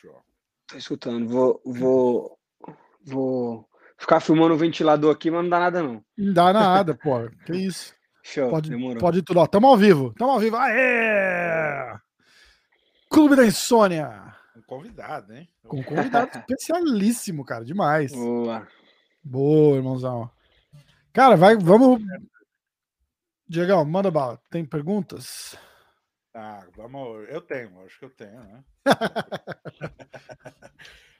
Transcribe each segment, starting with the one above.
Show. Tô escutando. Vou, vou, vou ficar filmando o ventilador aqui, mas não dá nada, não. Não dá nada, pô. Que isso. Show, Pode, demorou. pode tudo. Ó, tamo ao vivo. Tamo ao vivo. Aê! Clube da Insônia. Um convidado, hein? Com um convidado especialíssimo, cara. Demais. Boa. Boa, irmãozão. Cara, vai, vamos. Diegão, manda bala. Tem perguntas? Ah, vamos. Eu tenho, acho que eu tenho, né?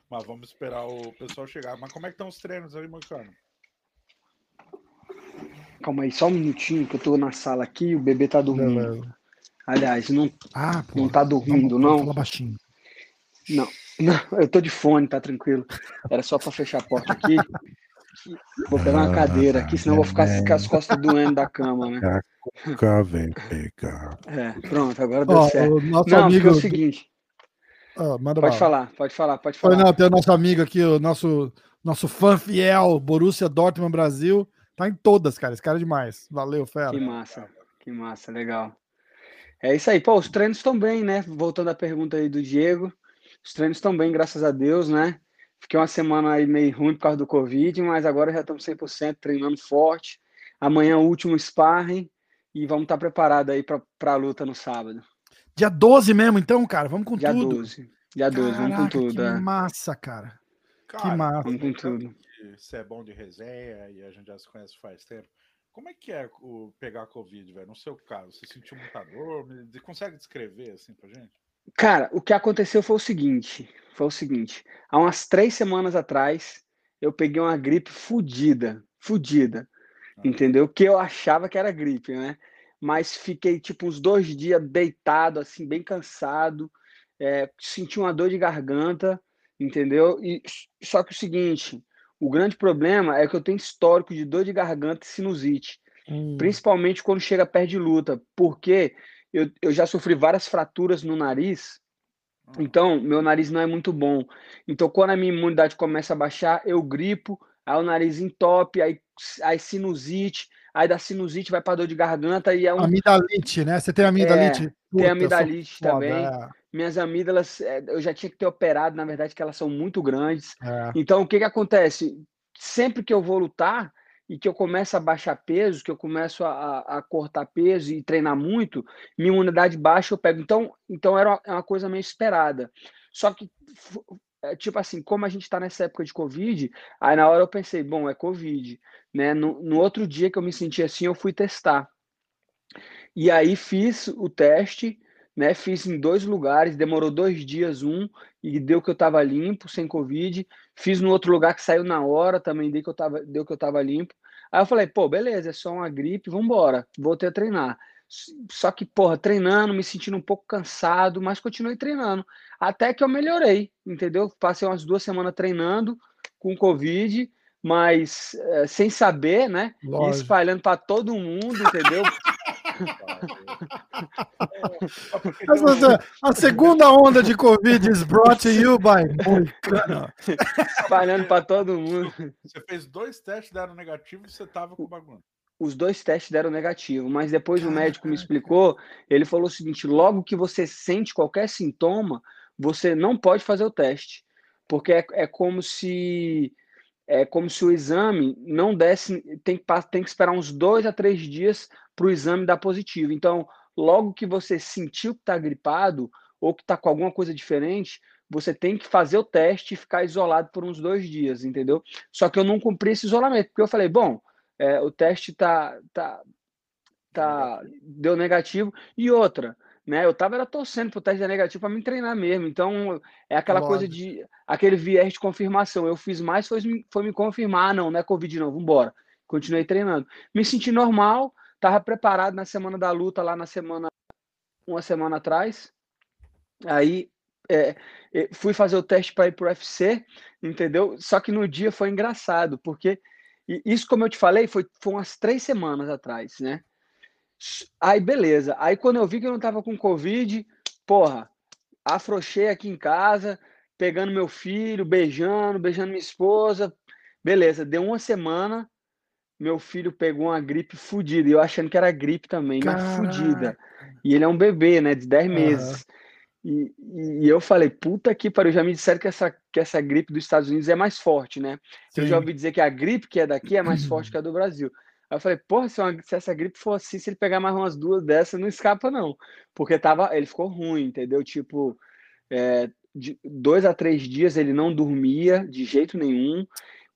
Mas vamos esperar o pessoal chegar. Mas como é que estão os treinos aí, Moicano? Calma aí, só um minutinho que eu tô na sala aqui o bebê tá dormindo. Beleza. Aliás, não, Ah, não tá dormindo, vamos não. falar baixinho. Não, não, eu tô de fone, tá tranquilo. Era só pra fechar a porta aqui. Vou pegar uma cadeira aqui, senão eu vou ficar com as costas doendo da cama, né? Cuca vem pegar. É, pronto, agora deu Ó, certo. o nosso Não, amigo. é o seguinte, Ah, manda pode falar, pode falar, pode Foi, falar. não, tem o nosso amigo aqui, o nosso, nosso fã fiel, Borussia Dortmund Brasil. Tá em todas, cara. Esse cara é demais. Valeu, fera. Que massa, que massa, legal. É isso aí. Pô, os treinos estão bem, né? Voltando à pergunta aí do Diego. Os treinos estão bem, graças a Deus, né? Fiquei uma semana aí meio ruim por causa do Covid, mas agora já estamos 100% treinando forte. Amanhã o último sparring e vamos estar preparados aí para a luta no sábado. Dia 12 mesmo, então, cara. Vamos com Dia tudo. 12. Dia 12, vamos com Caraca, tudo. Que é. massa, cara. Cara, massa. Vamos com tudo. que Você é bom de resenha e a gente já se conhece faz tempo. Como é que é o pegar Covid, velho? No seu caso, você sentiu muita dor? Consegue descrever assim pra gente? Cara, o que aconteceu foi o seguinte, foi o seguinte, há umas três semanas atrás, eu peguei uma gripe fudida, fudida, entendeu? Que eu achava que era gripe, né? Mas fiquei, tipo, uns dois dias deitado, assim, bem cansado, é, senti uma dor de garganta, entendeu? E só que o seguinte, o grande problema é que eu tenho histórico de dor de garganta e sinusite Hum, principalmente quando chega perto de luta, porque eu, eu já sofri várias fraturas no nariz, então meu nariz não é muito bom. Então, quando a minha imunidade começa a baixar, eu gripo, aí o nariz entope, aí, aí sinusite, aí da sinusite vai para dor de garganta e é um, Amidalite, né? Você tem amidalite? Puta, tem amidalite foda, também. é, Minhas amígdalas, é, eu já tinha que ter operado, na verdade, que elas são muito grandes. é. Então, o que que acontece? Sempre que eu vou lutar e que eu começo a baixar peso, que eu começo a, a- cortar peso e treinar muito, minha imunidade baixa, eu pego. Então, então era uma, é uma coisa meio esperada. Só que, é, tipo assim, como a gente está nessa época de Covid, aí na hora eu pensei, bom, é Covid, né? No, no outro dia que eu me senti assim, eu fui testar. E aí fiz o teste, né? Fiz em dois lugares, demorou dois dias um, e deu que eu estava limpo, sem Covid. Fiz no outro lugar que saiu na hora, também deu que eu tava, deu que eu tava limpo. Aí eu falei, pô, beleza, é só uma gripe, vambora, voltei a treinar. Só que, porra, treinando, me sentindo um pouco cansado, mas continuei treinando. Até que eu melhorei, entendeu? Passei umas duas semanas treinando com Covid, mas eh, sem saber, né? E Lógico. espalhando para todo mundo, entendeu? a segunda onda de Covid is brought to you by Moicano. espalhando para todo mundo. Você fez dois testes, deram negativo e você tava com bagulho. os dois testes deram negativo, mas depois o médico me explicou, ele falou o seguinte, logo que você sente qualquer sintoma, você não pode fazer o teste, porque é, é como se é como se o exame não desse, tem tem que esperar uns dois a três dias para o exame dar positivo. Então, logo que você sentiu que está gripado ou que está com alguma coisa diferente, você tem que fazer o teste e ficar isolado por uns dois dias, entendeu? Só que eu não cumpri esse isolamento, porque eu falei, bom, é, o teste tá, tá, tá, deu negativo. E outra, né? Eu tava era torcendo pro teste dar negativo para me treinar mesmo. Então, é aquela coisa de aquele viés de confirmação. Eu fiz mais, foi, me- foi me confirmar, ah, não, não é Covid, não, vambora. Continuei treinando. Me senti normal, tava preparado na semana da luta, lá na semana, uma semana atrás. Aí é, é, fui fazer o teste para ir pro UFC, entendeu? Só que no dia foi engraçado, porque isso, como eu te falei, foi, foi umas três semanas atrás, né? Aí, beleza. Aí, quando eu vi que eu não tava com Covid, porra, afrouxei aqui em casa, pegando meu filho, beijando, beijando minha esposa. Beleza, deu uma semana, meu filho pegou uma gripe fudida. Eu achando que era gripe também, mas Caraca. fudida. E ele é um bebê, né, de 10 Aham. meses. E, e, eu falei, puta que pariu, já me disseram que essa, que essa gripe dos Estados Unidos é mais forte, né? Sim. Eu já ouvi dizer que a gripe que é daqui é mais forte que a do Brasil. Aí eu falei, porra, se, uma, se, essa gripe for assim, se ele pegar mais umas duas dessas, não escapa, não. Porque tava, ele ficou ruim, entendeu? Tipo, é, de dois a três dias ele não dormia de jeito nenhum,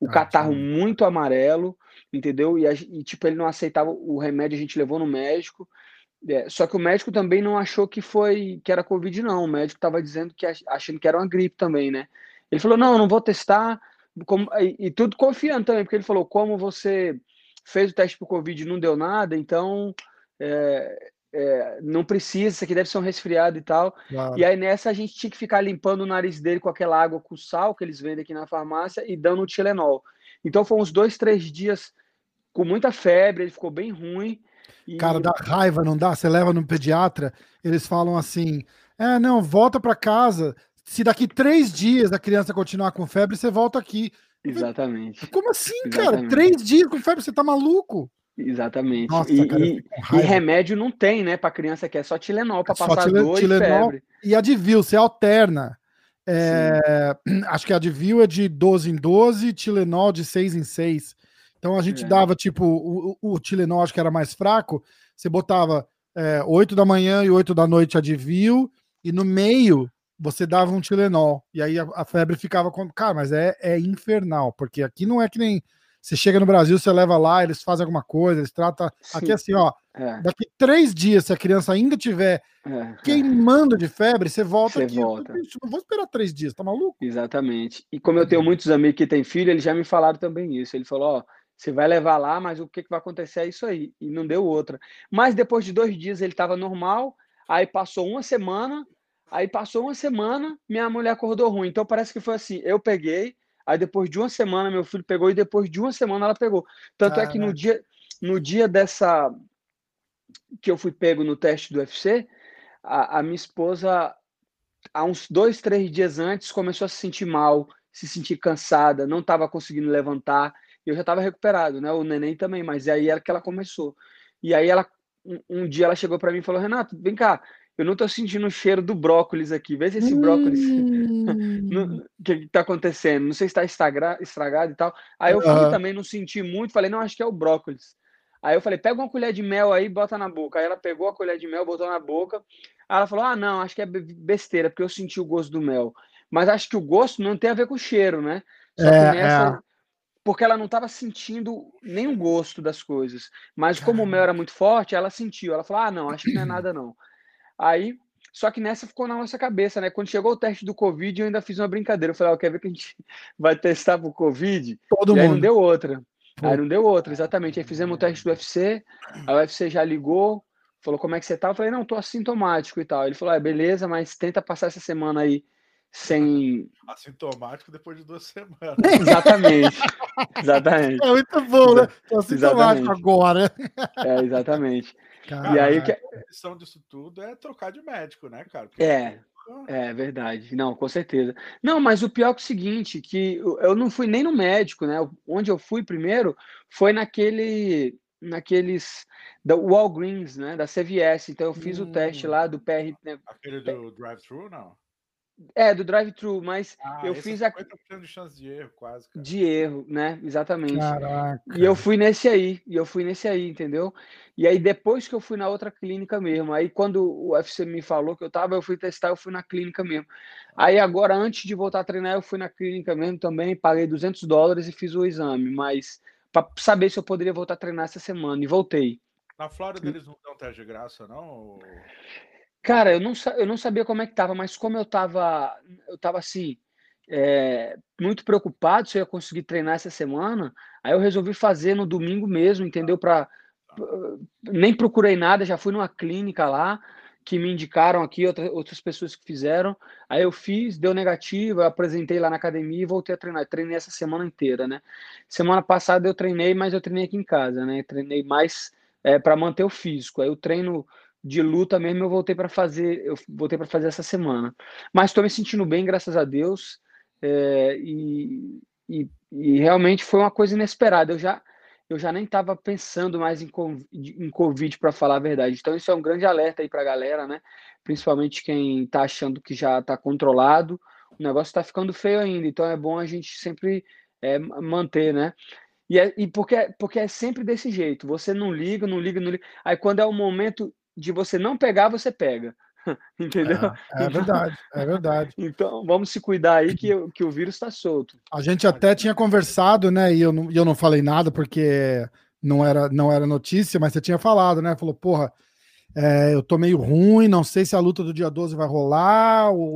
o ah, catarro sim. muito amarelo, entendeu? E, e, tipo, ele não aceitava o remédio, a gente levou no médico. É, só que o médico também não achou que foi que era Covid, não. O médico estava dizendo que achando que era uma gripe também, né? Ele falou: não, não vou testar. Como, e, e, tudo confiando também, porque ele falou: como você fez o teste para Covid e não deu nada, então é, é, não precisa, isso aqui deve ser um resfriado e tal. Claro. E aí nessa a gente tinha que ficar limpando o nariz dele com aquela água com sal que eles vendem aqui na farmácia e dando o Tilenol. Então foi uns dois, três dias com muita febre, ele ficou bem ruim. E... Cara, dá raiva, não dá? Você leva no pediatra, eles falam assim: é, não, volta para casa. Se daqui três dias a criança continuar com febre, você volta aqui. Exatamente. Como assim, Exatamente. cara? Três dias com febre, você tá maluco? Exatamente. Nossa, e, cara, e, e, remédio não tem, né, para criança que é só Tilenol para é passar tile, dor Tilenol, e febre. E Advil, você alterna. É, acho que a Advil é de 12 em 12, Tilenol de 6 em 6. Então a gente é. dava, tipo, o, o, Tilenol acho que era mais fraco, você botava é, 8 da manhã e 8 da noite Advil, e no meio você dava um Tilenol. E aí a, a febre ficava com. Cara, mas é, é infernal, porque aqui não é que nem. Você chega no Brasil, você leva lá, eles fazem alguma coisa, eles tratam. Sim. Aqui é assim, ó. É. Daqui três dias, se a criança ainda tiver é. queimando de febre, você volta você aqui. Volta. Eu não vou esperar três dias, tá maluco? Exatamente. E como eu tenho muitos amigos que têm filho, eles já me falaram também isso. Ele falou: ó, você vai levar lá, mas o que, que vai acontecer é isso aí. E não deu outra. Mas depois de dois dias ele estava normal, aí passou uma semana, aí passou uma semana, minha mulher acordou ruim. Então parece que foi assim: eu peguei, aí depois de uma semana meu filho pegou, e depois de uma semana ela pegou. Tanto é que no dia, no dia dessa. que eu fui pego no teste do UFC, a, a minha esposa, há uns dois, três dias antes, começou a se sentir mal, se sentir cansada, não estava conseguindo levantar eu já estava recuperado, né? O neném também, mas aí era que ela começou. E aí ela um, um dia ela chegou para mim e falou: "Renato, vem cá, eu não estou sentindo o cheiro do brócolis aqui. Vê se esse brócolis hum. o que está acontecendo? Não sei se está estragado e tal". Aí eu fui também não senti muito, falei: "Não, acho que é o brócolis". Aí eu falei: "Pega uma colher de mel aí, bota na boca". Aí ela pegou a colher de mel, botou na boca. Aí ela falou: "Ah, não, acho que é besteira, porque eu senti o gosto do mel". Mas acho que o gosto não tem a ver com o cheiro, né? Só é, que nessa, é porque ela não estava sentindo nenhum gosto das coisas. Mas como o mel era muito forte, ela sentiu. Ela falou: ah, não, acho que não é nada, não. Aí, só que nessa ficou na nossa cabeça, né? Quando chegou o teste do Covid, eu ainda fiz uma brincadeira. Eu falei: ó, quer ver que a gente vai testar pro Covid? Todo e mundo. Aí não deu outra. Aí não deu outra, exatamente. Aí fizemos o teste do UFC, a UFC já ligou, falou como é que você tá? Eu falei, não, tô assintomático e tal. Ele falou, é, beleza, mas tenta passar essa semana aí sem. Assintomático depois de duas semanas. exatamente. Exatamente. É muito bom, né? Tô assintomático agora. É, exatamente. Cara, e aí a questão disso tudo é trocar de médico, né, cara? Porque... É. É verdade, não, com certeza. Não, mas o pior é, é o seguinte, que eu não fui nem no médico, né? Onde eu fui primeiro foi naquele, naqueles da Walgreens, né? Da CVS. Então eu fiz hum. o teste hum. lá do PR. Né? Aquele do drive-thru, não? É, do drive-thru, mas ah, eu fiz a. 50% de chance de erro, quase. Cara. De erro, né? Exatamente. Caraca. E eu fui nesse aí, e eu fui nesse aí, entendeu? E aí depois que eu fui na outra clínica mesmo, aí quando o UFC me falou que eu tava, eu fui testar, eu fui na clínica mesmo. Aí agora, antes de voltar a treinar, eu fui na clínica mesmo também, paguei 200 dólares e fiz o exame, mas para saber se eu poderia voltar a treinar essa semana, e voltei. Na Flórida eles não dão teste de graça, não? Cara, eu não, eu não sabia como é que tava, mas como eu tava, eu tava assim, é, muito preocupado se eu ia conseguir treinar essa semana, aí eu resolvi fazer no domingo mesmo, entendeu? Pra, nem procurei nada, já fui numa clínica lá, que me indicaram aqui, outra, outras pessoas que fizeram. Aí eu fiz, deu negativo, apresentei lá na academia e voltei a treinar. Treinei essa semana inteira, né? Semana passada eu treinei, mas eu treinei aqui em casa, né? Treinei mais é, para manter o físico. Aí o treino de luta mesmo eu voltei para fazer, eu voltei para fazer essa semana. Mas estou me sentindo bem, graças a Deus. É, e, e, e, realmente foi uma coisa inesperada. Eu já eu já nem estava pensando mais em, em Covid, para falar a verdade. Então, isso é um grande alerta aí para a galera, né? Principalmente quem está achando que já está controlado. O negócio está ficando feio ainda, então é bom a gente sempre é, manter, né? E, é, e porque, porque é sempre desse jeito. Você não liga, não liga, não liga. Aí quando é o momento de você não pegar, você pega. Entendeu? É, é, verdade, é verdade. Então vamos se cuidar aí que, que o vírus está solto. A gente até tinha conversado, né? E eu não, eu não falei nada porque não era, não era notícia, mas você tinha falado, né? Falou, porra, é, eu tô meio ruim, não sei se a luta do dia 12 vai rolar, ou,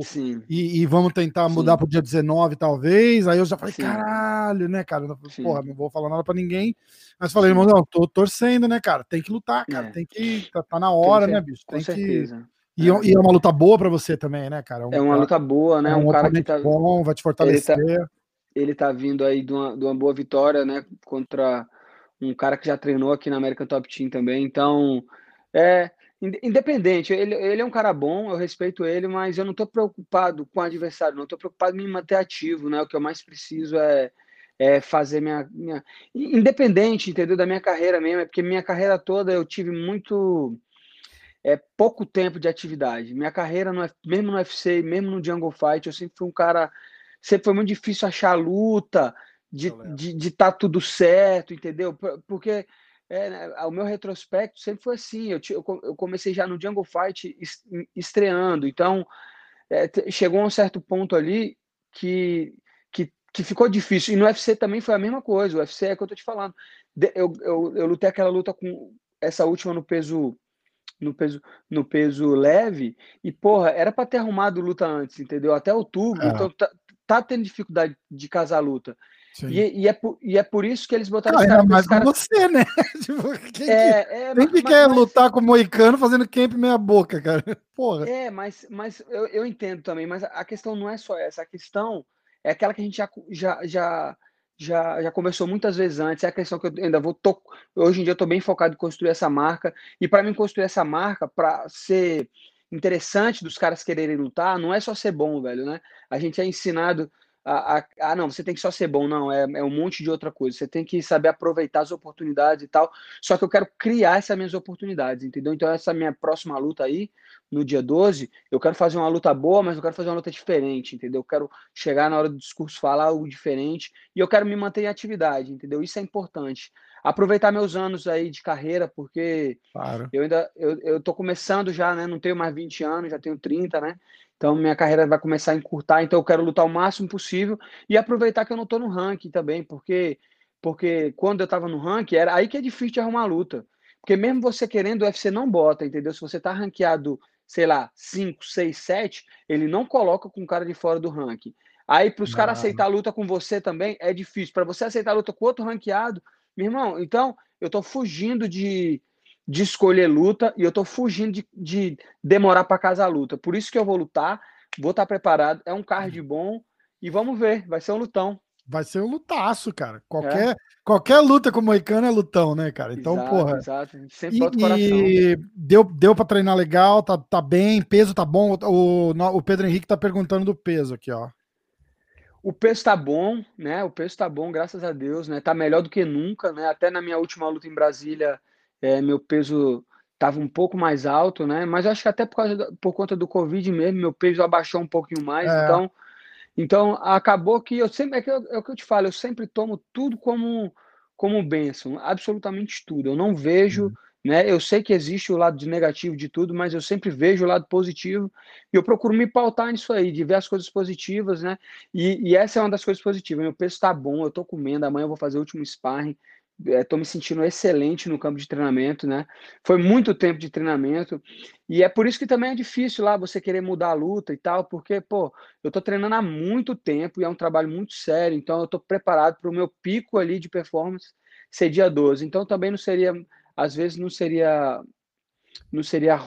e, e, vamos tentar mudar para o dia 19, talvez. Aí eu já falei, Sim. caralho, né, cara? Sim. Porra, não vou falar nada para ninguém. Mas falei, irmão, não, tô torcendo, né, cara? Tem que lutar, cara. É. Tem que. Tá, tá na hora, né, bicho? Tem Com certeza. Que... E, é. e, é uma luta boa para você também, né, cara? Um, é uma luta boa, né? É um, um cara que tá bom, vai te fortalecer. Ele tá, ele tá vindo aí de uma, de uma boa vitória, né? Contra um cara que já treinou aqui na American Top Team também. Então, é, Independente, ele, ele é um cara bom, eu respeito ele, mas eu não estou preocupado com o adversário, não estou preocupado em me manter ativo, né? O que eu mais preciso é, é fazer minha, minha. Independente, entendeu? Da minha carreira mesmo, é porque minha carreira toda eu tive muito. É, pouco tempo de atividade. Minha carreira, no, mesmo no UFC, mesmo no Jungle Fight, eu sempre fui um cara. Sempre foi muito difícil achar luta, de estar de, de tá tudo certo, entendeu? Porque é, né, o meu retrospecto sempre foi assim. Eu, eu comecei já no Jungle Fight estreando, então é, chegou a um certo ponto ali que, que, que ficou difícil. E no UFC também foi a mesma coisa. O UFC é o que eu tô te falando. Eu, eu, eu lutei aquela luta com essa última no peso no peso no peso leve e porra era para ter arrumado luta antes entendeu até outubro é. então tá, tá tendo dificuldade de casar luta e, e, é por, e é por isso que eles botaram ah, mais cara... você, né? tipo, quem é, que, é, quem que mas, quer mas... lutar com o Moicano fazendo camp meia boca, cara? Porra. É, mas, mas eu, eu entendo também, mas a questão não é só essa, a questão é aquela que a gente já, já, já, já, já conversou muitas vezes antes, é a questão que eu ainda vou. Tô, hoje em dia eu estou bem focado em construir essa marca, e para mim construir essa marca, para ser interessante dos caras quererem lutar, não é só ser bom, velho, né? A gente é ensinado ah, não, você tem que só ser bom, não, é, é um monte de outra coisa. Você tem que saber aproveitar as oportunidades e tal. Só que eu quero criar essas minhas oportunidades, entendeu? Então, essa minha próxima luta aí, no dia 12, eu quero fazer uma luta boa, mas eu quero fazer uma luta diferente, entendeu? Eu quero chegar na hora do discurso, falar algo diferente e eu quero me manter em atividade, entendeu? Isso é importante. Aproveitar meus anos aí de carreira, porque claro. eu ainda eu, eu tô começando já, né? Não tenho mais 20 anos, já tenho 30, né? Então, minha carreira vai começar a encurtar, então eu quero lutar o máximo possível e aproveitar que eu não estou no ranking também, porque porque quando eu estava no ranking, era aí que é difícil arrumar luta. Porque mesmo você querendo, o UFC não bota, entendeu? Se você está ranqueado, sei lá, 5, 6, 7, ele não coloca com o cara de fora do ranking. Aí, para os caras aceitar a luta com você também, é difícil. Para você aceitar a luta com outro ranqueado, meu irmão, então eu estou fugindo de, de escolher luta e eu tô fugindo de, de demorar para casa a luta. Por isso que eu vou lutar, vou estar tá preparado. É um card bom e vamos ver, vai ser um lutão. Vai ser um lutaço, cara. Qualquer, é. qualquer luta com o Moicano é lutão, né, cara? Então, exato, porra. Exato, sempre e, coração. E deu, deu para treinar legal, tá, tá bem, peso tá bom. O, o Pedro Henrique tá perguntando do peso aqui, ó. O peso tá bom, né? O peso tá bom, graças a Deus, né? Tá melhor do que nunca, né? Até na minha última luta em Brasília, é, meu peso estava um pouco mais alto, né? Mas acho que até por, causa por conta do Covid mesmo, meu peso abaixou um pouquinho mais. É. Então, então acabou que eu sempre é, que eu, é o que eu te falo, eu sempre tomo tudo como como bênção, absolutamente tudo. Eu não vejo, uhum. Né? Eu sei que existe o lado negativo de tudo, mas eu sempre vejo o lado positivo e eu procuro me pautar nisso aí, de ver as coisas positivas, né? E, e essa é uma das coisas positivas. Meu peso está bom, eu estou comendo. Amanhã eu vou fazer o último sparring estou é, me sentindo excelente no campo de treinamento, né? Foi muito tempo de treinamento e é por isso que também é difícil lá você querer mudar a luta e tal, porque pô, eu estou treinando há muito tempo e é um trabalho muito sério, então eu estou preparado para o meu pico ali de performance ser dia 12. Então também não seria, às vezes não seria não seria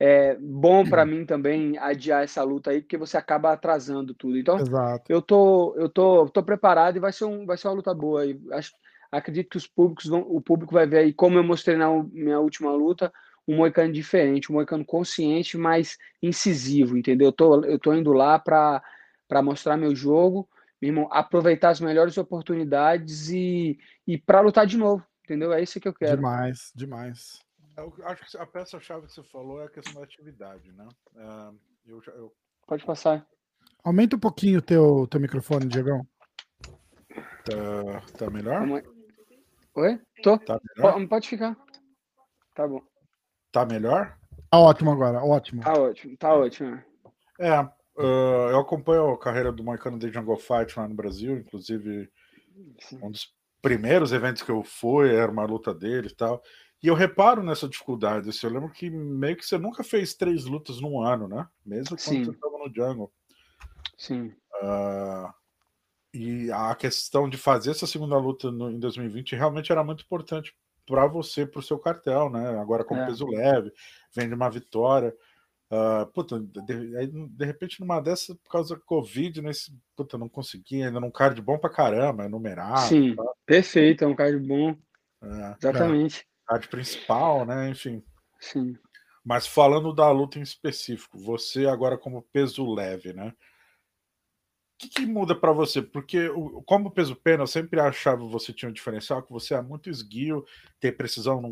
é, bom para mim também adiar essa luta aí, porque você acaba atrasando tudo. Então, Exato. eu tô eu tô, tô preparado e vai ser um vai ser uma luta boa. E acho acredito que os públicos vão, o público vai ver aí, como eu mostrei na minha última luta, um moicano diferente, um moicano consciente, mas incisivo, entendeu? Eu tô, eu tô indo lá para mostrar meu jogo, meu irmão, aproveitar as melhores oportunidades e, e para lutar de novo, entendeu? É isso que eu quero. Demais, demais. Eu acho que a peça-chave que você falou é a questão da atividade, né? É, eu, eu- Pode passar. Aumenta um pouquinho o teu, teu microfone, Diegão. tá, tá melhor? Oi? Tô? Tá melhor? Po- Pode ficar. Tá bom. Tá melhor? Tá ótimo agora, ótimo. Tá ótimo, tá ótimo. É, ah, eu acompanho a carreira do Moicano de Jungle Fight lá no Brasil, inclusive um dos primeiros eventos que eu fui era uma luta dele e tal. E eu reparo nessa dificuldade. assim, eu lembro que meio que você nunca fez três lutas num ano, né? Mesmo quando Sim. você estava no Jungle. Sim. Ah, e a questão de fazer essa segunda luta no- em 2020 realmente era muito importante para você, para o seu cartel, né? Agora com É. peso leve, vem de uma vitória. Ah, puta, de, de repente numa dessas, por causa da Covid, nesse, puta, não consegui, ainda num card bom pra caramba, é numerado, Sim. tá? Perfeito, é um card bom. É, Exatamente. card principal, né? Enfim. Sim. Mas falando da luta em específico, você agora como peso leve, né? O que, que muda para você? Porque o- como peso pena, eu sempre achava que você tinha um diferencial, que você é muito esguio, tem precisão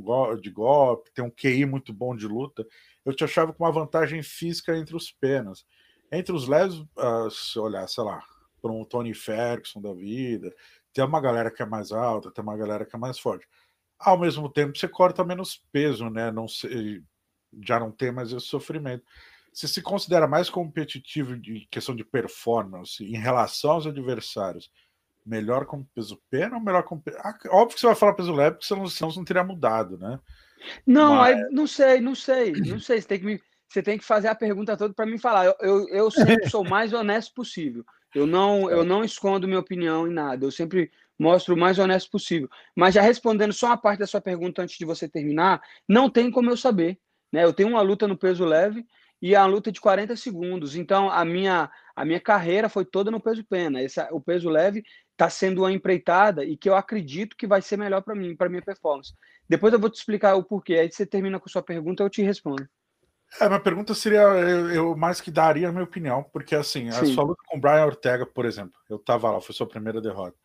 de golpe, tem um QI muito bom de luta. Eu te achava com uma vantagem física entre os penas. Entre os leves, ah, se olhar, sei lá, para um Tony Ferguson da vida, tem uma galera que é mais alta, tem uma galera que é mais forte. Ao mesmo tempo, você corta menos peso, né? Não sei, já não tem mais esse sofrimento. Você se considera mais competitivo de questão de performance em relação aos adversários? Melhor com peso pena ou melhor com. Ah, óbvio que você vai falar peso leve, porque senão você não teria mudado, né? Não, Mas- aí, não sei, não sei, não sei. Você tem que, me, você tem que fazer a pergunta toda para me falar. Eu, eu, eu sempre sou o mais honesto possível. Eu não, eu não escondo minha opinião em nada. Eu sempre mostro o mais honesto possível. Mas já respondendo só uma parte da sua pergunta antes de você terminar, não tem como eu saber. Né? Eu tenho uma luta no peso leve e a luta de 40 segundos. Então, a minha, a minha carreira foi toda no peso pena. Esse, o peso leve está sendo uma empreitada e que eu acredito que vai ser melhor para mim, para minha performance. Depois eu vou te explicar o porquê. Aí você termina com sua pergunta, eu te respondo. É, minha pergunta seria, eu, eu mais que daria a minha opinião, porque assim, a Sim. sua luta com o Brian Ortega, por exemplo, eu tava lá, foi sua primeira derrota.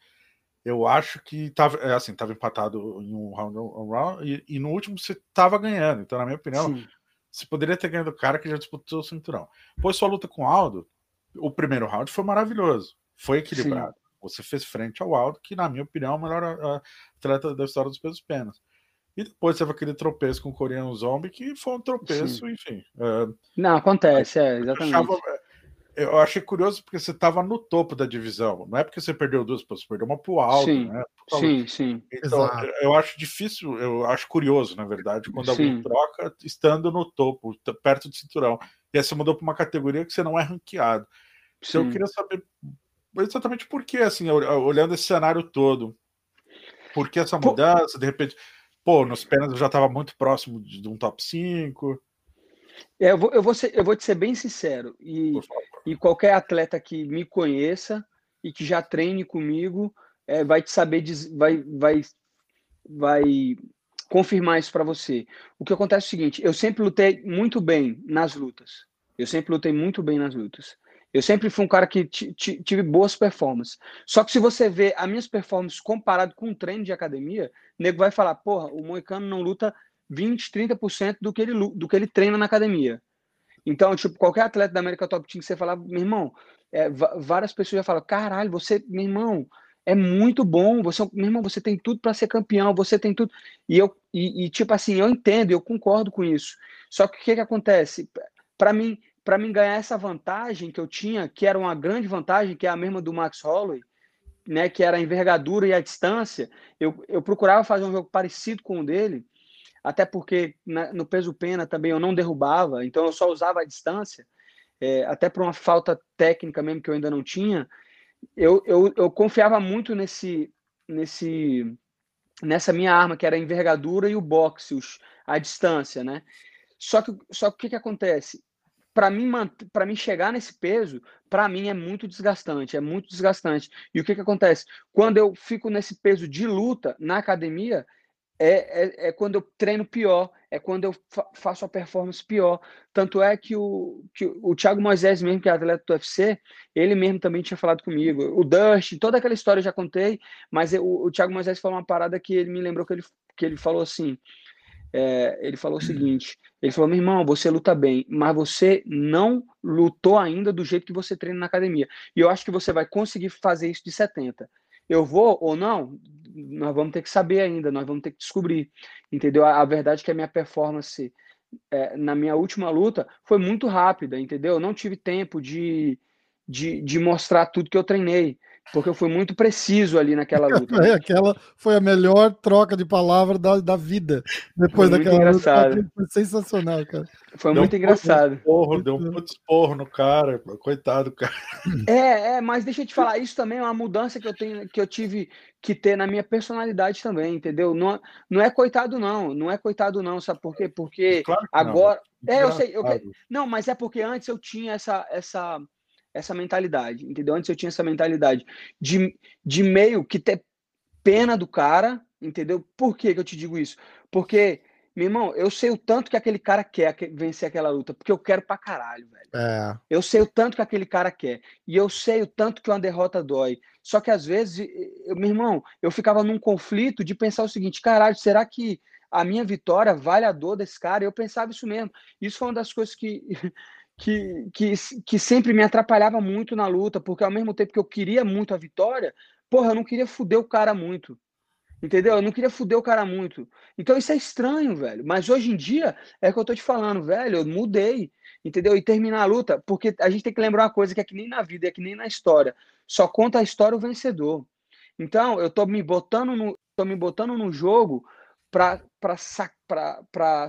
Eu acho que tava, é, assim, tava empatado em um round, um round e, e no último você tava ganhando. Então, na minha opinião, Sim, você poderia ter ganhado o cara que já disputou o cinturão. Pois sua luta com o Aldo, o primeiro round foi maravilhoso, foi equilibrado. Você fez frente ao Aldo, que na minha opinião é o melhor ah, atleta da história dos pesos penas. E depois teve aquele tropeço com o Coreano Zombie, que foi um tropeço, enfim. ah, Não, acontece, é, eu, exatamente. achava- eu achei curioso porque você estava no topo da divisão. Não é porque você perdeu duas, você perdeu uma pro Aldo, Sim, né? Sim, sim. Então, Exato. eu acho difícil, eu acho curioso, na verdade, quando alguém Sim. troca estando no topo, perto do cinturão. E aí você mudou para uma categoria que você não é ranqueado. Então, eu sim. queria saber exatamente por que, assim, ol- olhando esse cenário todo, por que essa Pô- mudança? De repente, pô, nos eu já estava muito próximo de, de um top 5. É, eu, vou, eu, vou ser- eu vou te ser bem sincero. E, e qualquer atleta que me conheça e que já treine comigo é, vai te saber, vai, vai, vai confirmar isso para você. O que acontece é o seguinte: eu sempre lutei muito bem nas lutas. Eu sempre lutei muito bem nas lutas. Eu sempre fui um cara que ti- ti- tive boas performances. Só que se você vê as minhas performances comparado com um treino de academia, o nego vai falar: porra, o Moicano não luta 20, 30% do que ele, do que ele treina na academia. Então, tipo, qualquer atleta da América Top Team que você falar, meu irmão, é, várias pessoas já falam, caralho, você, meu irmão, é muito bom, você, meu irmão, você tem tudo para ser campeão, você tem tudo. E eu, e, e, tipo assim, eu entendo, eu concordo com isso. Só que o que que acontece? Para mim, para mim ganhar essa vantagem que eu tinha, que era uma grande vantagem, que é a mesma do Max Holloway, né, que era a envergadura e a distância, eu, eu procurava fazer um jogo parecido com o dele, até porque na- no peso pena também eu não derrubava, então eu só usava a distância, é, até por uma falta técnica mesmo que eu ainda não tinha, eu, eu, eu confiava muito nesse, nesse, nessa minha arma, que era a envergadura e o boxe, os, a distância, né? Só que, só que o que, que acontece? Para mim, para mim chegar nesse peso, para mim é muito desgastante, é muito desgastante. E o que, que acontece? Quando eu fico nesse peso de luta na academia, é, é, é, quando eu treino pior, é quando eu fa faço a performance pior. Tanto é que o, que o Thiago Moisés, mesmo que é atleta do UFC, ele mesmo também tinha falado comigo. O Dust, toda aquela história eu já contei, mas eu, o Thiago Moisés falou uma parada que ele me lembrou que ele, que ele falou assim. É, ele falou o seguinte: ele falou, meu irmão, você luta bem, mas você não lutou ainda do jeito que você treina na academia. E eu acho que você vai conseguir fazer isso de 70. Eu vou ou não, nós vamos ter que saber ainda, nós vamos ter que descobrir, entendeu? A, a verdade é que a minha performance é, na minha última luta foi muito rápida, entendeu? Eu não tive tempo de, de, de mostrar tudo que eu treinei porque eu fui muito preciso ali naquela luta. É, aquela foi a melhor troca de palavras da, da vida. Depois foi daquela engraçado. luta. Foi sensacional, cara. Foi deu muito um engraçado. Porro, deu um puto esporro no cara, coitado, cara. É, é, mas deixa eu te falar, isso também é uma mudança que eu tenho, que eu tive que ter na minha personalidade também, entendeu? Não, não é coitado, não. Não é coitado, não, sabe por quê? Porque claro agora. Não. É, eu sei. Eu... Não, mas é porque antes eu tinha essa. essa essa mentalidade, entendeu? Antes eu tinha essa mentalidade de, de meio que ter pena do cara, entendeu? Por que, que eu te digo isso? Porque, meu irmão, eu sei o tanto que aquele cara quer vencer aquela luta, porque eu quero pra caralho, velho. É. Eu sei o tanto que aquele cara quer. E eu sei o tanto que uma derrota dói. Só que às vezes, eu, meu irmão, eu ficava num conflito de pensar o seguinte: caralho, será que a minha vitória vale a dor desse cara? Eu pensava isso mesmo. Isso foi uma das coisas que que, que, que sempre me atrapalhava muito na luta, porque ao mesmo tempo que eu queria muito a vitória, porra, eu não queria fuder o cara muito. Entendeu? Eu não queria fuder o cara muito. Então isso é estranho, velho. Mas hoje em dia é que eu tô te falando, velho. Eu mudei. Entendeu? E terminar a luta, porque a gente tem que lembrar uma coisa que é que nem na vida, é que nem na história. Só conta a história o vencedor. Então, eu tô me botando no, tô me botando no jogo para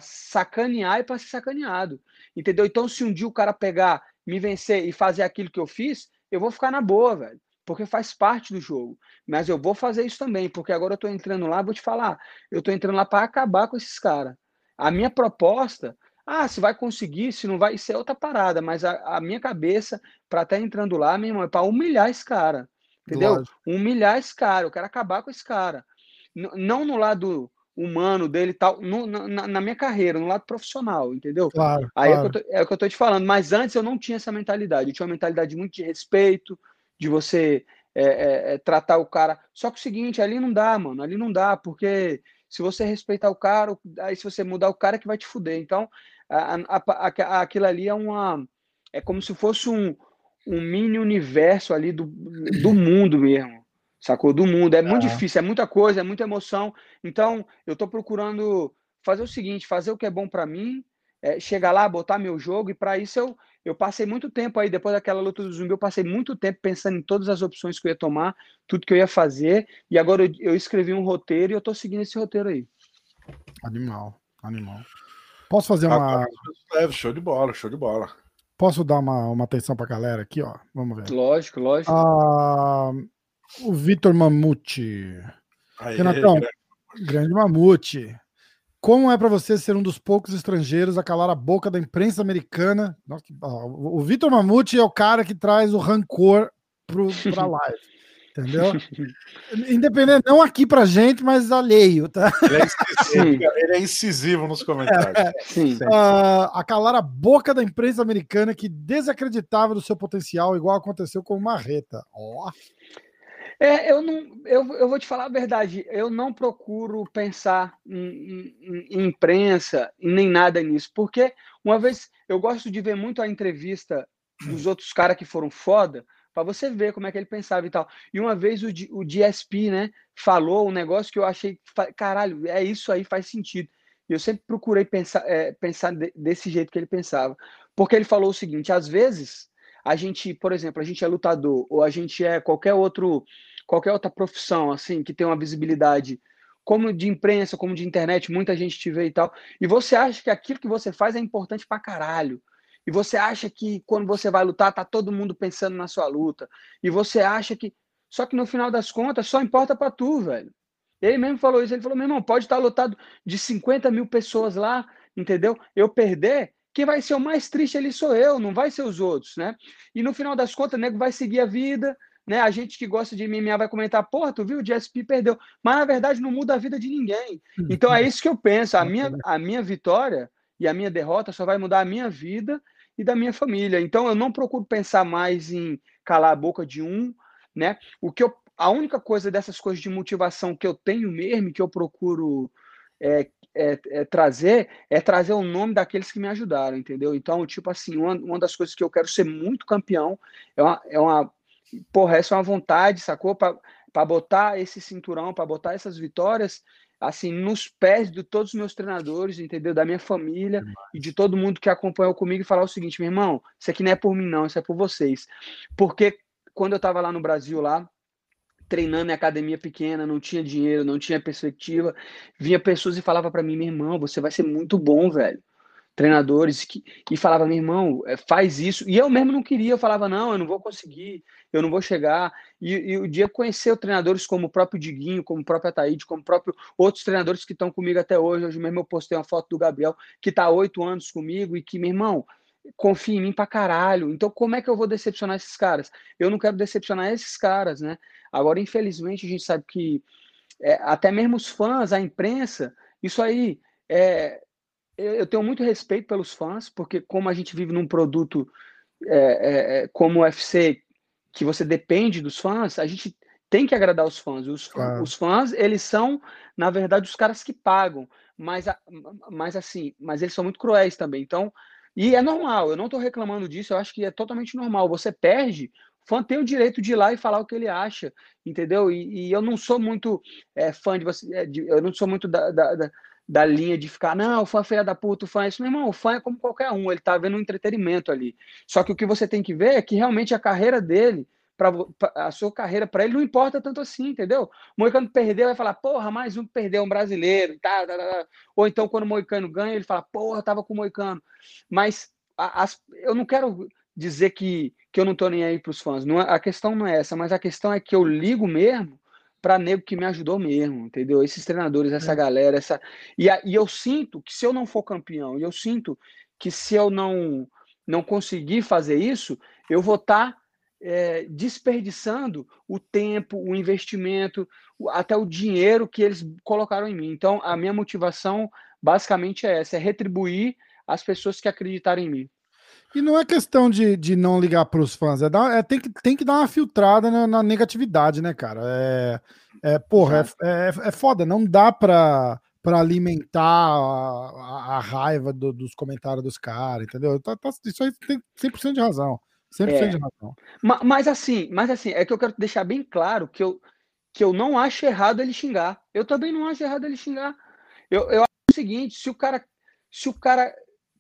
sacanear e para ser sacaneado. Entendeu? Então, se um dia o cara pegar, me vencer e fazer aquilo que eu fiz, eu vou ficar na boa, velho. Porque faz parte do jogo. Mas eu vou fazer isso também, porque agora eu tô entrando lá, vou te falar, eu tô entrando lá para acabar com esses caras. A minha proposta, ah, se vai conseguir, se não vai, isso é outra parada, mas a, a minha cabeça, para estar tá entrando lá, meu irmão, é para humilhar esse cara. Entendeu? Humilhar esse cara, eu quero acabar com esse cara. N não no lado humano dele tal, no, na, na, minha carreira, no lado profissional, entendeu? Claro, Aí claro. É, o tô, é, o que eu tô te falando, mas antes eu não tinha essa mentalidade, eu tinha uma mentalidade muito de respeito, de você é, é, é tratar o cara. Só que o seguinte, ali não dá, mano, ali não dá, porque se você respeitar o cara, aí se você mudar o cara é que vai te fuder. Então, a, a, a, aquilo ali é uma. É como se fosse um, um mini universo ali do, do mundo mesmo sacou? Do mundo. É muito difícil, é muita coisa, é muita emoção. Então, eu estou procurando fazer o seguinte: fazer o que é bom para mim, é, chegar lá, botar meu jogo, e para isso eu, eu passei muito tempo aí, depois daquela luta do zumbi, eu passei muito tempo pensando em todas as opções que eu ia tomar, tudo que eu ia fazer, e agora eu, eu escrevi um roteiro e eu estou seguindo esse roteiro aí. Animal, animal. Posso fazer uma. É, show de bola, show de bola. Posso dar uma, uma atenção pra galera aqui, ó? Vamos ver. Lógico, lógico. Ah, o Vitor Mamute. Aí, Renatão, grande. grande Mamute. Como é para você ser um dos poucos estrangeiros a calar a boca da imprensa americana? Nossa, o Vitor Mamute é o cara que traz o rancor para a live. Entendeu? Independente, não aqui pra gente, mas alheio, tá? Ele é incisivo, ele é incisivo nos comentários. É, sim. Uh, a calar a boca da imprensa americana que desacreditava do seu potencial, igual aconteceu com o Marreta. Ó. Oh. É, eu não, eu, eu vou te falar a verdade, eu não procuro pensar em, em, em, imprensa nem nada nisso, porque uma vez eu gosto de ver muito a entrevista dos outros caras que foram foda, para você ver como é que ele pensava e tal. E uma vez o, o DSP, né, falou um negócio que eu achei, caralho, é isso aí, faz sentido. E eu sempre procurei pensar, é, pensar de, desse jeito que ele pensava. Porque ele falou o seguinte: às vezes, a gente, por exemplo, a gente é lutador, ou a gente é qualquer outro qualquer outra profissão, assim, que tem uma visibilidade como de imprensa, como de internet, muita gente te vê e tal, e você acha que aquilo que você faz é importante pra caralho. E você acha que quando você vai lutar, tá todo mundo pensando na sua luta. E você acha que. Só que no final das contas, só importa para tu, velho. Ele mesmo falou isso. Ele falou: meu irmão, pode estar lotado de 50 mil pessoas lá, entendeu? Eu perder, quem vai ser o mais triste ali sou eu, não vai ser os outros, né? E no final das contas, o nego vai seguir a vida, né? A gente que gosta de MMA vai comentar, porra, tu viu, o GSP perdeu. Mas na verdade não muda a vida de ninguém. Então é isso que eu penso. A minha, a minha vitória e a minha derrota só vai mudar a minha vida e da minha família. Então eu não procuro pensar mais em calar a boca de um, né? O que eu, a única coisa dessas coisas de motivação que eu tenho mesmo, que eu procuro é, é, é, trazer, é trazer o nome daqueles que me ajudaram, entendeu? Então, tipo assim, uma, uma das coisas que eu quero ser muito campeão é uma, é uma porra, essa é uma vontade, sacou? Para botar esse cinturão, para botar essas vitórias assim, nos pés de todos os meus treinadores, entendeu? Da minha família e de todo mundo que acompanhou comigo e falar o seguinte, meu irmão, isso aqui não é por mim não, isso é por vocês. Porque quando eu estava lá no Brasil, lá, treinando em academia pequena, não tinha dinheiro, não tinha perspectiva, vinha pessoas e falava para mim, meu irmão, você vai ser muito bom, velho treinadores que, e falava, meu irmão, é, faz isso. E eu mesmo não queria, eu falava, não, eu não vou conseguir, eu não vou chegar. E, e o dia conheceu treinadores como o próprio Diguinho, como o próprio Ataíde, como próprio outros treinadores que estão comigo até hoje. Hoje mesmo eu postei uma foto do Gabriel, que está há oito anos comigo e que, meu irmão, confia em mim pra caralho. Então, como é que eu vou decepcionar esses caras? Eu não quero decepcionar esses caras, né? Agora, infelizmente, a gente sabe que é, até mesmo os fãs, a imprensa, isso aí é, eu tenho muito respeito pelos fãs, porque como a gente vive num produto é, é, é como o UFC, que você depende dos fãs, a gente tem que agradar os fãs. Os, claro. os fãs, eles são, na verdade, os caras que pagam, mas, mas assim, mas eles são muito cruéis também. Então, e é normal, eu não estou reclamando disso, eu acho que é totalmente normal. Você perde, o fã tem o direito de ir lá e falar o que ele acha, entendeu? E, e eu não sou muito é, fã de você, é, de, eu não sou muito da, da, da da linha de ficar, não, o fã filha da puta, o fã é isso. Meu irmão, o fã é como qualquer um, ele tá vendo um entretenimento ali. Só que o que você tem que ver é que realmente a carreira dele, pra, a sua carreira para ele não importa tanto assim, entendeu? O Moicano perdeu, vai falar, porra, mais um perdeu, um brasileiro, tá, tá, tá, Ou então quando o Moicano ganha, ele fala, porra, tava com o Moicano. Mas a, eu não quero dizer que, que eu não tô nem aí pros fãs. Não, é, a questão não é essa, mas a questão é que eu ligo mesmo para nego que me ajudou mesmo, entendeu? Esses treinadores, essa é. galera, essa e, e eu sinto que se eu não for campeão, e eu sinto que se eu não não conseguir fazer isso, eu vou estar tá, é, desperdiçando o tempo, o investimento, até o dinheiro que eles colocaram em mim. Então, a minha motivação basicamente é essa: é retribuir as pessoas que acreditaram em mim. E não é questão de, de não ligar para os fãs, é, dar, é tem, que, tem que dar uma filtrada na, na negatividade, né, cara? É, é porra, é, é, é foda, não dá para para alimentar a, a, a raiva do, dos comentários dos caras, entendeu? Tá, tá, isso aí tem 100% de razão. 100% é. de razão. Mas, mas, assim, mas assim, é que eu quero deixar bem claro que eu, que eu não acho errado ele xingar. Eu também não acho errado ele xingar. Eu, eu acho o seguinte, se o cara se o cara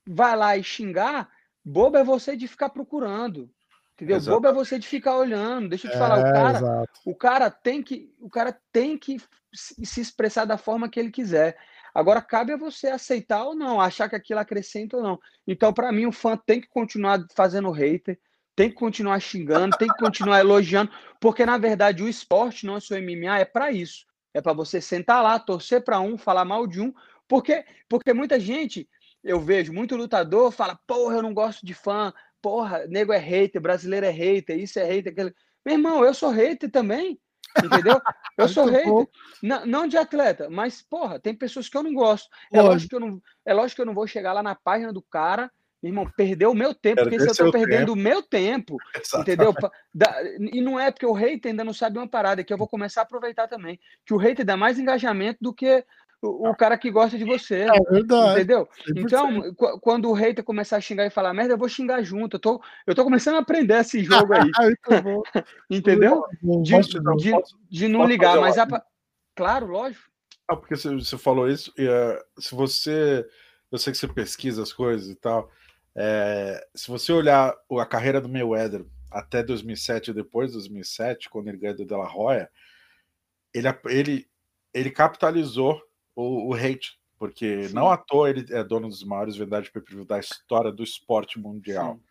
vai lá e xingar, Bobo é você de ficar procurando. Entendeu? Exato. Bobo é você de ficar olhando. Deixa eu te falar, o é, cara, o cara tem que, o cara tem que se expressar da forma que ele quiser. Agora cabe a você aceitar ou não, achar que aquilo acrescenta ou não. Então, para mim, o fã tem que continuar fazendo hater, tem que continuar xingando, tem que continuar elogiando, porque na verdade o esporte, não é só MMA, é para isso. É para você sentar lá, torcer para um, falar mal de um, porque porque muita gente eu vejo muito lutador fala, porra, eu não gosto de fã, porra, nego é hater, brasileiro é hater, isso é hater, aquele. Meu irmão, eu sou hater também, entendeu? Eu sou hater. Não, não, de atleta, mas, porra, tem pessoas que eu não gosto. É lógico que eu não, é lógico que eu não vou chegar lá na página do cara meu irmão, perder o meu tempo, porque se eu tô perdendo tempo. o meu tempo, Exatamente. entendeu? E não é porque o hater ainda não sabe uma parada, é que eu vou começar a aproveitar também. Que o hater dá mais engajamento do que o, o cara que gosta de você. É verdade. Entendeu? 100%. Então, quando o hater começar a xingar e falar merda, eu vou xingar junto. Eu tô, eu tô começando a aprender esse jogo aí. entendeu? De, de, de não ligar, mas a... claro, lógico. Ah, porque você falou isso, e, uh, se você. Eu sei que você pesquisa as coisas e tal. É, se você olhar a carreira do Mayweather até 2007 e depois de 2007, quando ele ganhou do De La Hoya, ele, ele, ele capitalizou o, o hate, porque Sim. não à toa ele é dono dos maiores vendas de pay da história do esporte mundial. Sim.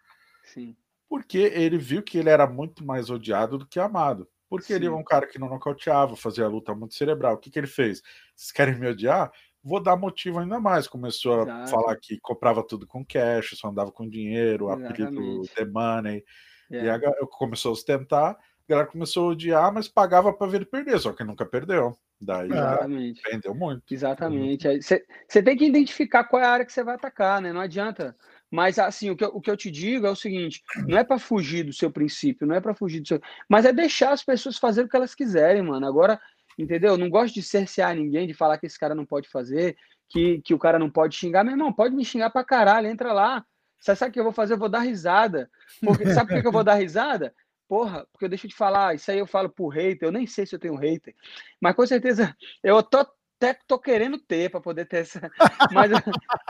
Sim. Porque ele viu que ele era muito mais odiado do que amado. Porque Sim. ele é um cara que não nocauteava, fazia luta muito cerebral. O que, que ele fez? Vocês querem me odiar? Vou dar motivo ainda mais. Começou Exato. a falar que comprava tudo com cash, só andava com dinheiro, apelido The Money. Yeah. E é. começou a ostentar galera começou a odiar, mas pagava para ver ele perder, só que nunca perdeu. Daí Exatamente. vendeu muito. Exatamente. Você tem que identificar qual é a área que você vai atacar, né? Não adianta. Mas assim, o que, eu, o que eu te digo é o seguinte: não é para fugir do seu princípio, não é para fugir do seu. Mas é deixar as pessoas fazerem o que elas quiserem, mano. Agora, entendeu? Não gosto de cercear ninguém, de falar que esse cara não pode fazer, que, que o cara não pode xingar. Meu irmão, pode me xingar pra caralho, entra lá. Você sabe o que eu vou fazer? Eu vou dar risada. Porque, sabe por que eu vou dar risada? Porra, porque eu deixo de falar, isso aí eu falo pro hater, eu nem sei se eu tenho hater, mas com certeza eu tô até tô querendo ter para poder ter essa. Mas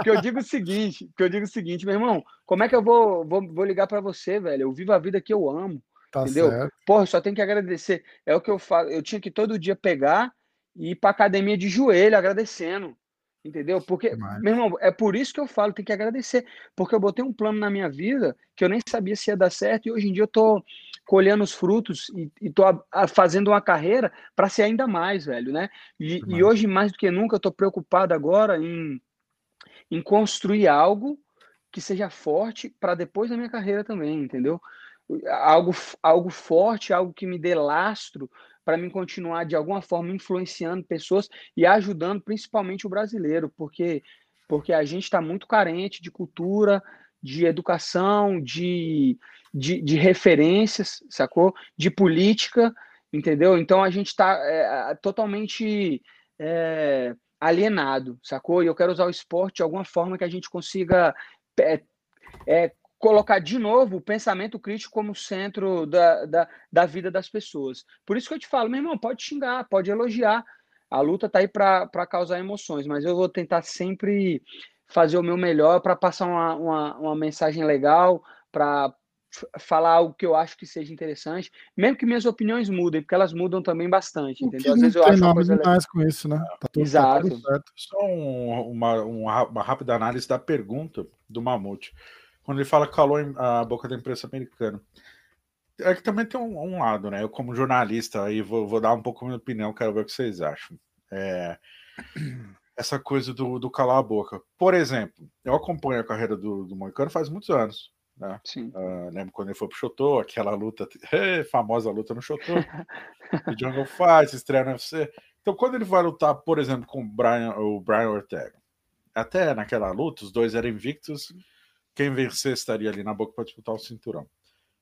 que eu digo o seguinte, que eu digo o seguinte, meu irmão, como é que eu vou, vou, vou ligar para você, velho? Eu vivo a vida que eu amo. Tá entendeu? Certo. Porra, só tenho que agradecer. É o que eu falo. Eu tinha que todo dia pegar e ir para academia de joelho agradecendo. Entendeu? Porque, Mas... meu irmão, é por isso que eu falo, tem que agradecer. Porque eu botei um plano na minha vida que eu nem sabia se ia dar certo e hoje em dia eu tô colhendo os frutos e, e tô a, a, fazendo uma carreira para ser ainda mais, velho, né? E, e, hoje, mais do que nunca, eu tô preocupado agora em, em construir algo que seja forte para depois da minha carreira também, entendeu? Algo, algo forte, algo que me dê lastro para mim continuar de alguma forma influenciando pessoas e ajudando principalmente o brasileiro, porque porque a gente está muito carente de cultura, de educação, de, de, de, referências, sacou? De política, entendeu? Então a gente está é, totalmente é, alienado, sacou? E eu quero usar o esporte de alguma forma que a gente consiga é, é colocar de novo o pensamento crítico como centro da, da, da vida das pessoas. Por isso que eu te falo, meu irmão, pode xingar, pode elogiar. A luta tá aí para causar emoções, mas eu vou tentar sempre fazer o meu melhor para passar uma, uma, uma mensagem legal, para falar algo que eu acho que seja interessante, mesmo que minhas opiniões mudem, porque elas mudam também bastante, entendeu? Às vezes eu acho uma coisa mais com isso, né? Tá tudo, Exato. Tá Só um, uma, uma rápida análise da pergunta do Mamute quando ele fala que calou a boca da imprensa americana. É que também tem um, um lado, né? Eu, como jornalista, aí vou, vou, dar um pouco a minha opinião, quero ver o que vocês acham. É, essa coisa do, do, calar a boca. Por exemplo, eu acompanho a carreira do, do Moicano faz muitos anos. Né? Uh, lembro quando ele foi pro Chotô, aquela luta, famosa luta no Chotô, o Jungle Fight, estreia no UFC. Então, quando ele vai lutar, por exemplo, com o Brian, o Brian Ortega, até naquela luta, os dois eram invictos, quem vencer estaria ali na boca para disputar o cinturão.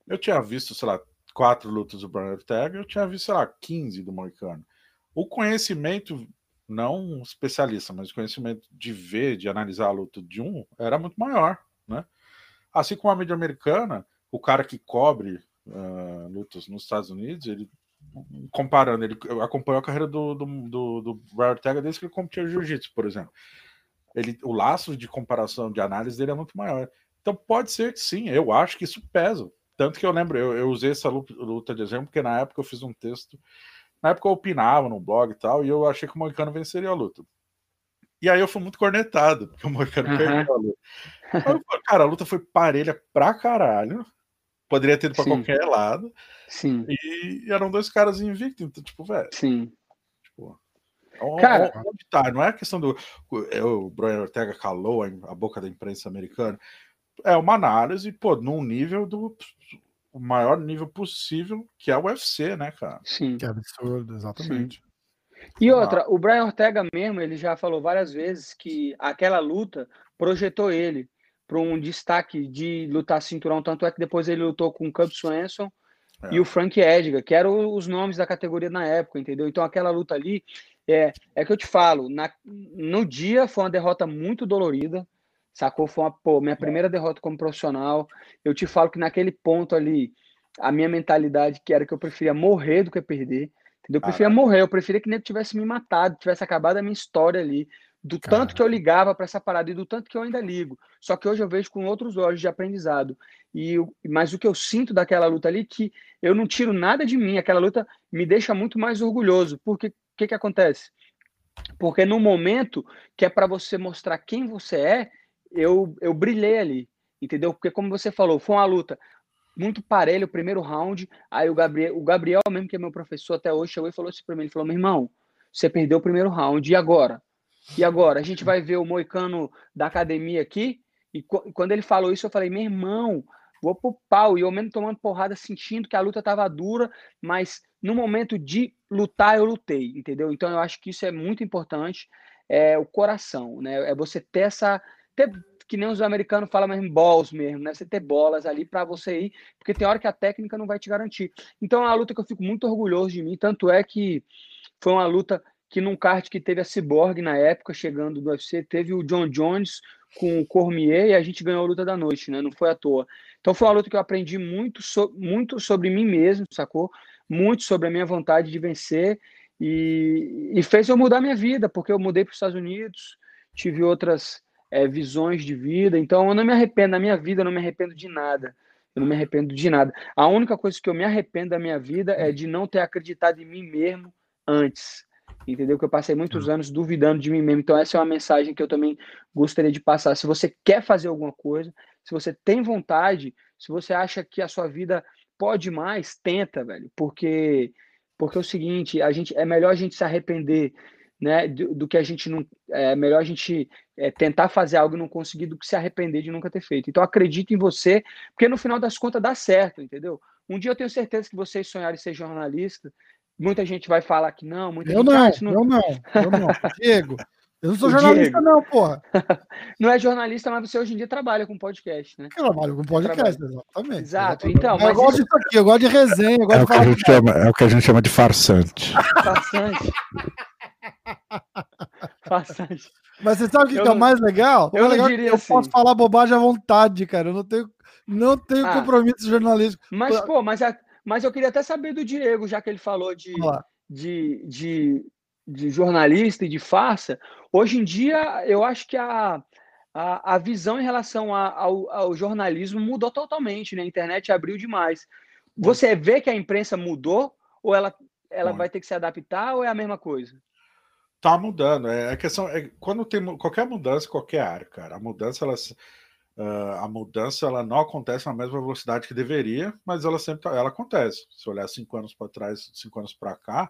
Eu tinha visto, sei lá, quatro lutas do Brian Ortega, eu tinha visto, sei lá, 15 do Moicano. O conhecimento, não especialista, mas o conhecimento de ver, de analisar a luta de um, era muito maior? Assim como a mídia americana, o cara que cobre uh, lutas nos Estados Unidos, ele comparando, ele acompanhou a carreira do, do, do, do Brian Ortega desde que ele competia jiu-jitsu, por exemplo ele, o laço de comparação, de análise dele é muito maior. Então pode ser que sim, eu acho que isso pesa. Tanto que eu lembro, eu, eu usei essa luta de exemplo, porque na época eu fiz um texto, na época eu opinava no blog e tal, e eu achei que o Moicano venceria a luta. E aí eu fui muito cornetado, porque o Moicano uhum. perdeu a luta. Eu, cara, a luta foi parelha pra caralho. Poderia ter ido pra Sim. qualquer lado. Sim. E eram dois caras invictos, então, tipo, velho. Sim. Cara, onde tá? Não é a questão do. É, o Brian Ortega calou a boca da imprensa americana. É uma análise, pô, num nível do. O maior nível possível, que é o UFC, né, cara? Sim. Que absurdo, exatamente. Sim. E outra, o Brian Ortega mesmo, ele já falou várias vezes que aquela luta projetou ele para um destaque de lutar cinturão, tanto é que depois ele lutou com o Cub Swanson é. e o Frank Edgar, que eram os nomes da categoria na época, entendeu? Então aquela luta ali é, é que eu te falo, na, no dia foi uma derrota muito dolorida, sacou? Foi uma, pô, minha primeira derrota como profissional. Eu te falo que naquele ponto ali, a minha mentalidade que era que eu preferia morrer do que perder. Eu preferia morrer, eu preferia que nem tivesse me matado, tivesse acabado a minha história ali, do tanto que eu ligava para essa parada e do tanto que eu ainda ligo. Só que hoje eu vejo com outros olhos de aprendizado. E mas o que eu sinto daquela luta ali que eu não tiro nada de mim, aquela luta me deixa muito mais orgulhoso, porque que, que acontece? Porque no momento que é para você mostrar quem você é, eu, eu brilhei ali, entendeu? Porque como você falou, foi uma luta muito parelha o primeiro round. Aí o Gabriel, o Gabriel mesmo que é meu professor até hoje, chegou e falou assim para mim, ele falou: "Meu irmão, você perdeu o primeiro round e agora? E agora a gente vai ver o moicano da academia aqui?" E quando ele falou isso, eu falei: "Meu irmão, vou pro pau. E eu mesmo tomando porrada, sentindo que a luta tava dura, mas no momento de lutar, eu lutei, entendeu? Então eu acho que isso é muito importante, é o coração, né? É você ter essa. Ter, que nem os americanos falam mesmo, balls mesmo, né? Você ter bolas ali para você ir, porque tem hora que a técnica não vai te garantir. Então é uma luta que eu fico muito orgulhoso de mim, tanto é que foi uma luta que num kart que teve a Cyborg na época, chegando do UFC, teve o John Jones com o Cormier e a gente ganhou a luta da noite, né? Não foi à toa. Então foi uma luta que eu aprendi muito, so, muito sobre mim mesmo, sacou? Muito sobre a minha vontade de vencer e, e fez eu mudar minha vida, porque eu mudei para os Estados Unidos, tive outras é, visões de vida, então eu não me arrependo da minha vida, eu não me arrependo de nada. Eu não me arrependo de nada. A única coisa que eu me arrependo da minha vida é de não ter acreditado em mim mesmo antes entendeu? Que eu passei muitos uhum. anos duvidando de mim mesmo. Então, essa é uma mensagem que eu também gostaria de passar. Se você quer fazer alguma coisa, se você tem vontade, se você acha que a sua vida pode mais, tenta, velho. Porque, porque é o seguinte, a gente, é melhor a gente se arrepender né, do, do, que a gente não. É melhor a gente é, tentar fazer algo e não conseguir do que se arrepender de nunca ter feito. Então acredite em você, porque no final das contas dá certo, entendeu? Um dia eu tenho certeza que vocês sonharem ser jornalista, Muita gente vai falar que não, muita eu gente não, não, eu não, eu não. Diego, eu não sou jornalista, Diego. não, porra. não é jornalista, mas você hoje em dia trabalha com podcast, né? Eu trabalho com podcast, exatamente. Exato, então. Eu gosto isso... disso aqui, eu gosto de resenha. Eu gosto é, o que a gente chama, é o que a gente chama de farsante. Farsante. Mas você sabe o que, que é o mais legal? Eu, legal é diria eu assim. posso falar bobagem à vontade, cara. Eu não tenho, não tenho ah, compromisso jornalístico. Mas, pô, mas a, mas eu queria até saber do Diego, já que ele falou de, de, de, de, jornalista e de farsa. Hoje em dia, eu acho que a, a, a visão em relação a, ao, ao, jornalismo mudou totalmente, né? A internet abriu demais. Você vê que a imprensa mudou ou ela, ela vai ter que se adaptar ou é a mesma coisa? Tá mudando. É a questão é quando tem qualquer mudança, qualquer área, cara. A mudança ela Uh, a mudança ela não acontece na mesma velocidade que deveria, mas ela sempre tá, ela acontece. Se olhar cinco anos para trás, cinco anos para cá,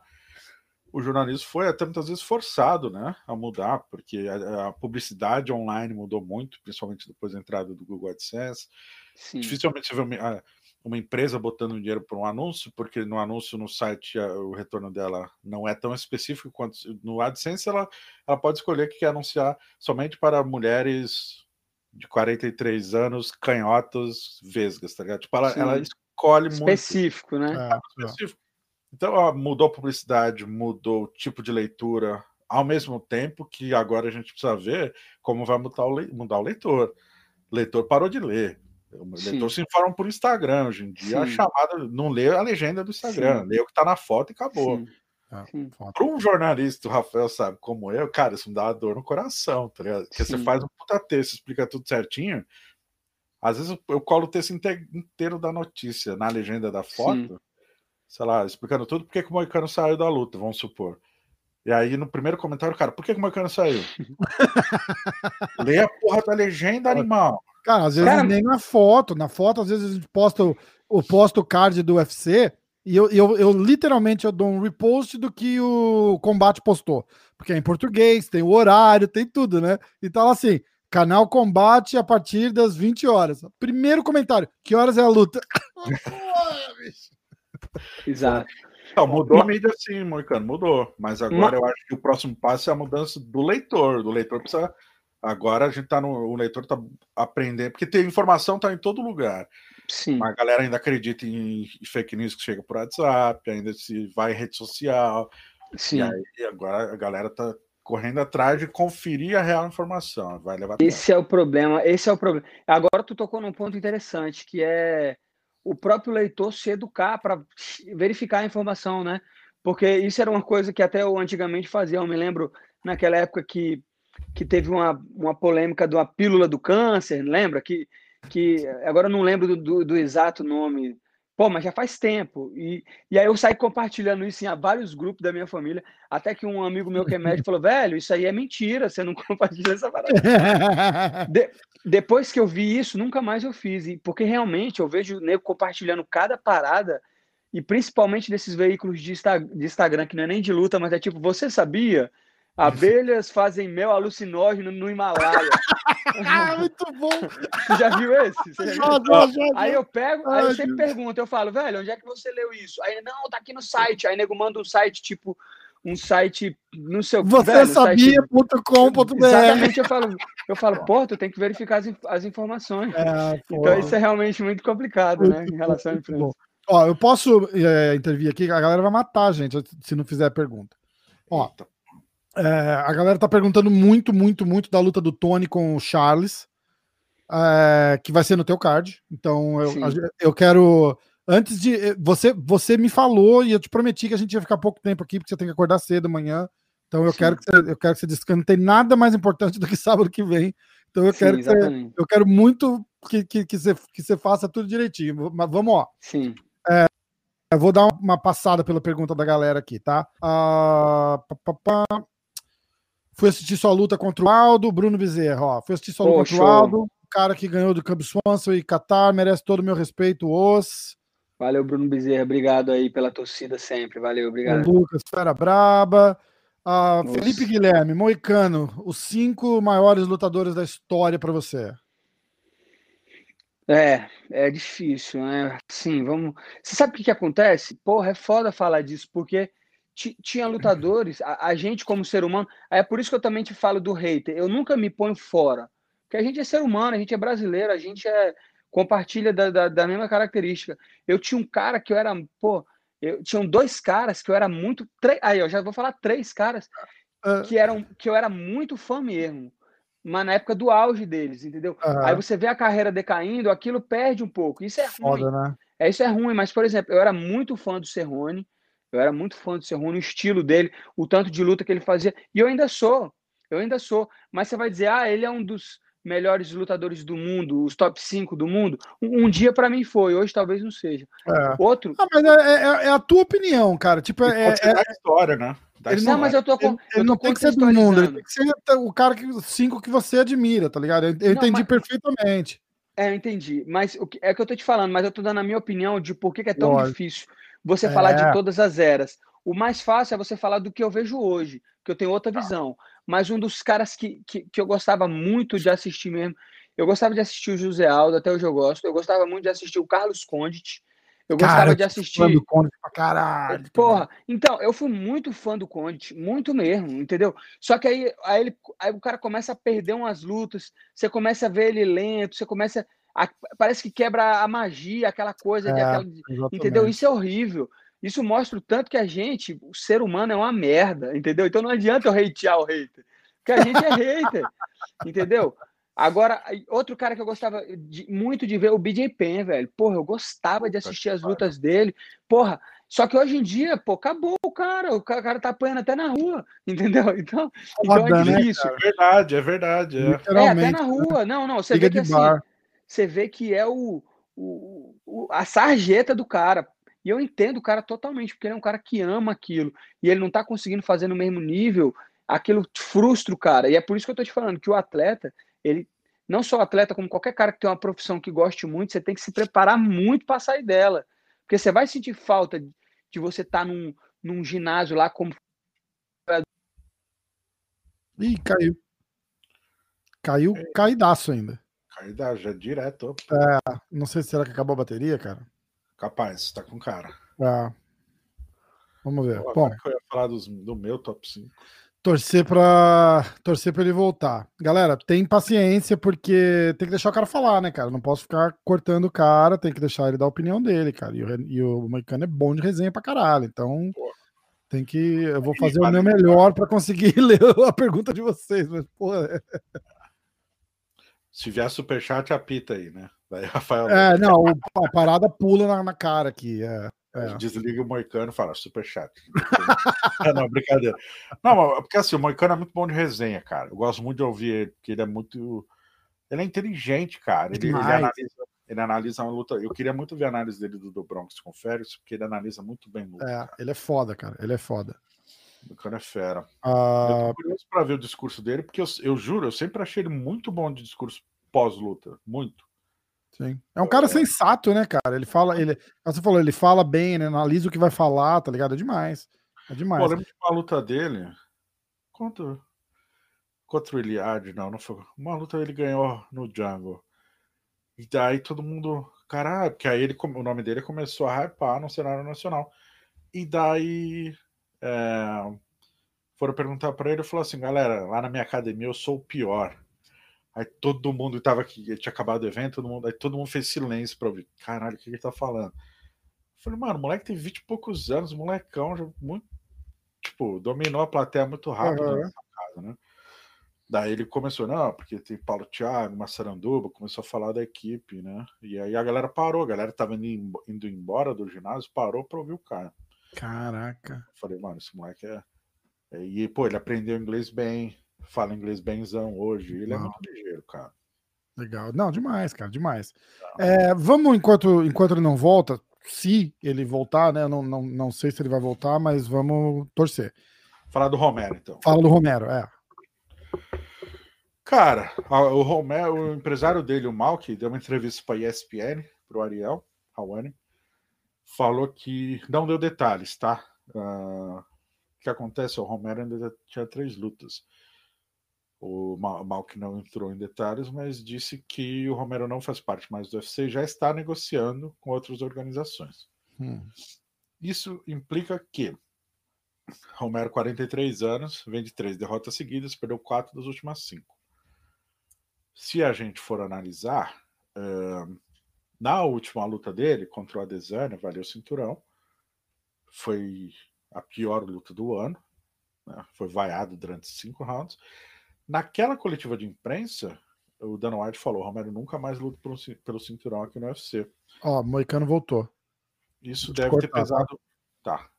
o jornalismo foi até muitas vezes forçado, né, a mudar, porque a, a, publicidade online mudou muito, principalmente depois da entrada do Google AdSense. Sim. Dificilmente você vê uma, uma empresa botando dinheiro para um anúncio, porque no anúncio no site o retorno dela não é tão específico quanto no AdSense. Ela, ela pode escolher que quer anunciar somente para mulheres de 43 anos, canhotos, vesgas, tá ligado? Tipo, ela, ela escolhe específico, muito. Né? É, específico, Então, ó, mudou a publicidade, mudou o tipo de leitura, ao mesmo tempo que agora a gente precisa ver como vai mudar o, le... mudar o leitor. O leitor parou de ler. O Sim. leitor se informa por Instagram. Hoje em dia, Sim. a chamada não lê a legenda do Instagram, Sim. lê o que está na foto e acabou. Sim. Ah, para um jornalista, o Rafael sabe como eu, cara, isso me dá uma dor no coração, tá ligado? Porque Sim. você faz um puta texto, explica tudo certinho. Às vezes eu, eu colo o texto inteiro da notícia na legenda da foto, Sim. sei lá, explicando tudo porque que o Moicano saiu da luta, vamos supor. E aí, no primeiro comentário, cara, por que, que o Moicano saiu? Lê a porra da legenda, animal. Cara, às vezes cara... nem na foto. Na foto, às vezes a gente posta o, o posto card do UFC e eu, eu, eu, literalmente eu dou um repost do que o Combate postou. Porque é em português, tem o horário, tem tudo, né? E tá lá assim: canal Combate a partir das 20 horas. Primeiro comentário: que horas é a luta? Exato. Não, mudou a mídia sim, Moicano, mudou. Mas agora eu acho que o próximo passo é a mudança do leitor. Do leitor precisa. Agora a gente tá no. O leitor tá aprendendo, porque tem informação, tá em todo lugar. Sim. A galera ainda acredita em fake news que chega por WhatsApp, ainda se vai em rede social. Sim. E aí agora a galera tá correndo atrás de conferir a real informação. Vai levar Esse tempo. é o problema. Esse é o problema. Agora tu tocou num ponto interessante, que é o próprio leitor se educar para verificar a informação, né? Porque isso era uma coisa que até eu antigamente fazia. Eu me lembro naquela época que, que teve uma, uma polêmica de uma pílula do câncer, lembra? Que que agora eu não lembro do, do, do, exato nome. Pô, mas já faz tempo. E, e aí eu saí compartilhando isso em vários grupos da minha família, até que um amigo meu que é médico falou, velho, isso aí é mentira, você não compartilha essa parada. De, depois que eu vi isso, nunca mais eu fiz. E, porque realmente eu vejo o nego compartilhando cada parada, e principalmente desses veículos de, Insta, de Instagram, que não é nem de luta, mas é tipo, você sabia? Abelhas fazem mel alucinógeno no Himalaia. ah, muito bom! Você já viu esse? Já viu? Já, já, aí eu pego, aí eu sempre pergunto, eu falo, velho, onde é que você leu isso? Aí, não, tá aqui no site. Aí nego manda um site, tipo, um site, não sei o que. Você sabia.com.br. Exatamente, eu falo, eu falo, pô, tu tem que verificar as, as informações. É, então isso é realmente muito complicado, né, em relação à imprensa. Ó, eu posso é, intervir aqui, a galera vai matar a gente se não fizer pergunta. Ó, é, a galera tá perguntando muito, muito, muito da luta do Tony com o Charles, é, que vai ser no teu card. Então eu, eu quero Antes de. Eh, você, você me falou e eu te prometi que a gente ia ficar pouco tempo aqui, porque você tem que acordar cedo amanhã. Então eu quero, que você, eu quero que você descanse. Não tem nada mais importante do que sábado que vem. Então eu Sim, quero que você, eu quero muito que, que, que, você, que você faça tudo direitinho. Mas vamos ó. Sim. É, eu vou dar uma passada pela pergunta da galera aqui, tá? Ah, pá, pá, pá. Fui assistir sua luta contra o Aldo, Bruno Bezerra, ó. Fui assistir sua luta contra o Aldo, o cara que ganhou do Cub Swanson e Qatar, merece todo o meu respeito, os. Valeu, Bruno Bezerra. Obrigado aí pela torcida sempre. Valeu, obrigado. O Lucas, Fera Braba. Uh, Felipe Guilherme, Moicano, os cinco maiores lutadores da história para você. É, é difícil, né? Sim, vamos. Você sabe o que, que acontece? Porra, é foda falar disso, porque tinha lutadores, a, a, gente como ser humano, é por isso que eu também te falo do hater. Eu nunca me ponho fora, porque a gente é ser humano, a gente é brasileiro, a gente é, compartilha da, da, da, mesma característica. Eu tinha um cara que eu era, pô, eu tinham dois caras que eu era muito, aí eu já vou falar três caras uh, que eram que eu era muito fã mesmo, mas na época do auge deles, entendeu? Uh, aí você vê a carreira decaindo, aquilo perde um pouco. Isso é foda, ruim. Né? É isso é ruim, mas por exemplo, eu era muito fã do Cerrone, eu era muito fã do Cerrone, o estilo dele, o tanto de luta que ele fazia, e eu ainda sou. Eu ainda sou, mas você vai dizer, ah, ele é um dos melhores lutadores do mundo, os top 5 do mundo. Um, um dia para mim foi, hoje talvez não seja. É. Outro. Ah, mas é, é, é, a tua opinião, cara. Tipo, é, é, a história, né? Da ele, não, mas eu tô com. Ele, eu ele tô não tem que ser do mundo, ele tem que ser o cara que cinco que você admira, tá ligado? Eu, eu não, entendi mas... perfeitamente. É, eu entendi. Mas o que, é que eu tô te falando, mas eu tô dando a minha opinião de por que, que é tão Lógico. difícil você falar de é. todas as eras. O mais fácil é você falar do que eu vejo hoje, que eu tenho outra tá. visão mas um dos caras que, que, que eu gostava muito de assistir mesmo, eu gostava de assistir o José Aldo, até hoje eu gosto, eu gostava muito de assistir o Carlos Condit, eu Cara, gostava de assistir. Fã do Condit pra caralho. Porra, então, eu fui muito fã do Condit, muito mesmo, entendeu? Só que aí, aí, ele, aí o cara começa a perder umas lutas, você começa a ver ele lento, você começa. A, parece que quebra a magia, aquela coisa, é, de, aquela, entendeu? Isso é horrível. Isso mostra o tanto que a gente, o ser humano, é uma merda, entendeu? Então não adianta eu hatear o hater, porque a gente é hater, entendeu? Agora, outro cara que eu gostava de, muito de ver, o BJ Penn, velho. Porra, eu gostava de assistir as lutas dele. Porra, só que hoje em dia, pô, acabou o cara. O cara tá apanhando até na rua, entendeu? Então, então é né, difícil. Né, é verdade, é verdade. É. é, até na rua. Não, não, você Liga vê que assim, você vê que é o, o, o, a sarjeta do cara. E eu entendo o cara totalmente, porque ele é um cara que ama aquilo e ele não tá conseguindo fazer no mesmo nível, aquilo frustra o cara. E é por isso que eu tô te falando que o atleta, ele não só o atleta, como qualquer cara que tem uma profissão que goste muito, você tem que se preparar muito para sair dela. Porque você vai sentir falta de você estar tá num, num ginásio lá como. Ih, caiu. Caiu é. caidaço ainda. Caidaço, já direto. É, não sei se será que acabou a bateria, cara. Capaz, tá com cara. Ah. Vamos ver. Pô, Bom, eu ia falar dos, do meu top 5. Torcer para torcer para ele voltar. Galera, tem paciência porque tem que deixar o cara falar, né, cara? Não posso ficar cortando o cara, tem que deixar ele dar a opinião dele, cara. E o, e o Moicano é bom de resenha pra caralho. Então, Pô. tem que eu vou fazer o meu melhor para conseguir ler a pergunta de vocês, mas porra. Se vier superchat, apita aí, né? Daí, Rafael. É, não, a parada pula na, na cara aqui. É, é. Desliga o Moicano e fala, super chato. é, não, brincadeira. Não, porque assim, o Moicano é muito bom de resenha, cara. Eu gosto muito de ouvir ele, porque ele é muito. Ele é inteligente, cara. Ele, ele, analisa, ele analisa uma luta. Eu queria muito ver a análise dele do, do Bronx com Férias, porque ele analisa muito bem luta. É, cara. ele é foda, cara. Ele é foda. O cara é fera. Uh... Eu tô curioso pra ver o discurso dele, porque eu, eu juro, eu sempre achei ele muito bom de discurso pós-luta. Muito. Sim. É um cara é. sensato, né, cara? Ele fala, ele, você falou, ele fala bem, né? Analisa o que vai falar, tá ligado? É demais. É demais. Pô, lembro de uma luta dele contra, contra o Iliad, não, não foi. Uma luta ele ganhou no Jungle. E daí todo mundo, caralho, porque aí ele, o nome dele começou a hypar no cenário nacional. E daí é, foram perguntar para ele, e falou assim, galera, lá na minha academia eu sou o pior. Aí todo mundo tava aqui, tinha acabado o evento, todo mundo, aí todo mundo fez silêncio para ouvir. Caralho, o que ele tá falando? Eu falei, mano, o moleque tem 20 e poucos anos, molecão, já muito, tipo, dominou a plateia muito rápido uhum. nessa casa, né? Daí ele começou, não, porque tem Paulo Thiago, Massaranduba, começou a falar da equipe, né? E aí a galera parou, a galera tava indo, indo embora do ginásio, parou pra ouvir o cara. Caraca. Eu falei, mano, esse moleque é. E, pô, ele aprendeu inglês bem, fala inglês benzão hoje, ele é não. é muito ligeiro, cara. Legal. Não, demais, cara, demais. É, vamos, enquanto, enquanto ele não volta, se ele voltar, né? Não, não, não sei se ele vai voltar, mas vamos torcer. Falar do Romero, então. Fala do Romero, é. Cara, o Romero, o empresário dele, o Malk, deu uma entrevista para a ESPN, para o Ariel Hawani, falou que não deu detalhes, tá? Uh, o que acontece? O Romero ainda tinha três lutas. O Malk não entrou em detalhes, mas disse que o Romero não faz parte mais do UFC e já está negociando com outras organizações. Hum. Isso implica que Romero, 43 anos, vem de três derrotas seguidas, perdeu quatro das últimas cinco. Se a gente for analisar, uh, na última luta dele contra o Adesanya, valeu o cinturão, foi a pior luta do ano, né? foi vaiado durante cinco rounds. Naquela coletiva de imprensa, o Dan White falou: Romero nunca mais luta pelo, cinturão aqui no UFC. Ó, oh, Moicano voltou. Isso deve cortar, ter tá? pesado. Tá.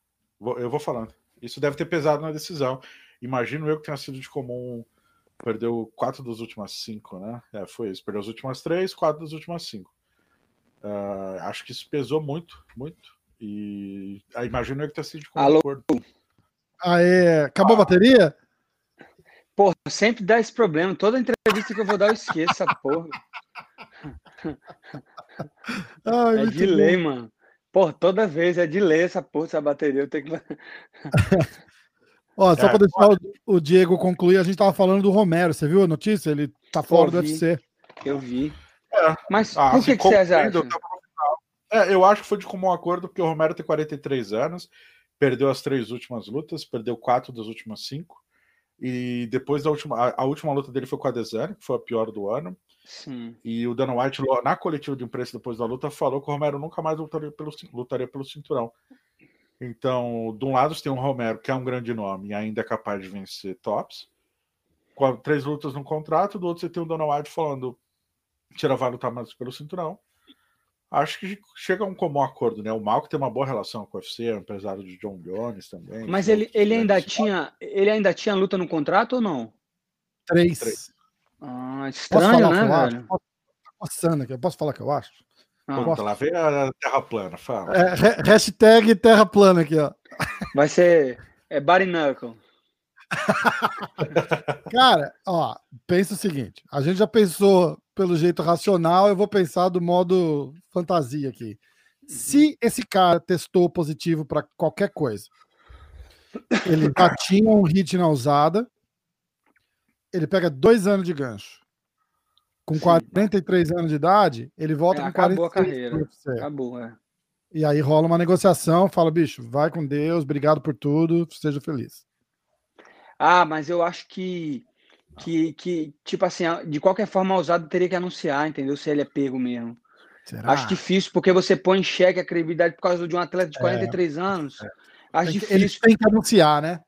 Eu vou falando. Isso deve ter pesado na decisão. Imagino eu que tenha sido de comum. Perdeu quatro das últimas cinco, né? É, foi isso. Perdeu as últimas três, quatro das últimas cinco. Uh, acho que isso pesou muito, muito. E ah, imagino eu que tenha sido de comum acordo. Aê, acabou ah. a bateria? Porra, sempre dá esse problema. Toda entrevista que eu vou dar, eu esqueço essa porra. Ai, é de bom. lei, mano. Porra, toda vez é de lei essa porra, essa bateria. Eu tenho que. Ó, só é, para deixar o, o, Diego concluir, a gente tava falando do Romero. Você viu a notícia? Ele tá fora do UFC. Eu vi. É. Mas ah, por que, que você acha? É, eu acho que foi de comum acordo, porque o Romero tem 43 anos, perdeu as três últimas lutas, perdeu quatro das últimas cinco. E depois da última, a, a, última luta dele foi com a Desane, que foi a pior do ano. Sim. E o Dana White, na coletiva de imprensa depois da luta, falou que o Romero nunca mais lutaria pelo, lutaria pelo cinturão. Então, de um lado você tem o Romero, que é um grande nome e ainda é capaz de vencer tops, com três lutas no contrato, do outro você tem o Dana White falando tira lutar mais pelo cinturão. Acho que chega a um comum acordo, né? O Malco tem uma boa relação com o UFC, é um empresário de John Jones também. Mas ele, ele ainda tinha ele ainda tinha luta no contrato ou não? Três. Três. Ah, estranho, né, velho? Posso, coçando aqui. Posso falar o que eu acho? Ah, lá vem a Terra plana, fala. É, hashtag Terra plana aqui, ó. Vai ser é Barry Knuckle. Cara, ó, pensa o seguinte: a gente já pensou pelo jeito racional, eu vou pensar do modo fantasia aqui. Se uhum. esse cara testou positivo para qualquer coisa, ele já tinha um hit na usada, ele pega dois anos de gancho. Com Sim. 43 anos de idade, ele volta é, com 40 Acabou a carreira. Acabou, é. E aí rola uma negociação, fala, bicho, vai com Deus, obrigado por tudo, seja feliz. Ah, mas eu acho que, que, que tipo assim, de qualquer forma, a usado teria que anunciar, entendeu? Se ele é pego mesmo. Será? Acho difícil, porque você põe em xeque a credibilidade por causa de um atleta de 43 é, anos. É. Acho difícil. Eles têm que anunciar, né?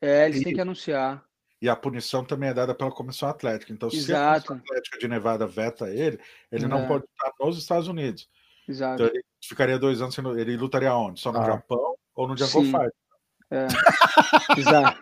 É, eles e, têm que anunciar. E a punição também é dada pela Comissão Atlética. Então, Exato. se a Comissão Atlética de Nevada veta ele, ele é. não pode estar nos Estados Unidos. Exato. Então, ele ficaria dois anos sendo. Ele lutaria onde? Só no ah. Japão ou no Jungle Fight? É. Exato.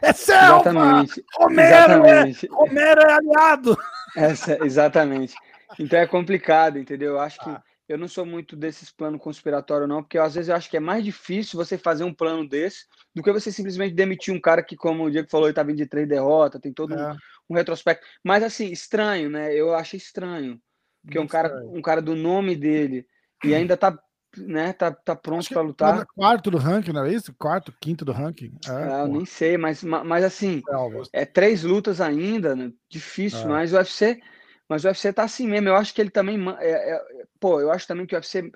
É selva! Exatamente. Romero, é- exatamente. É, Romero é aliado! Essa, exatamente. Então é complicado, entendeu? Eu acho que ah. eu não sou muito desses planos conspiratórios, não, porque às vezes eu acho que é mais difícil você fazer um plano desse do que você simplesmente demitir um cara que, como o Diego falou, ele tá vindo de três derrotas, tem todo é. um, um, retrospecto. Mas assim, estranho, né? Eu achei estranho. Porque um cara, um cara do nome dele e ainda tá né, tá, tá pronto para lutar. Quarto do ranking, não é isso? Quarto, quinto do ranking? É, Ah, eu nem sei, mas, ma- mas assim, selva. é três lutas ainda, né? Difícil, É. mas o UFC, mas o UFC tá assim mesmo. Eu acho que ele também, é- é- pô, eu acho também que o UFC,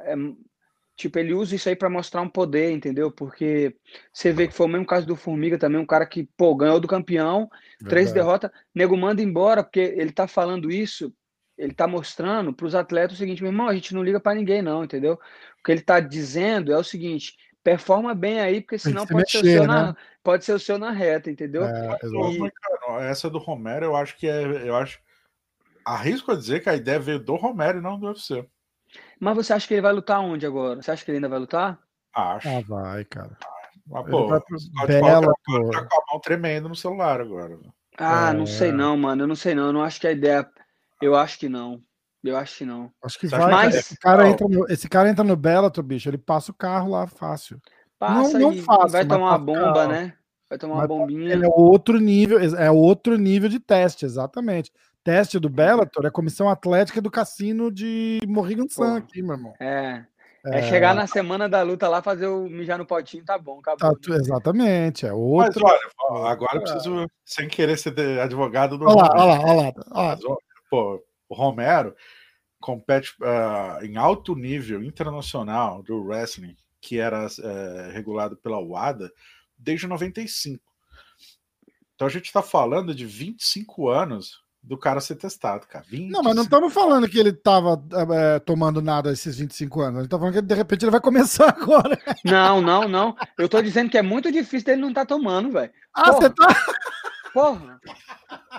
é, tipo, ele usa isso aí para mostrar um poder, entendeu? Porque você vê que foi o mesmo caso do Formiga também, um cara que, pô, ganhou do campeão, três Verdade. derrotas, nego manda embora, porque ele tá falando isso, ele tá mostrando para os atletas o seguinte, meu irmão, a gente não liga para ninguém não, entendeu? O que ele tá dizendo é o seguinte, performa bem aí, porque que senão se pode ser o mexer, seu né? na, pode ser o seu na reta, entendeu? É, cara, essa do Romero, eu acho que é. Eu acho. Arrisco a dizer que a ideia veio do Romero e não do UFC. Mas você acha que ele vai lutar onde agora? Você acha que ele ainda vai lutar? Acho. Ah, vai, cara. Mas, Ele pô, vai pro Scott Bela, Coker pô. tá com a mão tremendo no celular agora. Ah, É. não sei não, mano, eu não sei não, eu não acho que a ideia, eu acho que não, eu acho que não. Acho que Você vai. é esse, cara entra no, esse cara entra no Bellator, bicho. Ele passa o carro lá fácil. Passa não e fácil, vai mas tomar uma bomba, carro. né? Vai tomar uma Mas bombinha. Ele é outro nível, é outro nível de teste, exatamente. Teste do Bellator é a comissão atlética do cassino de Morrigan Sun aqui, meu irmão. É, é chegar na semana da luta lá, fazer o mijar no potinho, tá bom, acabou. Tá, né? exatamente, é Mas outro. olha, ó, agora eu preciso, sem querer ser advogado do Olha lá, olha lá, olha lá. olha. Mas, pô, o Romero compete ah, em alto nível internacional do wrestling, que era eh, regulado pela WADA, desde 95. Então a gente está falando de 25 anos do cara ser testado, cara. 25. Não, mas não estamos falando que ele tava é, tomando nada esses 25 anos. A gente tá falando que de repente ele vai começar agora. Não, não, não. Eu tô dizendo que é muito difícil dele não tá tomando, velho. Ah, Porra. você tá. Porra.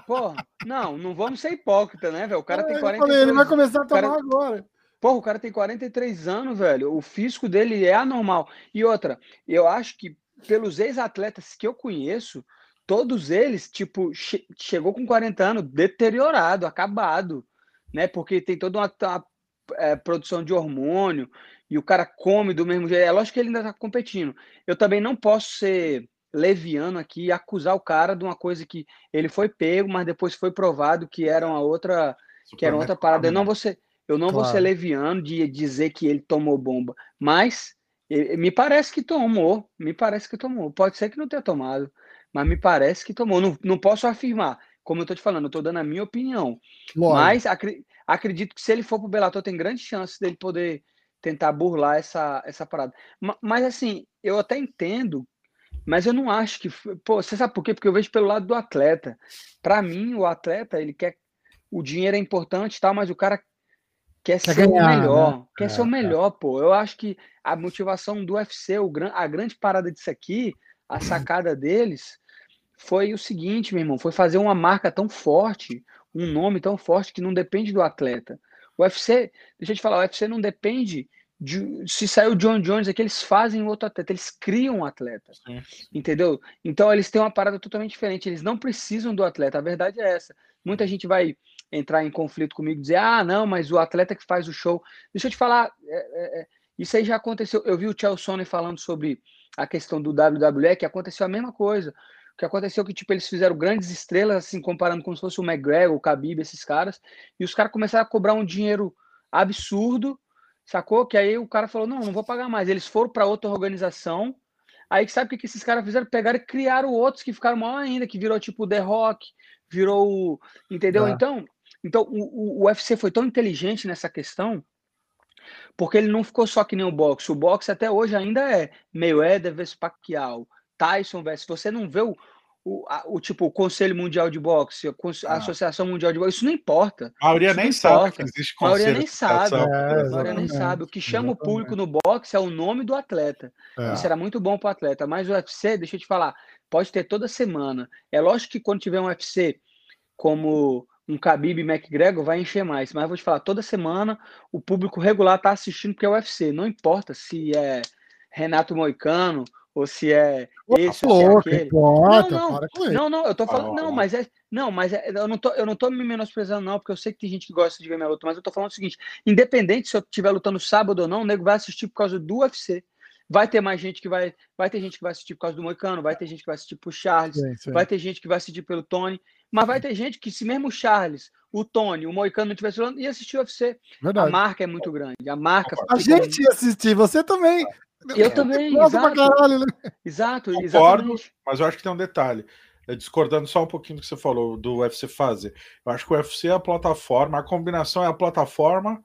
Porra. Não, não vamos ser hipócrita, né, velho? O cara tem Eu 43 falei, ele vai começar a tomar cara- agora. Porra, o cara tem 43 anos, velho. O físico dele é anormal. E outra, eu acho que pelos ex-atletas que eu conheço, todos eles, tipo, che- chegou com 40 anos deteriorado, acabado, né? Porque tem toda uma, uma, é, produção de hormônio e o cara come do mesmo jeito. É lógico que ele ainda tá competindo. Eu também não posso ser leviano aqui e acusar o cara de uma coisa que ele foi pego, mas depois foi provado que era uma outra que era outra parada. Eu não vou ser, eu não vou ser Claro. leviano de dizer que ele tomou bomba, mas me parece que tomou, me parece que tomou. Pode ser que não tenha tomado, mas me parece que tomou. Não, não posso afirmar, como eu tô te falando, eu tô dando a minha opinião. Lógico. Mas acri- acredito que se ele for pro Bellator, tem grande chance dele poder tentar burlar essa, essa parada. Ma- Mas assim, eu até entendo, mas eu não acho que. Pô, você sabe por quê? Porque eu vejo pelo lado do atleta. Para mim, o atleta, ele quer. O dinheiro é importante e tal, mas o cara quer, Quer ser ganhar, o melhor. né? Quer É, ser o é. melhor, pô. Eu acho que a motivação do UFC, o, a grande parada disso aqui, a sacada deles, foi o seguinte, meu irmão: foi fazer uma marca tão forte, um nome tão forte que não depende do atleta. O UFC, deixa eu te falar, o UFC não depende de. Se saiu o John Jones aqui, eles fazem outro atleta, eles criam um atleta. Sim. Entendeu? Então eles têm uma parada totalmente diferente. Eles não precisam do atleta. A verdade é essa. Muita gente vai entrar em conflito comigo e dizer: ah, não, mas o atleta que faz o show. Deixa eu te falar, é, é, é, isso aí já aconteceu. Eu vi o Chael Sonnen falando sobre a questão do WWE, que aconteceu a mesma coisa. O que aconteceu é que tipo, eles fizeram grandes estrelas, assim, comparando como se fosse o McGregor, o Khabib, esses caras, e os caras começaram a cobrar um dinheiro absurdo, sacou? Que aí o cara falou: não, não vou pagar mais. Eles foram para outra organização. Aí sabe o que, que esses caras fizeram? Pegaram e criaram outros que ficaram maior ainda, que virou tipo o The Rock, virou o. Entendeu? É. Então, então o, o, o UFC foi tão inteligente nessa questão, porque ele não ficou só que nem o boxe. O boxe até hoje ainda é Mayweather vs Pacquiao, Tyson vs. Você não vê o, o, a- o tipo o Conselho Mundial de Boxe, a, Ah. Associação Mundial de Boxe, isso não importa. A maioria nem não sabe importa. que existe A maioria conselho nem sabe. É, A maioria nem sabe. O que chama o exatamente. público no boxe é o nome do atleta. É. Isso era muito bom para o atleta. Mas o UFC, deixa eu te falar, pode ter toda semana. É lógico que quando tiver um UFC como um Khabib McGregor, vai encher mais. Mas vou te falar, toda semana o público regular está assistindo porque é o UFC. Não importa se é Renato Moicano ou se é esse ou se é aquele. importa, Não, não, para. Não, não, eu tô falando, Ah, não, ah. mas é, não, mas é, eu não tô, eu não tô me menosprezando não, porque eu sei que tem gente que gosta de ver minha luta, mas eu tô falando o seguinte, independente se eu estiver lutando sábado ou não, o nego vai assistir por causa do UFC. Vai ter mais gente que vai. Vai ter gente que vai assistir por causa do Moicano, vai ter gente que vai assistir por Charles, sim, sim. vai ter gente que vai assistir pelo Tony, mas vai ter gente que, se mesmo o Charles, o Tony, o Moicano não tivesse falando, ia assistir o UFC. Verdade. A marca é muito grande. A marca. A gente ia assistir, você também. Eu também. Nossa, exato. Caralho, né? Exato, Concordo, exatamente. Mas eu acho que tem um detalhe. É, discordando só um pouquinho do que você falou do UFC fazer. Eu acho que o UFC é a plataforma, a combinação é a plataforma,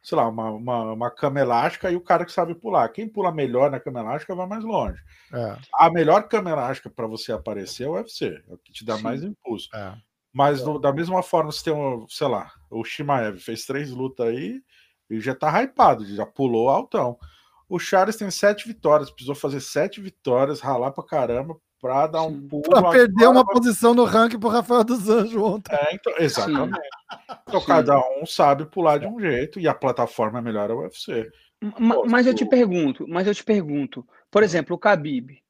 sei lá, uma, uma, uma cama elástica e o cara que sabe pular. Quem pula melhor na cama elástica vai mais longe. É. A melhor cama elástica para você aparecer é o UFC, é o que te dá Sim. mais impulso. É. Mas no, da mesma forma, você tem, um, sei lá, o Shimaev fez três lutas aí e já tá hypado, já pulou altão. O Charles tem sete vitórias, precisou fazer sete vitórias, ralar pra caramba para dar um pulo. Pra perder uma posição no ranking pro Rafael dos Anjos ontem. É, então, exatamente. Sim. Então Sim. cada um sabe pular de um jeito e a plataforma é melhor é o UFC. Mas, mas eu te pergunto, mas eu te pergunto, por exemplo, o Khabib,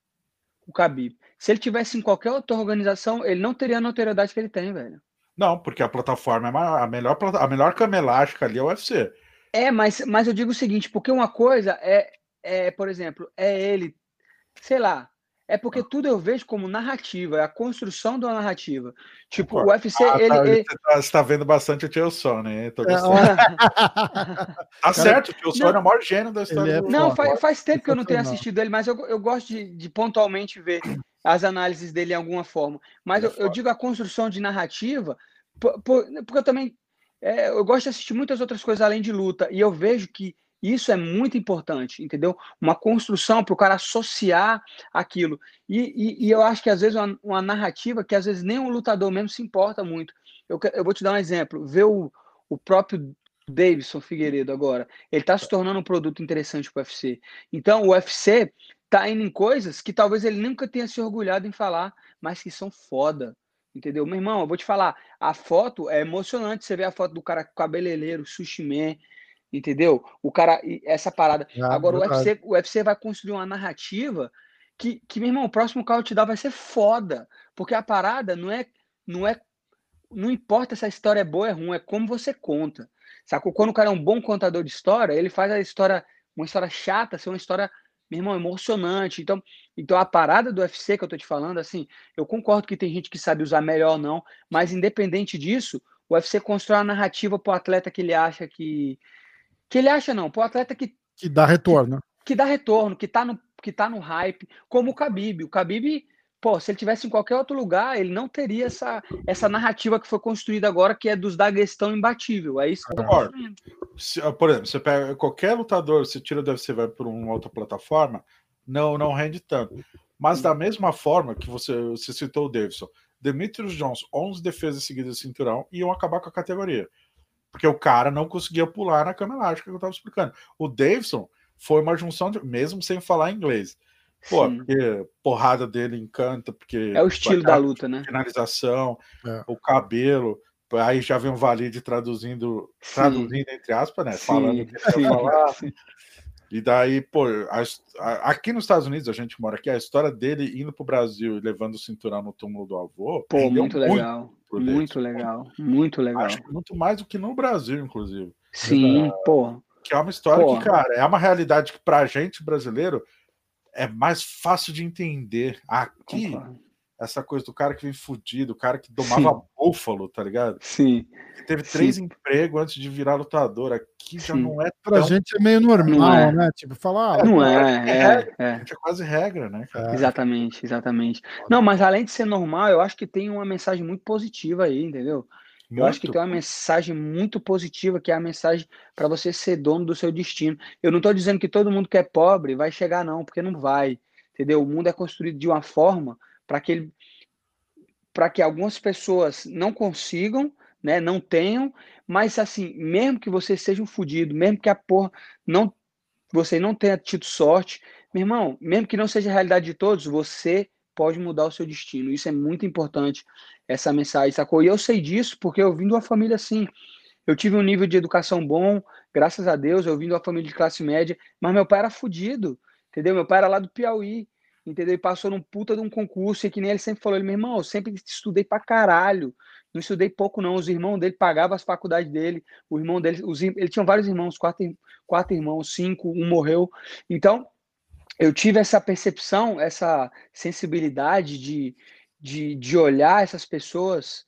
o Khabib, se ele tivesse em qualquer outra organização, ele não teria a notoriedade que ele tem, velho. Não, porque a plataforma é a melhor a melhor cama elástica ali é o UFC. É, mas, mas eu digo o seguinte, porque uma coisa é, é, por exemplo, é ele, sei lá, é porque tudo eu vejo como narrativa, é a construção da narrativa. Tipo, Pô, o UFC, ah, ele, tá, ele... Você tá, vendo bastante o Tio Sony, hein? Tô é, tá certo, o Tio Sony é o maior gênio da história é do Não, faz, faz tempo que eu não tenho assistido ele, mas eu, eu gosto de, de pontualmente ver as análises dele em alguma forma. Mas é eu, eu, digo a construção de narrativa, por, por, porque eu também é, eu gosto de assistir muitas outras coisas além de luta, e eu vejo que isso é muito importante, entendeu? Uma construção para o cara associar aquilo. E, e, e, eu acho que às vezes uma, uma, narrativa que às vezes nem o lutador mesmo se importa muito. Eu, eu vou te dar um exemplo. Ver o, o próprio Davidson Figueiredo agora. Ele está se tornando um produto interessante para o UFC. Então o UFC está indo em coisas que talvez ele nunca tenha se orgulhado em falar, mas que são foda. Entendeu? Meu irmão, eu vou te falar, a foto é emocionante. Você vê a foto do cara cabeleireiro, sushi man, entendeu? O cara, essa parada. Ah, Agora, o UFC, o UFC vai construir uma narrativa que, que, meu irmão, o próximo carro te dá vai ser foda. Porque a parada não é, não é, não importa se a história é boa ou é ruim, é como você conta. Sacou? Quando o cara é um bom contador de história, ele faz a história, uma história chata, ser uma história, meu irmão, emocionante. Então, então a parada do UFC que eu tô te falando, assim, eu concordo que tem gente que sabe usar melhor ou não, mas independente disso, o UFC constrói uma narrativa pro atleta que ele acha que, que ele acha não, para o atleta que que dá retorno, que, que, dá retorno, que está no que tá no hype, como o Khabib. O Khabib, pô, se ele tivesse em qualquer outro lugar, ele não teria essa essa narrativa que foi construída agora, que é dos Daguestão imbatível. É isso que eu se, Por exemplo, você pega qualquer lutador, você tira do UFC vai por uma outra plataforma, não não rende tanto. Mas da mesma forma que você, você citou o Davidson, Demetrius Jones, 11 defesas seguidas de cinturão, iam acabar com a categoria. Porque o cara não conseguia pular na cama elástica que eu tava explicando. O Davidson foi uma junção de. mesmo sem falar inglês. Pô, porque porrada dele encanta, porque. É o estilo da luta, né? Finalização, é. o cabelo. Aí já vem o Valide traduzindo, traduzindo entre aspas, né? Sim, falando o que ele falar. Sim. E daí, pô, a, a, aqui nos Estados Unidos, a gente mora aqui, a história dele indo pro Brasil e levando o cinturão no túmulo do avô. Pô, muito legal. Muito, muito legal. Muito legal. Acho que muito mais do que no Brasil, inclusive. Sim, pô. Que é uma história pô. que, cara, é uma realidade que pra gente brasileiro é mais fácil de entender. Aqui, Concordo essa coisa do cara que vem fudido, o cara que domava Sim. búfalo, tá ligado? Sim. Que teve três Sim. empregos antes de virar lutador. Aqui Sim. já não é tão... Pra gente é meio normal, é. né? Tipo, falar. Ah, não é, é, é, é. é quase regra, né? Cara? Exatamente, exatamente. Não, mas além de ser normal, eu acho que tem uma mensagem muito positiva aí, entendeu? Muito. Eu acho que tem uma mensagem muito positiva, que é a mensagem para você ser dono do seu destino. Eu não estou dizendo que todo mundo que é pobre vai chegar, não, porque não vai. Entendeu? O mundo é construído de uma forma para que ele para que algumas pessoas não consigam, né, não tenham, mas assim, mesmo que você seja um fudido, mesmo que a porra não você não tenha tido sorte, meu irmão, mesmo que não seja a realidade de todos, você pode mudar o seu destino. Isso é muito importante, essa mensagem, sacou? E eu sei disso porque eu vim de uma família assim. Eu tive um nível de educação bom, graças a Deus, eu vim de uma família de classe média, mas meu pai era fudido, entendeu? Meu pai era lá do Piauí entendeu? E passou num puta de um concurso, e que nem ele sempre falou, ele, meu irmão, eu sempre estudei pra caralho, não estudei pouco não, os irmãos dele pagavam as faculdades dele, o irmão dele, os, ele tinha vários irmãos, quatro, quatro irmãos, cinco, um morreu, então, eu tive essa percepção, essa sensibilidade de, de, de olhar essas pessoas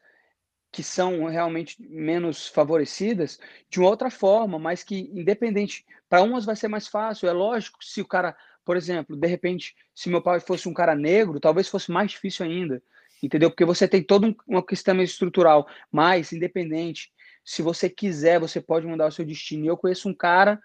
que são realmente menos favorecidas de uma outra forma, mas que independente, para umas vai ser mais fácil, é lógico, se o cara, por exemplo, de repente, se meu pai fosse um cara negro, talvez fosse mais difícil ainda, entendeu? Porque você tem todo um, questão estrutural, mas independente, se você quiser, você pode mudar o seu destino. Eu conheço um cara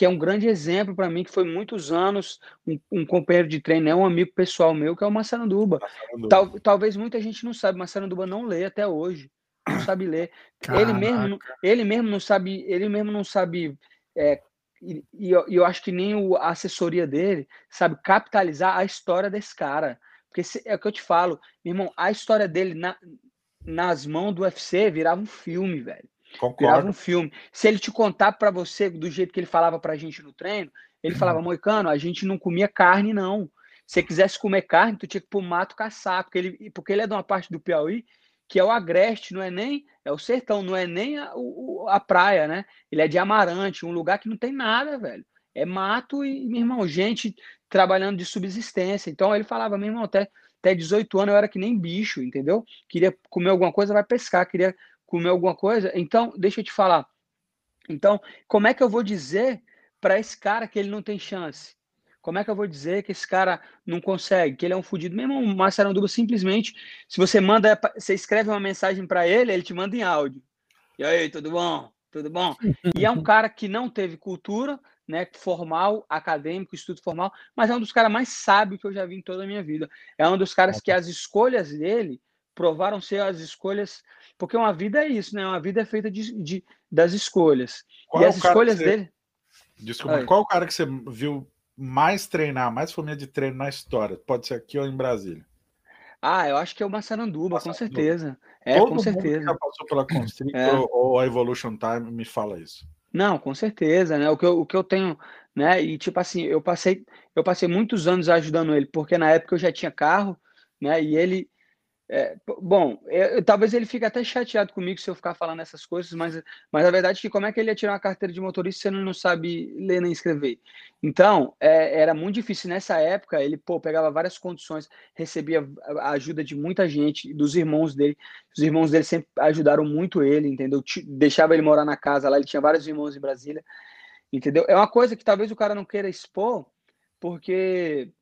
que é um grande exemplo para mim, que foi muitos anos um, um, companheiro de treino, é um amigo pessoal meu, que é o Massaranduba. Tal, talvez muita gente não sabe, Massaranduba não lê até hoje não sabe ler. Ele mesmo, ele mesmo não sabe, ele mesmo não sabe. É, e, e eu, eu, acho que nem o, a assessoria dele sabe capitalizar a história desse cara. Porque se, é o que eu te falo, meu irmão, a história dele na, nas mãos do UFC virava um filme, velho. Concordo. Virava um filme. Se ele te contar para você do jeito que ele falava pra gente no treino, ele uhum. falava, Moicano, a gente não comia carne, não. Se você quisesse comer carne, tu tinha que ir pro mato caçar, porque ele, porque ele é de uma parte do Piauí que é o Agreste, não é nem é o sertão, não é nem a, o, a praia, né? Ele é de Amarante, um lugar que não tem nada, velho. É mato e, meu irmão, gente trabalhando de subsistência. Então ele falava, meu irmão, até, até 18 anos eu era que nem bicho, entendeu? Queria comer alguma coisa, vai pescar, queria comer alguma coisa. Então, deixa eu te falar. Então, como é que eu vou dizer para esse cara que ele não tem chance? Como é que eu vou dizer que esse cara não consegue, que ele é um fudido? Mesmo o Massaranduba, simplesmente, se você manda, você escreve uma mensagem para ele, ele te manda em áudio. E aí, tudo bom? Tudo bom? E é um cara que não teve cultura, né, formal, acadêmico, estudo formal, mas é um dos caras mais sábios que eu já vi em toda a minha vida. É um dos caras que as escolhas dele provaram ser as escolhas, porque uma vida é isso, né? Uma vida é feita de, de das escolhas. Qual e as escolhas você... dele. Desculpa, qual o cara que você viu mais treinar, mais família de treino na história? Pode ser aqui ou em Brasília? Ah, eu acho que é o Massaranduba, Massaranduba. com certeza. É, Todo com certeza. já passou pela Constrictor é. ou a Evolution Time me fala isso. Não, com certeza, né? O que eu, o que eu tenho, né? E tipo assim, eu passei, eu passei muitos anos ajudando ele, porque na época eu já tinha carro, né? E ele é, bom, eu, talvez ele fique até chateado comigo se eu ficar falando essas coisas, mas, mas a verdade é que como é que ele ia tirar uma carteira de motorista se ele não sabe ler nem escrever? Então, é, era muito difícil. Nessa época, ele pô, pegava várias condições, recebia a ajuda de muita gente, dos irmãos dele. Os irmãos dele sempre ajudaram muito ele, entendeu? Deixava ele morar na casa lá, ele tinha vários irmãos em Brasília, entendeu? É uma coisa que talvez o cara não queira expor, porque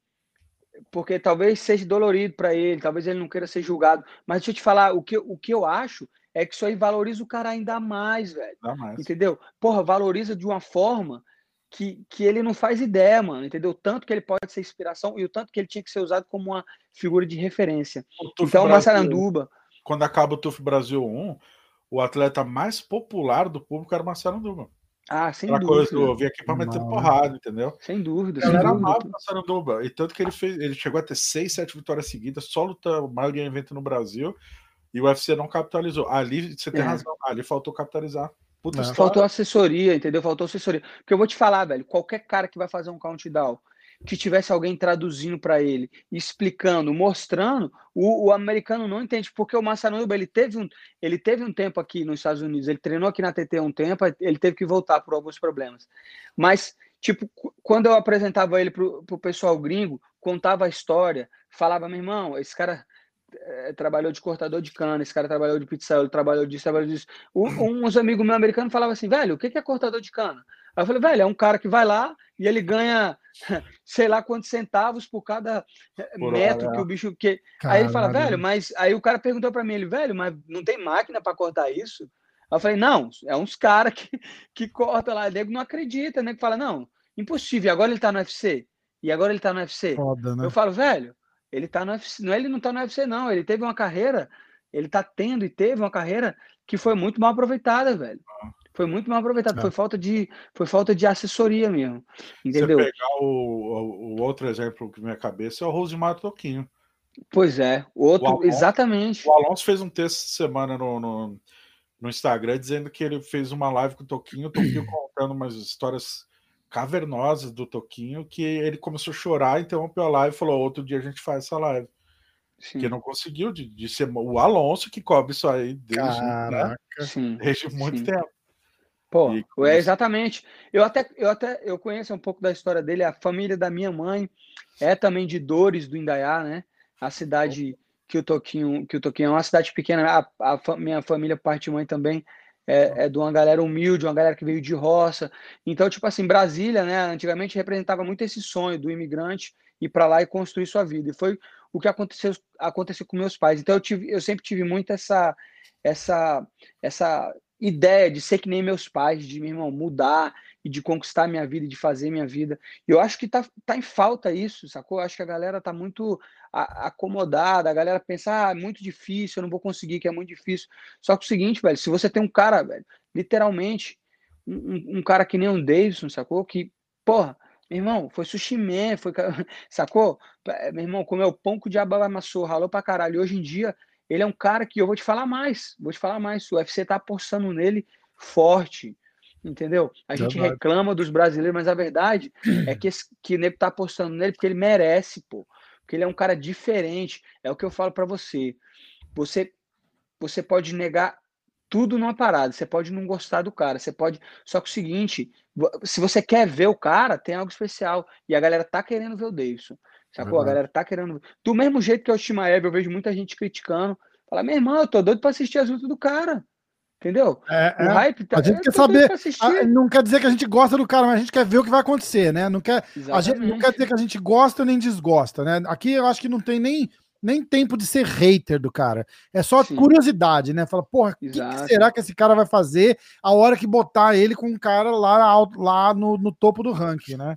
porque talvez seja dolorido para ele, talvez ele não queira ser julgado. Mas deixa eu te falar, o que, o que eu acho é que isso aí valoriza o cara ainda mais, velho. Mais. Entendeu? Porra, valoriza de uma forma que, que ele não faz ideia, mano. Entendeu? Tanto que ele pode ser inspiração e o tanto que ele tinha que ser usado como uma figura de referência. Então, o Massaranduba. Quando acaba o TUF Brasil 1, o atleta mais popular do público era o Massaranduba. Ah, sem Aquela dúvida. Coisa, eu vim aqui para meter porrada, entendeu? Sem dúvida. Ele era amado na Saranduba. E tanto que ele fez, ele chegou a ter seis, sete vitórias seguidas, só luta, a maioria evento no Brasil. E o UFC não capitalizou. Ali você tem é. razão, ali faltou capitalizar. Puta Faltou assessoria, entendeu? Faltou assessoria. Porque eu vou te falar, velho, qualquer cara que vai fazer um countdown que tivesse alguém traduzindo para ele, explicando, mostrando, o, o, americano não entende, porque o Massanuba, ele teve um, ele teve um tempo aqui nos Estados Unidos, ele treinou aqui na TT um tempo, ele teve que voltar por alguns problemas. Mas, tipo, quando eu apresentava ele pro, pro pessoal gringo, contava a história, falava, meu irmão, esse cara é, trabalhou de cortador de cana, esse cara trabalhou de pizzaiolo, ele trabalhou disso, trabalhou disso. Um, uns amigos meus americanos falavam assim, velho, o que é cortador de cana? Aí eu falei, velho, é um cara que vai lá e ele ganha sei lá quantos centavos por cada eh, por metro hora. que o bicho. Que... Aí ele fala, velho, mas. Aí o cara perguntou para mim, ele, velho, mas não tem máquina para cortar isso? Aí eu falei, não, é uns caras que, que corta lá. Nego não acredita, né? Que fala, não, impossível, agora ele tá no UFC. E agora ele tá no UFC. Foda, né? Eu falo, velho, ele tá no UFC. Não, ele não tá no UFC, não. Ele teve uma carreira, ele tá tendo e teve uma carreira que foi muito mal aproveitada, velho. Foi muito mal aproveitado. É. Foi falta de foi falta de assessoria mesmo. Entendeu? Se pegar o, o, o, outro exemplo que me cabeça é o Rosimar Toquinho. Pois é, o outro, o Alonso, exatamente. O Alonso fez um texto semana no, no, no, Instagram dizendo que ele fez uma live com o Toquinho, o Toquinho contando umas histórias cavernosas do Toquinho, que ele começou a chorar, interrompeu a live e falou: outro dia a gente faz essa live. Sim. Que não conseguiu de, de, ser o Alonso que cobre isso aí desde, né? desde muito sim. tempo. Pô, é exatamente. Eu até, eu até eu conheço um pouco da história dele. A família da minha mãe é também de Dores do Indaiá, né? A cidade que o Toquinho, que o Toquinho é uma cidade pequena. A, a minha família, parte de mãe também é, é de uma galera humilde, uma galera que veio de roça. Então, tipo assim, Brasília, né? Antigamente representava muito esse sonho do imigrante ir para lá e construir sua vida. E foi o que aconteceu, aconteceu com meus pais. Então eu, tive, eu sempre tive muito essa, essa, essa ideia de ser que nem meus pais, de meu irmão mudar e de conquistar minha vida e de fazer minha vida. E eu acho que tá, tá em falta isso, sacou? Eu acho que a galera tá muito acomodada, a galera pensa, ah, é muito difícil, eu não vou conseguir, que é muito difícil. Só que o seguinte, velho, se você tem um cara, velho, literalmente, um, um cara que nem um Davidson, sacou? Que, porra, meu irmão, foi sushi man, foi, sacou? Meu irmão, comeu pão com o diabo amassou, ralou pra caralho. hoje em dia, ele é um cara que eu vou te falar mais, vou te falar mais. O UFC tá apostando nele forte, entendeu? A gente verdade. reclama dos brasileiros, mas a verdade é que, esse, que o nego tá apostando nele porque ele merece, pô. Porque ele é um cara diferente. É o que eu falo para você. Você você pode negar tudo numa parada. Você pode não gostar do cara, você pode. Só que o seguinte, se você quer ver o cara, tem algo especial. E a galera tá querendo ver o Davidson. Sacou? A galera tá querendo. Do mesmo jeito que é o Shimaev, eu vejo muita gente criticando. Fala, meu irmão, eu tô doido pra assistir as lutas do cara. Entendeu? É, o é. hype tá. A gente quer saber. A, não quer dizer que a gente gosta do cara, mas a gente quer ver o que vai acontecer, né? Não quer, a gente, não quer dizer que a gente gosta nem desgosta, né? Aqui eu acho que não tem nem nem tempo de ser hater do cara. É só Sim. curiosidade, né? Fala, porra, o que, que, será que esse cara vai fazer a hora que botar ele com um cara lá, lá no, no topo do ranking, né?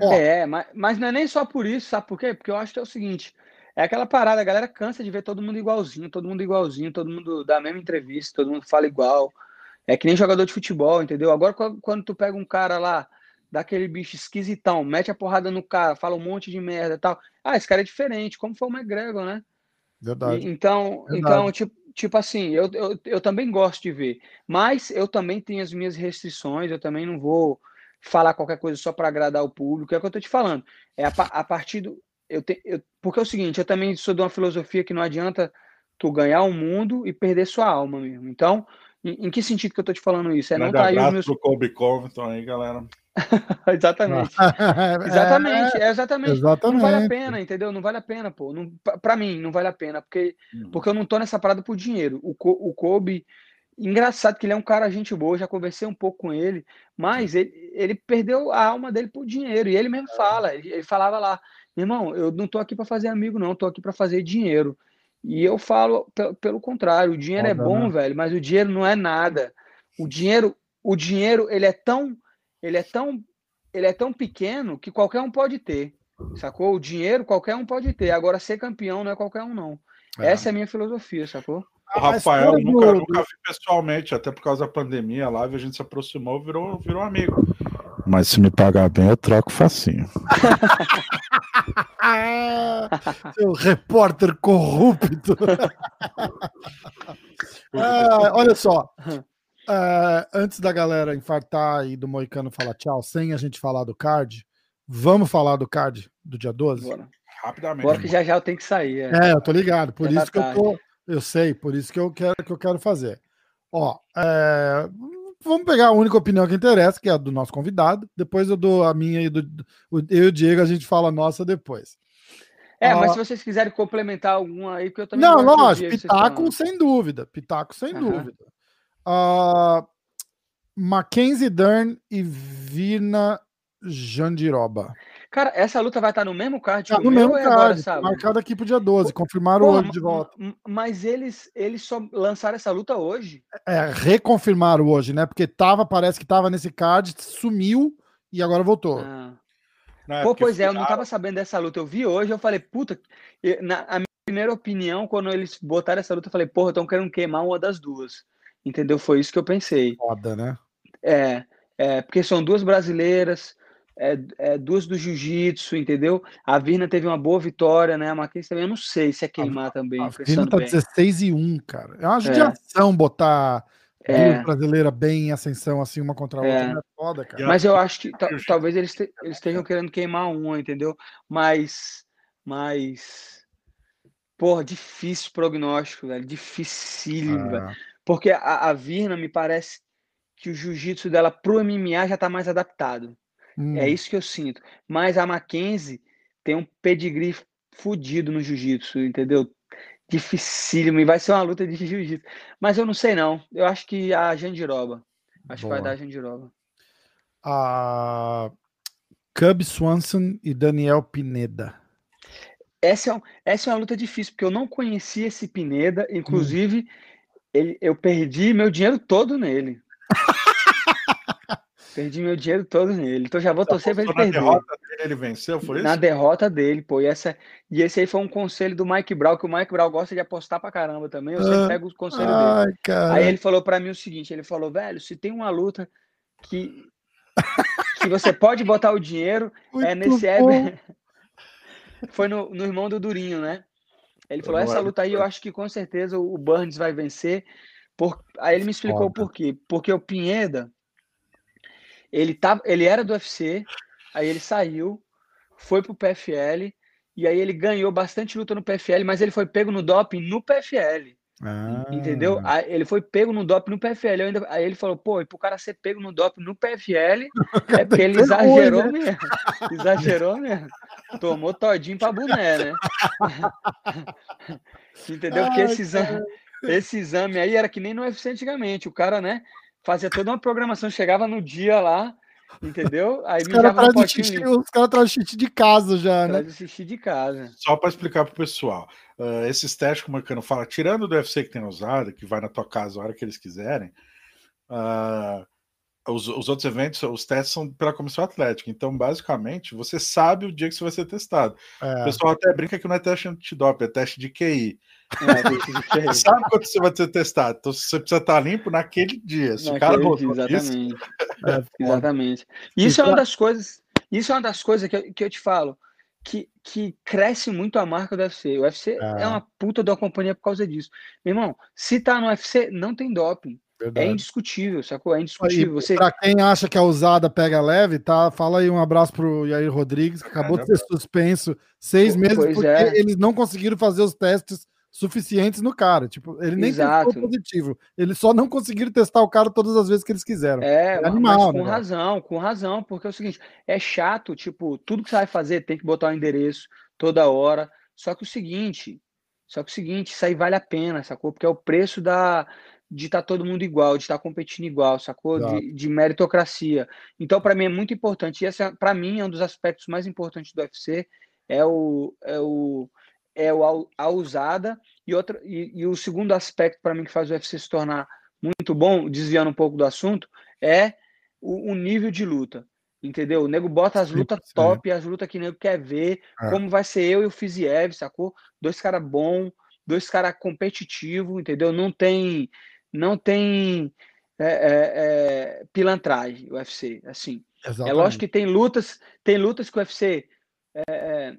Ó. É, mas, mas não é nem só por isso, sabe por quê? Porque eu acho que é o seguinte: é aquela parada, a galera cansa de ver todo mundo igualzinho, todo mundo igualzinho, todo mundo da mesma entrevista, todo mundo fala igual. É que nem jogador de futebol, entendeu? Agora, quando tu pega um cara lá daquele bicho esquisitão, mete a porrada no cara, fala um monte de merda e tal. Ah, esse cara é diferente, como foi o McGregor, né? Verdade. E, então, Verdade. então tipo, tipo assim, eu, eu, eu também gosto de ver, mas eu também tenho as minhas restrições, eu também não vou falar qualquer coisa só para agradar o público, é o que eu tô te falando. É a, a partir do. Eu te, eu, porque é o seguinte, eu também sou de uma filosofia que não adianta tu ganhar o mundo e perder sua alma mesmo. Então, em, em que sentido que eu tô te falando isso? É não tá aí os meus. Pro Kobe Covington aí, galera. exatamente. exatamente, é, exatamente. Exatamente. Não vale a pena, entendeu? Não vale a pena, pô. Não, pra mim, não vale a pena, porque, hum. porque eu não tô nessa parada por dinheiro. O, o Kobe, engraçado que ele é um cara gente boa, já conversei um pouco com ele, mas ele, ele perdeu a alma dele por dinheiro. E ele mesmo é. fala, ele, ele falava lá, irmão, eu não tô aqui para fazer amigo, não, tô aqui para fazer dinheiro. E eu falo pelo, contrário, o dinheiro é bom, né? velho, mas o dinheiro não é nada. O dinheiro, o dinheiro, ele é tão ele é tão ele é tão pequeno que qualquer um pode ter. Sacou? O dinheiro qualquer um pode ter. Agora ser campeão não é qualquer um não. É. Essa é a minha filosofia, sacou? O Rafael nunca, do... nunca vi pessoalmente, até por causa da pandemia, a live a gente se aproximou, virou, virou amigo. Mas se me pagar bem, eu troco facinho. Seu repórter corrupto. ah, olha só, Uh, antes da galera infartar e do Moicano falar tchau, sem a gente falar do card, vamos falar do card do dia 12? Bora. Rapidamente. Bora que já já eu tenho que sair. É, é eu tô ligado. Por já isso que tarde. eu tô. Eu sei, por isso que eu quero que eu quero fazer. Ó, é, vamos pegar a única opinião que interessa, que é a do nosso convidado. Depois eu dou a minha e do, eu e o Diego, a gente fala a nossa depois. É, ah, mas se vocês quiserem complementar alguma aí, que eu também. Não, lógico, Pitaco sem dúvida. Pitaco sem uhum. dúvida. Uh, Mackenzie Dern e Vina Jandiroba. Cara, essa luta vai estar no mesmo card tá no mesmo card, agora, marcado aqui pro dia 12, confirmaram Pô, hoje de volta. Mas eles, eles só lançaram essa luta hoje? É, reconfirmaram hoje, né? Porque tava, parece que tava nesse card, sumiu e agora voltou. Ah. Não, é Pô, pois é, eu não tava sabendo dessa luta. Eu vi hoje, eu falei, puta, na a minha primeira opinião, quando eles botaram essa luta, eu falei, porra, estão querendo queimar uma das duas. Entendeu? Foi isso que eu pensei. Foda, né? É, é porque são duas brasileiras, é, é duas do jiu-jitsu, entendeu? A Virna teve uma boa vitória, né? A Mackenzie também, eu não sei se é queimar a, também. A Virna tá bem. 16 e 1, cara. É uma é. judiação é. botar é. duas brasileiras bem em ascensão, assim, uma contra a outra. É, é foda, cara. Mas eu acho que talvez eles, te, eles estejam querendo queimar uma, entendeu? Mas. Mas. Porra, difícil prognóstico, velho. Dificílimo, ah. velho. Porque a, a Virna me parece que o jiu-jitsu dela pro MMA já tá mais adaptado. Hum. É isso que eu sinto. Mas a Mackenzie tem um pedigree fudido no jiu-jitsu, entendeu? Dificílimo, e vai ser uma luta de jiu-jitsu. Mas eu não sei não. Eu acho que a Jandiroba. Acho que vai Boa. dar a Jandiroba. A Cub Swanson e Daniel Pineda. Essa é, um- essa é uma luta difícil, porque eu não conhecia esse Pineda, inclusive ele, eu perdi meu dinheiro todo nele. perdi meu dinheiro todo nele. Então já vou torcer para ele Apostou na perder. derrota dele, ele venceu, foi isso? Na derrota dele, pô. E, essa, e esse aí foi um conselho do Mike Brown, que o Mike Brown gosta de apostar pra caramba também. Eu sempre Ah, pego o conselho dele. Cara. Aí ele falou pra mim o seguinte: ele falou, velho, se tem uma luta que, que você pode botar o dinheiro, é Muito nesse bom. Eber. Foi no, no irmão do Durinho, né? Ele falou: essa é, luta aí eu acho que com certeza o Burns vai vencer. Por... Aí ele me explicou Foda. por quê. Porque o Pinheda, ele, tava, ele era do UFC, aí ele saiu, foi pro PFL, e aí ele ganhou bastante luta no PFL, mas ele foi pego no doping no PFL. Ah, Entendeu? Aí ele foi pego no doping no PFL. Ainda- aí ele falou, pô, e pro cara ser pego no doping no PFL, é porque ele exagerou né? mesmo. Exagerou mesmo. Tomou todinho pra boné, né? Entendeu? Porque esse exame, esse exame aí era que nem no UFC antigamente. O cara, né, fazia toda uma programação, chegava no dia lá, entendeu? Aí Os caras trazem xixi, os caras trazem xixi de casa já, né? Traz o xixi de casa. Só para explicar pro pessoal, ah, esses testes que o Marcano fala, tirando do UFC que tem usado, que vai na tua casa a hora que eles quiserem, ah, os, os outros eventos, os testes são pela comissão atlética. Então, basicamente, você sabe o dia que você vai ser testado. O É. pessoal até brinca que não é teste antidoping, é teste de QI. É. Você sabe quando você vai ser testado. Então, você precisa estar limpo naquele dia. Se o cara Naquele dia, botou isso, exatamente. É. Exatamente. Isso é Então- uma das coisas, isso é uma das coisas que eu, que eu te falo, que, que cresce muito a marca do UFC. O UFC É. é uma puta de uma companhia por causa disso. Meu irmão, se tá no UFC, não tem doping. É Verdade. indiscutível, sacou? É indiscutível. Você, pra quem acha que a usada pega leve, tá? Fala aí um abraço pro Yair Rodrigues, que acabou de ser suspenso seis meses pois porque é. eles não conseguiram fazer os testes suficientes no cara. Tipo, ele nem Exato. testou positivo. Eles só não conseguiram testar o cara todas as vezes que eles quiseram. É, É mas animal, com né, razão, com razão, porque é o seguinte, é chato, tipo, tudo que você vai fazer tem que botar o endereço toda hora. Só que o seguinte, só que o seguinte, isso aí vale a pena, sacou? Porque é o preço da de estar todo mundo igual, de estar competindo igual, sacou? De, de meritocracia. Então, para mim é muito importante. E esse, para mim, é um dos aspectos mais importantes do UFC é o é o é o, a- usada e outra e, e o segundo aspecto para mim que faz o UFC se tornar muito bom, desviando um pouco do assunto, é o, o nível de luta. Entendeu? O nego bota as lutas 100%. top, as lutas que o nego quer ver, É. como vai ser eu e o Fiziev, sacou? Dois caras bons, dois caras competitivos, entendeu? Não tem, não tem é, é, é, pilantragem o UFC, assim. É Exatamente. lógico que tem lutas, tem lutas que o UFC é,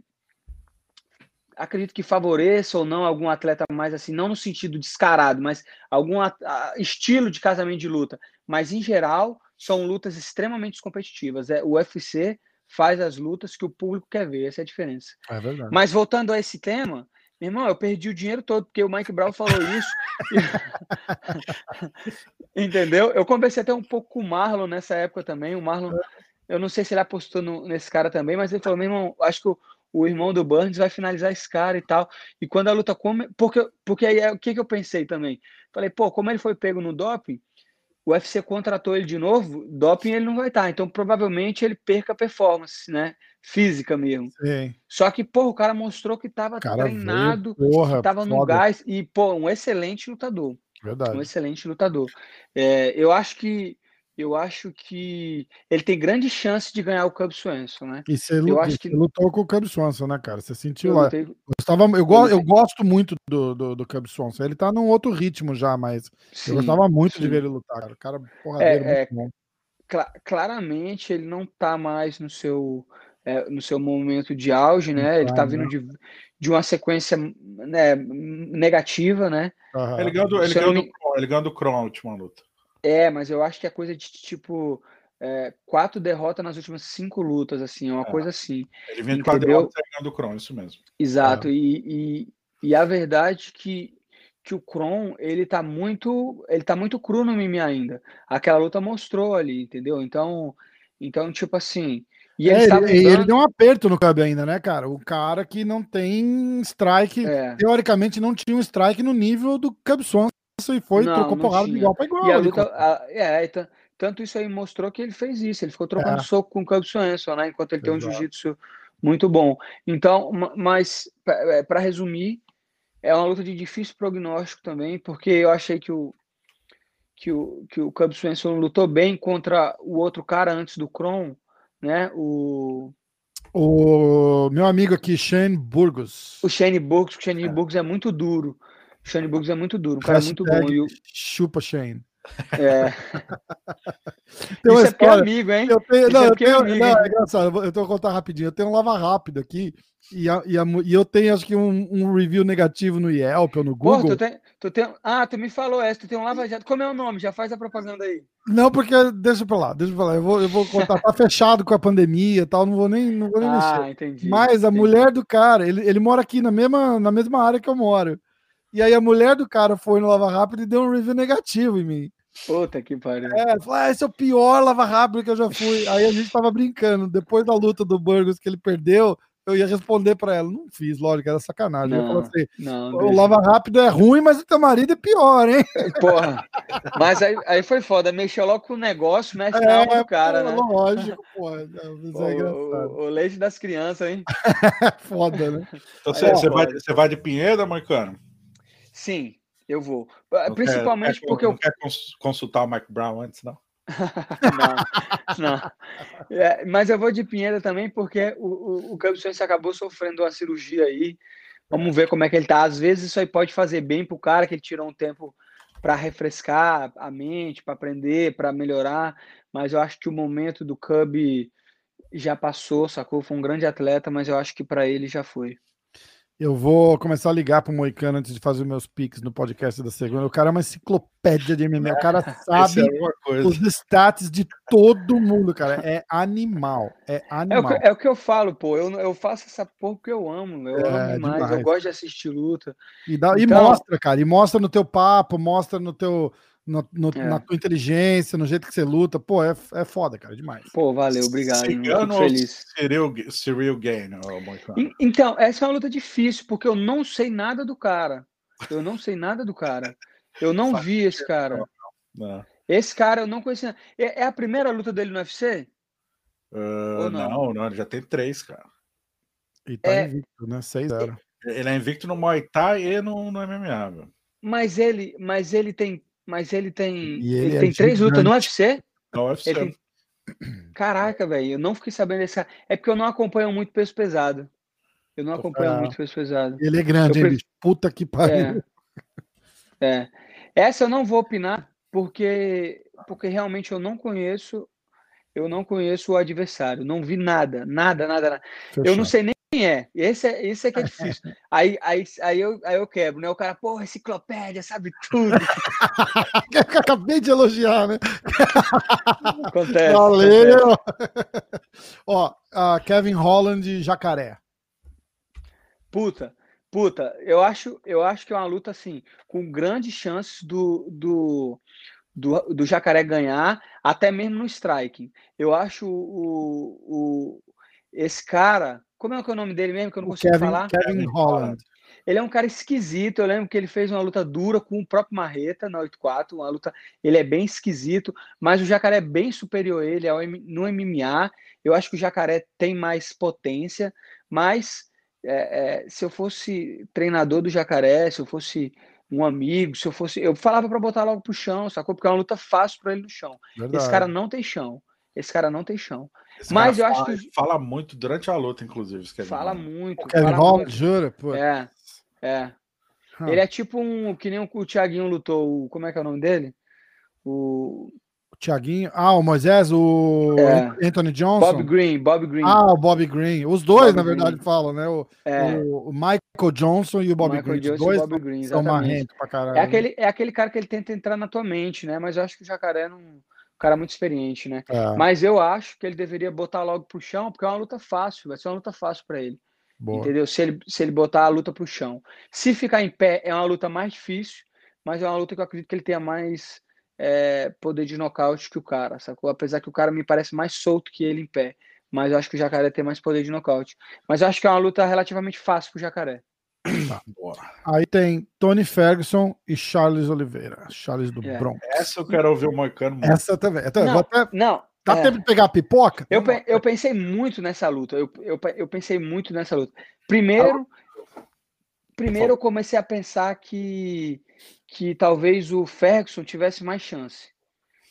acredito que favoreça ou não algum atleta mais assim, não no sentido descarado, mas algum at- a- estilo de casamento de luta. Mas em geral são lutas extremamente competitivas. É, o UFC faz as lutas que o público quer ver, essa é a diferença. É verdade. Mas voltando a esse tema, meu irmão, eu perdi o dinheiro todo, porque o Mike Brown falou isso. Entendeu? Eu conversei até um pouco com o Marlon nessa época também. O Marlon, eu não sei se ele apostou no- nesse cara também, mas ele falou: meu irmão, acho que o, o irmão do Burns vai finalizar esse cara e tal. E quando a luta come. Porque, porque aí é o que, que eu pensei também? Falei, pô, como ele foi pego no doping, o UFC contratou ele de novo, doping ele não vai estar. Então provavelmente ele perca a performance, né? Física mesmo. Sim. Só que, pô, o cara mostrou que estava treinado, veio, porra, que estava no foda. gás e, pô, um excelente lutador, um Verdade. excelente lutador. É, eu acho que eu acho que ele tem grande chance de ganhar o Cub Swanson, né? E você, eu lu- acho que- lutou com o Cub Swanson, né, cara? Você sentiu Eu lá. lutei- Gostava, eu, go, eu gosto muito do, do, do Cub Swanson. Ele tá num outro ritmo já, mas sim, eu gostava muito de sim. ver ele lutar, cara. O cara porradeiro, É, muito bom. Cla- claramente ele não tá mais no seu é, no seu momento de auge, né? Ele tá prime, vindo de, de uma sequência né, negativa, né? Aham. Ele ganhou do, ele ganhou me- Kron, ele ganhou do Kron na última luta. É, mas eu acho que é coisa de tipo é, quatro derrotas nas últimas cinco lutas, assim, é uma É. coisa assim. Ele vinha de quatro derrotas e do Kron, isso mesmo. Exato. E, e, e a verdade que, que o Kron, ele tá muito, ele tá muito cru no mime ainda. Aquela luta mostrou ali, entendeu? Então, então tipo assim, e ele, é, ele, ele, deu um aperto no Cub ainda, né, cara? O cara que não tem strike, é. teoricamente não tinha um strike no nível do Cub Swanson e foi, não, trocou porrada de igual para igual. E a luta, a, é, tanto isso aí mostrou que ele fez isso, ele ficou trocando é. soco com o Cub Swanson, né? Enquanto ele Exato. tem um jiu-jitsu muito bom. Então, mas para é, resumir, é uma luta de difícil prognóstico também, porque eu achei que o que o, que o Cub Swanson lutou bem contra o outro cara antes do Kron, né? O o meu amigo aqui, Shane Burgos. O Shane Burgos, o Shane é. Burgos é muito duro. O Shane Burgos é muito duro, um cara muito bom. E o... Chupa Shane. É. Isso é porque é amigo, hein? Eu tenho, não, é eu tenho, é amigo, não, é engraçado, eu vou contar rapidinho. Eu tenho um lava rápido aqui e, a, e, a, e eu tenho acho que um, um, review negativo no Yelp ou no Google. Pô, tu tem, tu tem, ah, tu me falou essa, tu tem um lava jato. Como é o nome? Já faz a propaganda aí. Não, porque deixa pra lá, deixa pra lá. Eu vou, eu vou contar, tá fechado com a pandemia e tal, não vou nem, não vou nem ah, mexer. Entendi, Mas a entendi. mulher do cara, ele, ele mora aqui na mesma, na mesma área que eu moro. E aí a mulher do cara foi no Lava Rápido e deu um review negativo em mim. Puta que pariu. É, falou, ah, esse é o pior Lava Rápido que eu já fui. Aí a gente tava brincando. Depois da luta do Burgos que ele perdeu, eu ia responder para ela. Não fiz, lógico, era sacanagem. Não, assim, não, o Lava Rápido é ruim, mas o teu marido é pior, hein? Porra. Mas aí, aí foi foda. Mexeu logo com o negócio, mexe é, do cara, pô, né? Lógico, porra. É o, o, leite das crianças, hein? foda, né? Então você, você, vai, você vai de Pinheiro, Marcano? Sim, eu vou. Não Principalmente quer, porque não eu. quer consultar o Mike Brown antes, não? não, não. É, mas eu vou de Pinheiro também porque o, o, o Cabo acabou sofrendo uma cirurgia aí. Vamos ver como é que ele tá. Às vezes isso aí pode fazer bem pro cara, que ele tirou um tempo para refrescar a mente, para aprender, para melhorar. Mas eu acho que o momento do Cub já passou, sacou? Foi um grande atleta, mas eu acho que para ele já foi. Eu vou começar a ligar pro Moicano antes de fazer meus pics no podcast da segunda. O cara é uma enciclopédia de MMA. O cara sabe é os stats de todo mundo, cara. É animal. É animal. É o que, é o que eu falo, pô. Eu, eu faço essa porra porque eu amo. Eu é, amo demais. demais. Eu gosto de assistir luta. E, dá, então... e mostra, cara. E mostra no teu papo, mostra no teu no, no, é. na tua inteligência, no jeito que você luta. Pô, é, é foda, cara, demais. Pô, valeu, obrigado. Cigano feliz. Cyril, Cyril Gain, Então, essa é uma luta difícil, porque eu não sei nada do cara. Eu não sei nada do cara. Eu não vi esse cara. Não. Esse cara eu não conhecia. É, é a primeira luta dele no UFC? Uh, não? não? não, ele já tem três, cara. E tá é... invicto, né? 6-0. Ele é invicto no Muay Thai e no, no MMA, meu. Mas ele, mas ele tem mas ele tem. ele, ele é tem três lutas no UFC? No UFC. Tem... Caraca, velho, eu não fiquei sabendo desse cara. É porque eu não acompanho muito peso pesado. Eu não acompanho é. muito peso pesado. Ele é grande, pref... Puta que pariu. É. é. Essa eu não vou opinar, porque, porque realmente eu não conheço. Eu não conheço o adversário, não vi nada, nada, nada, nada. Eu não sei nem é. Esse é, esse é que é difícil. aí, aí, aí, eu, aí eu quebro, né? O cara, porra, enciclopédia, sabe tudo. Acabei de elogiar, né? Acontece. Valeu! Acontece. Ó, uh, Kevin Holland Jacaré. Puta, puta, eu acho, eu acho que é uma luta assim, com grandes chances do, do, do, do Jacaré ganhar, até mesmo no striking. Eu acho o, o, esse cara como é, que é o nome dele mesmo, que eu não consigo Kevin, falar? Kevin Holland. Ele é um cara esquisito. Eu lembro que ele fez uma luta dura com o próprio Marreta na 8-4. Uma luta. Ele é bem esquisito, mas o Jacaré é bem superior a ele no MMA. Eu acho que o Jacaré tem mais potência, mas é, é, se eu fosse treinador do Jacaré, se eu fosse um amigo, se eu fosse. Eu falava para botar logo pro chão, sacou? Porque é uma luta fácil para ele no chão. Verdade. Esse cara não tem chão. Esse cara não tem chão. Esse Mas eu fala, acho que. Fala muito durante a luta, inclusive. Fala muito. O Kevin Hall, jura? Pô. É. É. Hum. Ele é tipo um. Que nem o Thiaguinho lutou. Como é que é o nome dele? O. O Thiaguinho. Ah, o Moisés, o é. Anthony Johnson. Bob Green, Bob Green. Ah, o Bob Green. Os dois, Bob na verdade, Green. falam, né? O, é. o, Michael Johnson e o Bob Michael Green. Os dois Bob Green, são marrentos pra caralho. É aquele, é aquele cara que ele tenta entrar na tua mente, né? Mas eu acho que o jacaré não cara muito experiente, né? É. Mas eu acho que ele deveria botar logo pro chão, porque é uma luta fácil, vai ser uma luta fácil para ele. Boa. Entendeu? Se ele, se ele botar a luta pro chão. Se ficar em pé, é uma luta mais difícil, mas é uma luta que eu acredito que ele tenha mais é, poder de nocaute que o cara, sacou? Apesar que o cara me parece mais solto que ele em pé. Mas eu acho que o Jacaré tem mais poder de nocaute. Mas eu acho que é uma luta relativamente fácil pro Jacaré. Tá. Aí tem Tony Ferguson e Charles Oliveira. Charles do É. Bronx. Essa eu quero ouvir o Moicano muito. Essa também. Então, eu Não, vou até... não. Dá é. tempo de pegar a pipoca? Eu, pe- eu pensei muito nessa luta. Eu, eu, eu pensei muito nessa luta. Primeiro, primeiro eu comecei a pensar que, que talvez o Ferguson tivesse mais chance.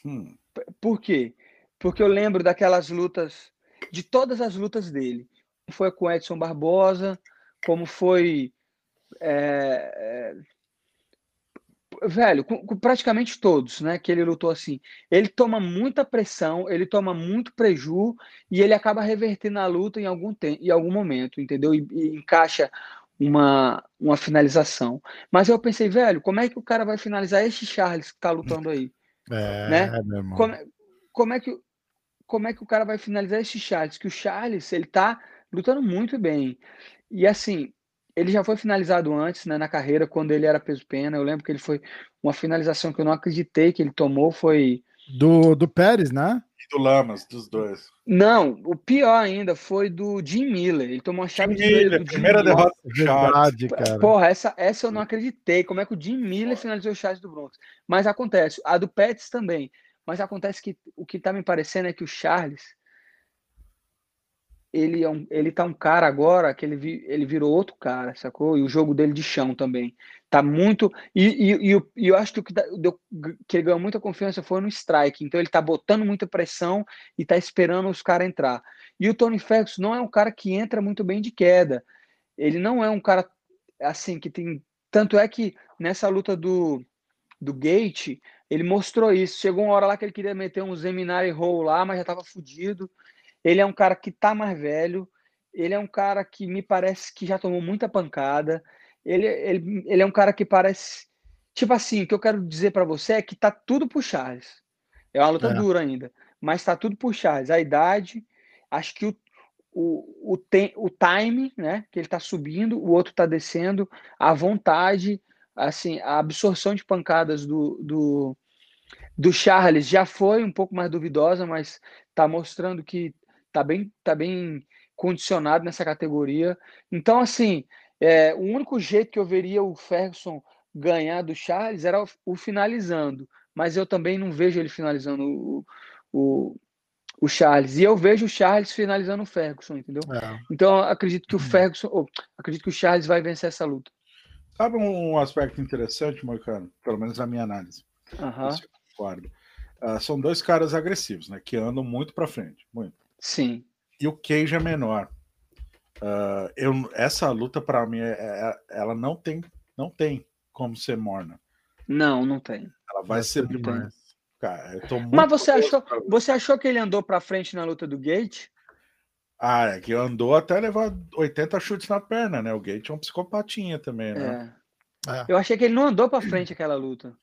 Hum, Por quê? Porque eu lembro daquelas lutas, de todas as lutas dele. Como Foi com Edson Barbosa, como foi. É, é, velho, com, com praticamente todos, né? Que ele lutou assim. Ele toma muita pressão, ele toma muito preju e ele acaba revertendo a luta em algum, tempo, em algum momento, entendeu? E, e encaixa uma, uma finalização. Mas eu pensei, velho, como é que o cara vai finalizar esse Charles que tá lutando aí? É, né? irmão. como, é- como é que como é que o cara vai finalizar esse Charles? Que o Charles ele tá lutando muito bem e assim ele já foi finalizado antes né, na carreira quando ele era peso pena. Eu lembro que ele foi uma finalização que eu não acreditei que ele tomou foi Do, do Pérez, né? e do Lamas, dos dois. não o pior ainda foi do Jim Miller. Ele tomou uma chave de joelho Miller, do Jim primeira Miller. derrota do Charles. Verdade, cara. Porra, essa, essa eu não acreditei. Como é que o Jim Miller finalizou o Charles do Bronx? Mas acontece. A do Pets também. Mas acontece que o que tá me parecendo é que o Charles ele é um, ele tá um cara agora que ele, vi- ele virou outro cara, sacou? E o jogo dele de chão também. Tá muito. E, e, e, eu- e eu acho que o que, dá- deu- que ele ganhou muita confiança foi no strike. Então ele tá botando muita pressão e tá esperando os caras entrar. E o Tony Ferguson não é um cara que entra muito bem de queda. Ele não é um cara assim que tem. Tanto é que nessa luta do, do Gate, ele mostrou isso. Chegou uma hora lá que ele queria meter um Zeminari Roll lá, mas já tava fudido. Ele é um cara que tá mais velho. Ele é um cara que me parece que já tomou muita pancada. Ele, ele, ele é um cara que parece. Tipo assim, o que eu quero dizer pra você é que tá tudo pro Charles. É uma luta É. dura ainda. Mas tá tudo pro Charles. A idade, acho que o, o, o, tem, o time, né? Que ele tá subindo, o outro tá descendo, a vontade, assim, a absorção de pancadas do, do, do Charles já foi um pouco mais duvidosa, mas tá mostrando que tá bem, tá bem condicionado nessa categoria. Então, assim, é, o único jeito que eu veria o Ferguson ganhar do Charles era o, o finalizando, mas eu também não vejo ele finalizando o, o, o Charles. E eu vejo o Charles finalizando o Ferguson, entendeu? É. Então, acredito que o Ferguson, ou, acredito que o Charles vai vencer essa luta. Sabe um aspecto interessante, Moicano? Pelo menos na minha análise. Eu concordo. Ah, são dois caras agressivos, né? Que andam muito para frente. Muito. Sim. E o Cage é menor. Ah, eu, essa luta, para mim, é- é- ela não tem, não tem como ser morna. Não, não tem. Ela vai ser tem. demais. Cara, eu tô muito Mas você achou, você achou que ele andou pra frente na luta do Gate? Ah, é que andou até levar 80 chutes na perna, né? O Gate é um psicopatinha também, né? É. É. Eu achei que ele não andou pra frente aquela luta.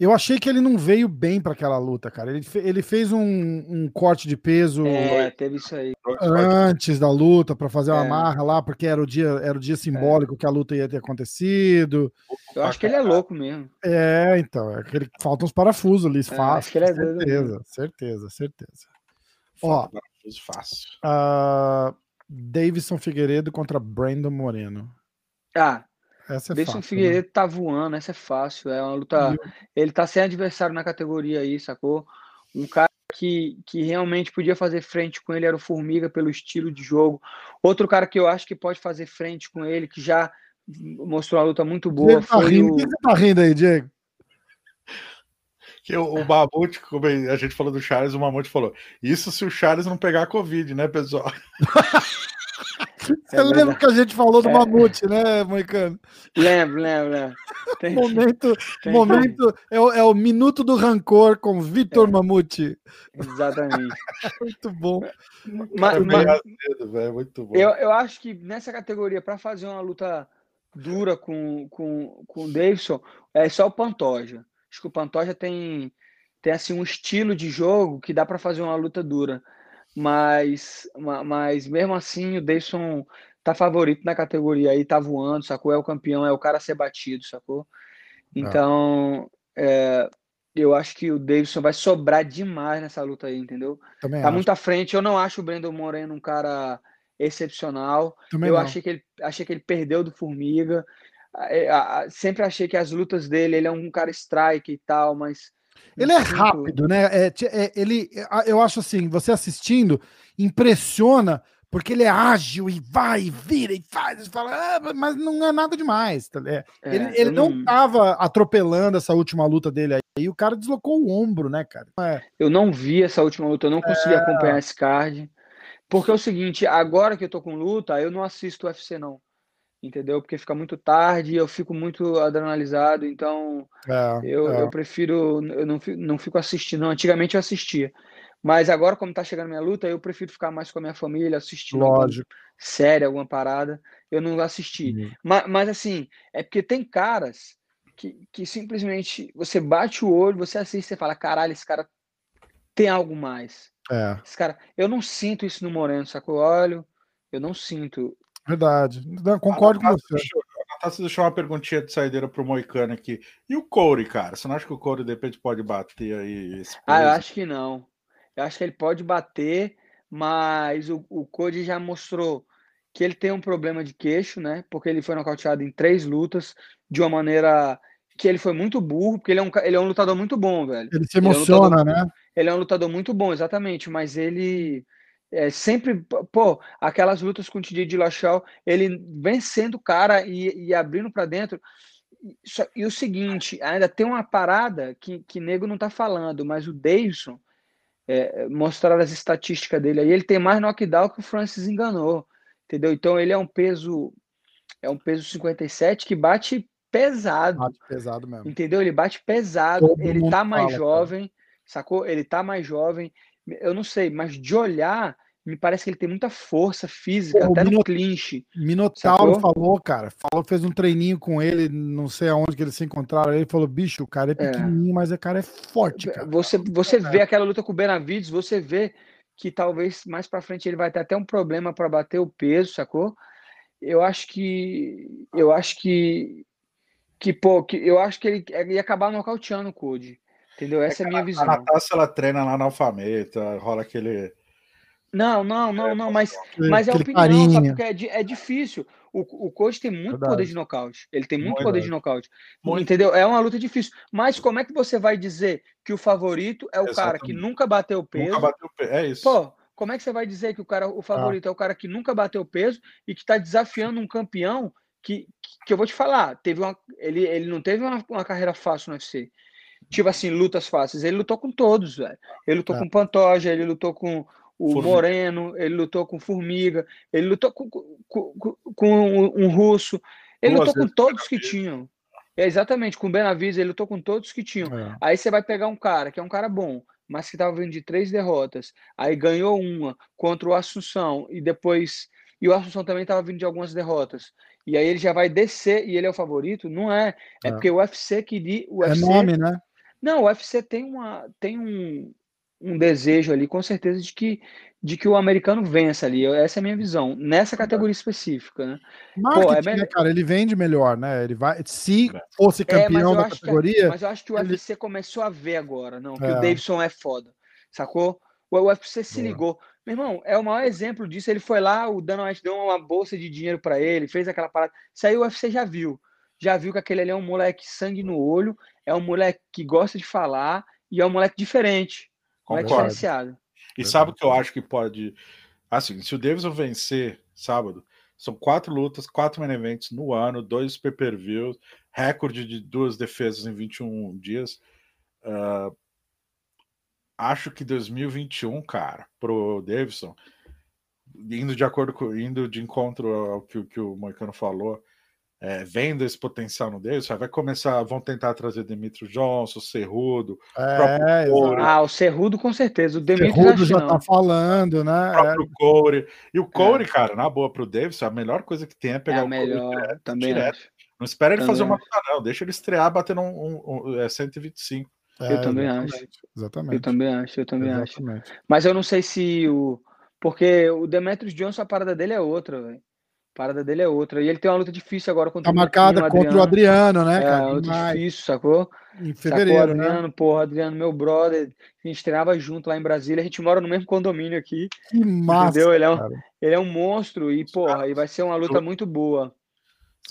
Eu achei que ele não veio bem para aquela luta, cara. Ele, fe- ele fez um, um corte de peso É, teve isso aí. Antes da luta para fazer uma É. marra lá, porque era o dia, era o dia simbólico que a luta ia ter acontecido. Eu acho que ele é louco mesmo. É, então, é aquele, faltam uns parafusos ali, É, fácil. acho que ele é certeza, certeza, certeza. Ó, Falta parafuso fácil. a Davidson Figueiredo contra Brandon Moreno. Ah, Essa é fácil. Figueiredo tá voando, essa é fácil. É uma luta. né? Ele tá sem adversário na categoria aí, sacou? Um cara que, que realmente podia fazer frente com ele era o Formiga pelo estilo de jogo. Outro cara que eu acho que pode fazer frente com ele, que já mostrou uma luta muito boa, Diego tá foi rindo. o. O que você tá rindo aí, Diego? Que o, o Mamute, como a gente falou do Charles, o Mamute falou: Isso se o Charles não pegar a Covid, né, pessoal? Você É lembra verdade. que a gente falou do É. Mamute, né, Moicano? Lembro, lembro, lembro. Tem- Momento, tem- momento é, o, é o Minuto do Rancor com Vitor É. Mamute. Exatamente. Muito bom. Mas, É mas- velho, muito bom. Eu, eu acho que nessa categoria, para fazer uma luta dura com, com, com o Davidson, é só o Pantoja. Acho que o Pantoja tem, tem assim, um estilo de jogo que dá para fazer uma luta dura. Mas, mas mesmo assim o Davidson tá favorito na categoria aí, tá voando, sacou? É o campeão, é o cara a ser batido, sacou? Então, é, eu acho que o Davidson vai sobrar demais nessa luta aí, entendeu? Também tá acho. muito à frente. Eu não acho o Brandon Moreno um cara excepcional. Também eu não. achei que ele achei que ele perdeu do Formiga. É, sempre achei que as lutas dele, ele é um cara strike e tal, mas Ele é sinto- rápido, né? É, é, ele, é, eu acho assim, você assistindo, impressiona, porque ele é ágil e vai, e vira e faz, e fala, "Ah, mas não é nada demais. tá ligado? É, ele ele eu não tava atropelando essa última luta dele aí, e o cara deslocou o ombro, né, cara? É, Eu não vi essa última luta, eu não consegui acompanhar esse card. Porque é o seguinte, agora que eu tô com luta, eu não assisto UFC não. Entendeu? Porque fica muito tarde, eu fico muito adrenalizado, então é, eu, é. eu prefiro, eu não fico, não fico assistindo. não. Antigamente eu assistia. Mas agora, como tá chegando minha luta, eu prefiro ficar mais com a minha família, assistindo alguma lógico. série, alguma parada. Eu não assisti. Uhum. Mas, mas assim, é porque tem caras que, que simplesmente você bate o olho, você assiste, você fala, caralho, esse cara tem algo mais. É, Esse cara, eu não sinto isso no Moreno, sacou? Eu olho, eu não sinto. Verdade. Não, Concordo com você. deixou- A Natasha deixou uma perguntinha de saideira pro Moicano aqui. E o Corey, cara? Você não acha que o Corey de repente pode bater aí esse Ah, eu acho que não. Eu acho que ele pode bater, mas o, o Cody já mostrou que ele tem um problema de queixo, né? Porque ele foi nocauteado em três lutas de uma maneira que ele foi muito burro, porque ele é um, ele é um lutador muito bom, velho. Ele se Ele é um emociona, lutador- né? Ele é um lutador muito bom, exatamente, mas ele é sempre, pô, aquelas lutas com o TJ Dillashaw, ele vencendo o cara e, e abrindo pra dentro. E só- E o seguinte, ainda tem uma parada que, que nego não tá falando, mas o Davidson, é, mostraram as estatísticas dele aí, ele tem mais knockdown que o Francis enganou, entendeu? Então ele é um peso, é um peso 57 que bate pesado. Bate pesado mesmo. Entendeu? Ele bate pesado, Todo ele tá mais fala, cara. jovem, sacou? Ele tá mais jovem. Eu não sei, mas de olhar, me parece que ele tem muita força física, Pô, até no Mino- clinch. Minotauro Sacou? falou, cara, falou, fez um treininho com ele, não sei aonde que eles se encontraram. Ele falou, bicho, o cara é pequenininho, mas o cara é forte, cara. Você, você vê aquela luta com o Benavides, você vê que talvez mais pra frente ele vai ter até um problema para bater o peso, sacou? Eu acho que eu acho que que pô, que eu acho que ele ia acabar nocauteando o Cody. Entendeu? Essa é a minha A visão. Natasha, ela treina lá na alfameta, rola aquele... Não, não, não, não, mas Aquele- Mas é opinião, sabe? carinho. Porque é, é difícil. O, o coach tem muito Verdade. poder de nocaute. Ele tem muito Muito. poder de nocaute. Muito. Entendeu? É uma luta difícil. Mas como é que você vai dizer que o favorito é o cara que Exatamente. nunca bateu peso? Nunca bateu o pé. É isso. Pô, como é que você vai dizer que o cara, o favorito é o cara que nunca bateu peso e que tá desafiando um campeão que, que, que eu vou te falar, teve uma, ele, ele não teve uma, uma carreira fácil no UFC. Tipo assim, lutas fáceis. Ele lutou com todos, velho. Ele lutou É. com o Pantoja, ele lutou com o Formiga. Moreno, ele lutou com Formiga, ele lutou com, com, com, com um, russo. Ele Duas lutou com todos que tinham. É, exatamente, com o Benavides, ele lutou com todos que tinham. É. Aí você vai pegar um cara que é um cara bom, mas que estava vindo de três derrotas. Aí ganhou uma contra o Assunção e depois. E o Assunção também estava vindo de algumas derrotas. E aí ele já vai descer e ele é o favorito? Não é. É, É. porque o UFC queria. O É UFC, nome, né? Não, o UFC tem, uma, tem um, um desejo ali, com certeza, de que, de que o americano vença ali. Essa é a minha visão, nessa categoria específica, né? Marketing, melhor- né, cara? Ele vende melhor, né? Ele vai. Se É. fosse É, campeão eu da acho que- categoria, Mas eu acho que o ele- UFC começou a ver agora, não, que É. o Davidson é foda, sacou? O UFC se Boa. ligou. Meu irmão, é o maior exemplo disso. Ele foi lá, o Dana White deu uma bolsa de dinheiro pra ele, fez aquela parada. Isso aí o UFC já viu. Já viu que aquele ali é um moleque sangue no olho, é um moleque que gosta de falar e é um moleque diferente. Moleque Concordo. diferenciado. E sabe o que eu acho que pode. Assim, se o Davidson vencer sábado, são quatro lutas, quatro main events no ano, dois pay-per-views, recorde de duas defesas em 21 dias. Ah, acho que 2021, cara, pro Davidson, indo de acordo com, indo de encontro ao que, que o Moicano falou, é, vendo esse potencial no Davidson, vai começar, vão tentar trazer Demetrio Johnson, Cerrudo, é. Ah, o Cerrudo com certeza. O acho que já não. tá falando, né? o próprio Corey. E o É. Corey, cara, na boa pro Davidson, a melhor coisa que tem é É pegar a o Corey melhor, direto, também direto. acho. Não espera ele Também fazer uma acho. luta, não. Deixa ele estrear batendo um, um- um- é, 125. É, Eu também exatamente, acho. Exatamente. Eu também acho, eu também acho. exatamente. Mas eu não sei se o, Porque o Demetrius Johnson, a parada dele é outra, velho. A parada dele é outra. E ele tem uma luta difícil agora contra tá marcada o contra o Adriano, né, é, cara? É, luta difícil, sacou? Em fevereiro, sacou, Adriano, né? porra, Adriano, meu brother. A gente treinava junto lá em Brasília. A gente mora no mesmo condomínio aqui. Que massa, entendeu? Ele é, um, cara. ele é um monstro e, porra, e vai ser uma luta muito boa.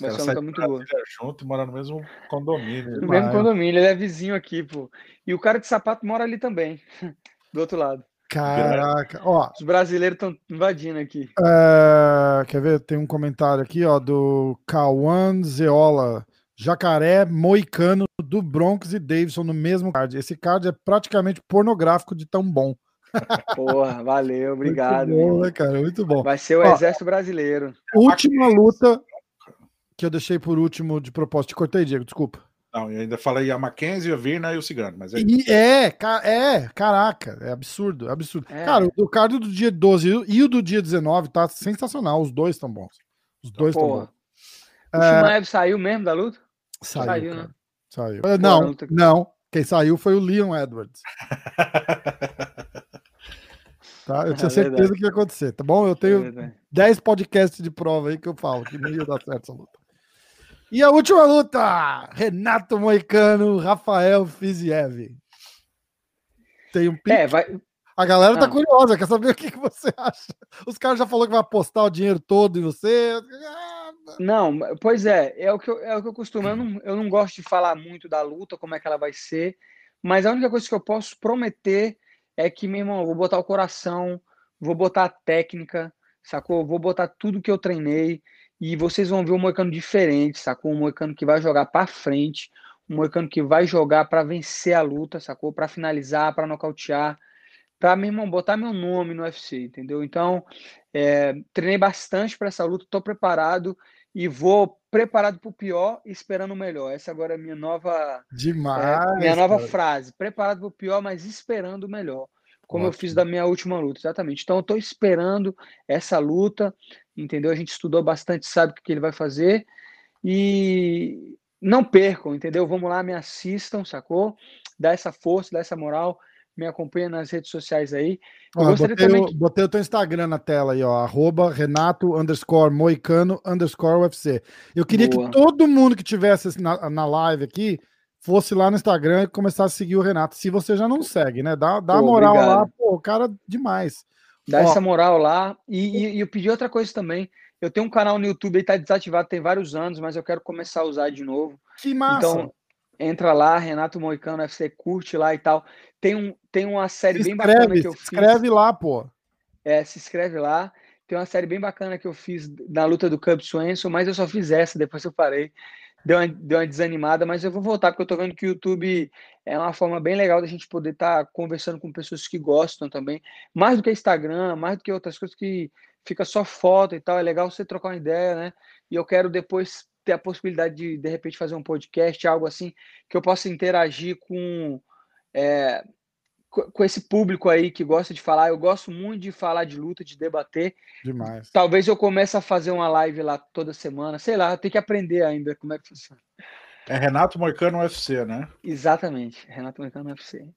Vai ser uma luta muito boa. junto e mora no mesmo condomínio. No mesmo condomínio, ele é vizinho aqui, pô. E o cara de sapato mora ali também, do outro lado. Caraca, ó. Os brasileiros estão invadindo aqui. É, quer ver? Tem um comentário aqui, ó, do Cauã Zeola. Jacaré, Moicano, do Bronx e Davidson no mesmo card. Esse card é praticamente pornográfico de tão bom. Porra, valeu, obrigado. Muito bom, né, cara? Muito bom. Vai ser o ó, Exército Brasileiro. Última luta que eu deixei por último de propósito. Te cortei, Diego, desculpa. Não, eu ainda falei a Mackenzie, a Virna e o Cigano, mas é... E é, é, caraca, é absurdo, é absurdo. É. Cara, o card do dia 12 e o do dia 19 tá sensacional, os dois estão bons. Os dois estão bons. O Shimaev é... saiu mesmo da luta? Saiu, saiu né? Saiu. Pô, não, luta... não, quem saiu foi o Leon Edwards. tá? Eu tinha é certeza que ia acontecer, tá bom? Eu tenho é 10 podcasts de prova aí que eu falo que não ia dar certo essa luta. E a última luta: Renato Moicano, Rafael Fiziev. Tem um pique. É, vai... A galera tá ah. curiosa, quer saber o que, que você acha. Os caras já falou que vai apostar o dinheiro todo em você. Não, pois é, é o que eu, é o que eu costumo. Eu não, eu não gosto de falar muito da luta, como é que ela vai ser, mas a única coisa que eu posso prometer é que, meu irmão, eu vou botar o coração, vou botar a técnica, sacou? Vou botar tudo que eu treinei e vocês vão ver um Moicano diferente, sacou? Um Moicano que vai jogar para frente, um Moicano que vai jogar para vencer a luta, sacou? Para finalizar, para nocautear, para, meu irmão, botar meu nome no UFC, entendeu? Então, é, treinei bastante para essa luta, estou preparado e vou preparado para o pior esperando o melhor. Essa agora é a minha nova, Demais, é, minha nova frase. Preparado para o pior, mas esperando o melhor como Ótimo. eu fiz da minha última luta, exatamente. Então eu estou esperando essa luta, entendeu? A gente estudou bastante, sabe o que ele vai fazer e não percam, entendeu? Vamos lá, me assistam, sacou? Dá essa força, dá essa moral, me acompanha nas redes sociais aí. Eu ó, botei, também que... botei o teu Instagram na tela aí, ó, arroba Renato underscore Moicano underscore UFC. Eu queria Boa. que todo mundo que tivesse na, na live aqui fosse lá no Instagram e começasse a seguir o Renato. Se você já não segue, né? Dá, dá pô, moral obrigado. lá, pô, o cara demais. Dá Ó, essa moral lá. E, e, e, eu pedi outra coisa também. Eu tenho um canal no YouTube, ele tá desativado tem vários anos, mas eu quero começar a usar de novo. Que massa! Então, entra lá, Renato Moicano FC, curte lá e tal. Tem, um, tem uma série se bem inscreve, bacana que eu fiz. Se inscreve lá, pô. É, se inscreve lá. Tem uma série bem bacana que eu fiz na luta do Cub Swenson, mas eu só fiz essa, depois eu parei deu uma, deu uma desanimada, mas eu vou voltar porque eu tô vendo que o YouTube é uma forma bem legal da gente poder estar tá conversando com pessoas que gostam também, mais do que Instagram, mais do que outras coisas que fica só foto e tal, é legal você trocar uma ideia, né? E eu quero depois ter a possibilidade de de repente fazer um podcast, algo assim, que eu possa interagir com é, com esse público aí que gosta de falar. Eu gosto muito de falar de luta, de debater. Demais. Talvez eu comece a fazer uma live lá toda semana. Sei lá, eu tenho que aprender ainda como é que funciona. É Renato Moicano UFC, né? Exatamente, Renato Moicano UFC.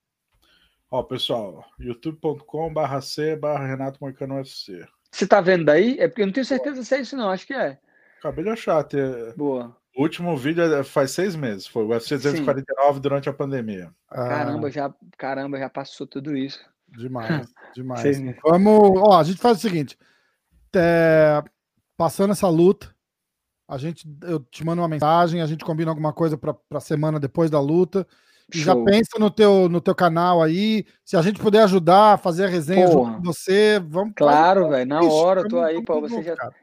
Ó, pessoal, youtube.com/barra C barra Renato Moicano UFC. Você tá vendo daí? É porque eu não tenho certeza se é isso, não. Acho que é. Acabei de achar. Ter... Boa. O último vídeo é, faz seis meses, foi o UFC 249 Sim. durante a pandemia. Caramba, ah. já, caramba, já passou tudo isso. Demais, demais. Vamos, ó, a gente faz o seguinte: é, passando essa luta, a gente, eu te mando uma mensagem, a gente combina alguma coisa para a semana depois da luta. E já pensa no teu, no teu canal aí. Se a gente puder ajudar a fazer a resenha com você, vamos. Claro, velho. Na hora, eu tô aí, pô. Você já. Cara.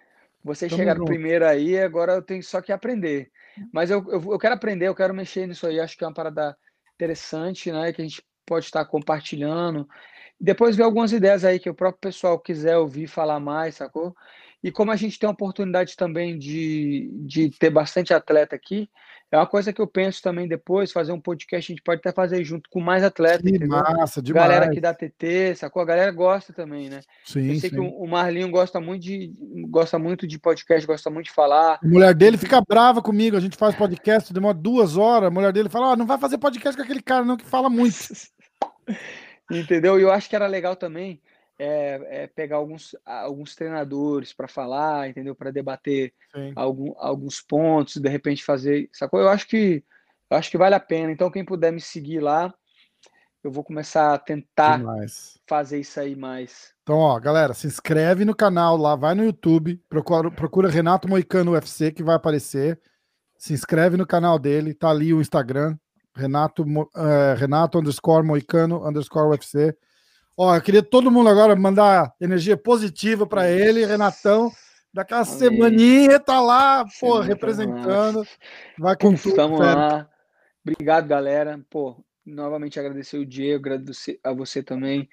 Vocês Tamo chegaram junto. primeiro aí, agora eu tenho só que aprender. Mas eu, eu, eu, quero aprender, eu quero mexer nisso aí. Acho que é uma parada interessante, né? Que a gente pode estar compartilhando. Depois ver algumas ideias aí que o próprio pessoal quiser ouvir falar mais, sacou? E como a gente tem a oportunidade também de, de ter bastante atleta aqui, é uma coisa que eu penso também depois, fazer um podcast, a gente pode até fazer junto com mais atletas. Que entendeu? massa, demais. Galera aqui da TT, sacou? A galera gosta também, né? Sim, eu sei sim. que o Marlinho gosta muito de gosta muito de podcast, gosta muito de falar. A mulher dele fica brava comigo, a gente faz podcast, demora duas horas, a mulher dele fala, oh, não vai fazer podcast com aquele cara não que fala muito. Entendeu? E eu acho que era legal também é, é pegar alguns, alguns treinadores para falar, entendeu? Para debater algum, alguns pontos, de repente fazer, sacou? Eu acho que eu acho que vale a pena. Então, quem puder me seguir lá, eu vou começar a tentar Demais. fazer isso aí mais. Então, ó, galera, se inscreve no canal lá, vai no YouTube, procura, procura Renato Moicano UFC que vai aparecer. Se inscreve no canal dele, tá ali o Instagram, Renato, uh, Renato underscore Moicano underscore UFC. Ó, eu queria todo mundo agora mandar energia positiva para ele, Renatão. Daquela Amém. semaninha tá lá, pô, representando. Vai com tudo. Estamos lá. Obrigado, galera. Pô, novamente agradecer o Diego, agradecer a você também,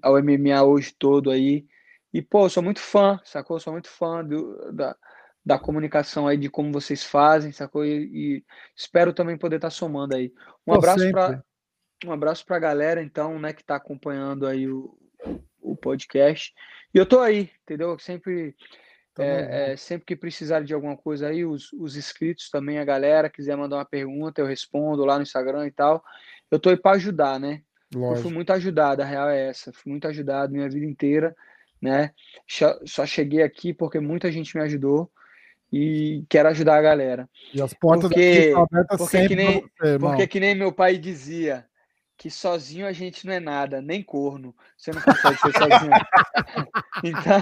ao MMA hoje todo aí. E, pô, sou muito fã, sacou? Sou muito fã do, da, da comunicação aí, de como vocês fazem, sacou? E, e espero também poder estar tá somando aí. Um pô, abraço para um abraço para a galera, então, né, que está acompanhando aí o, o podcast. E eu tô aí, entendeu? Sempre é, é, sempre que precisar de alguma coisa aí, os, os inscritos também, a galera, quiser mandar uma pergunta, eu respondo lá no Instagram e tal. Eu tô aí para ajudar, né? Lógico. Eu fui muito ajudado, a real é essa. Fui muito ajudado minha vida inteira, né? Só cheguei aqui porque muita gente me ajudou e quero ajudar a galera. E as portas porque, abertas porque sempre que nem, você, Porque que nem meu pai dizia, que sozinho a gente não é nada, nem corno. Você não consegue ser sozinho. então,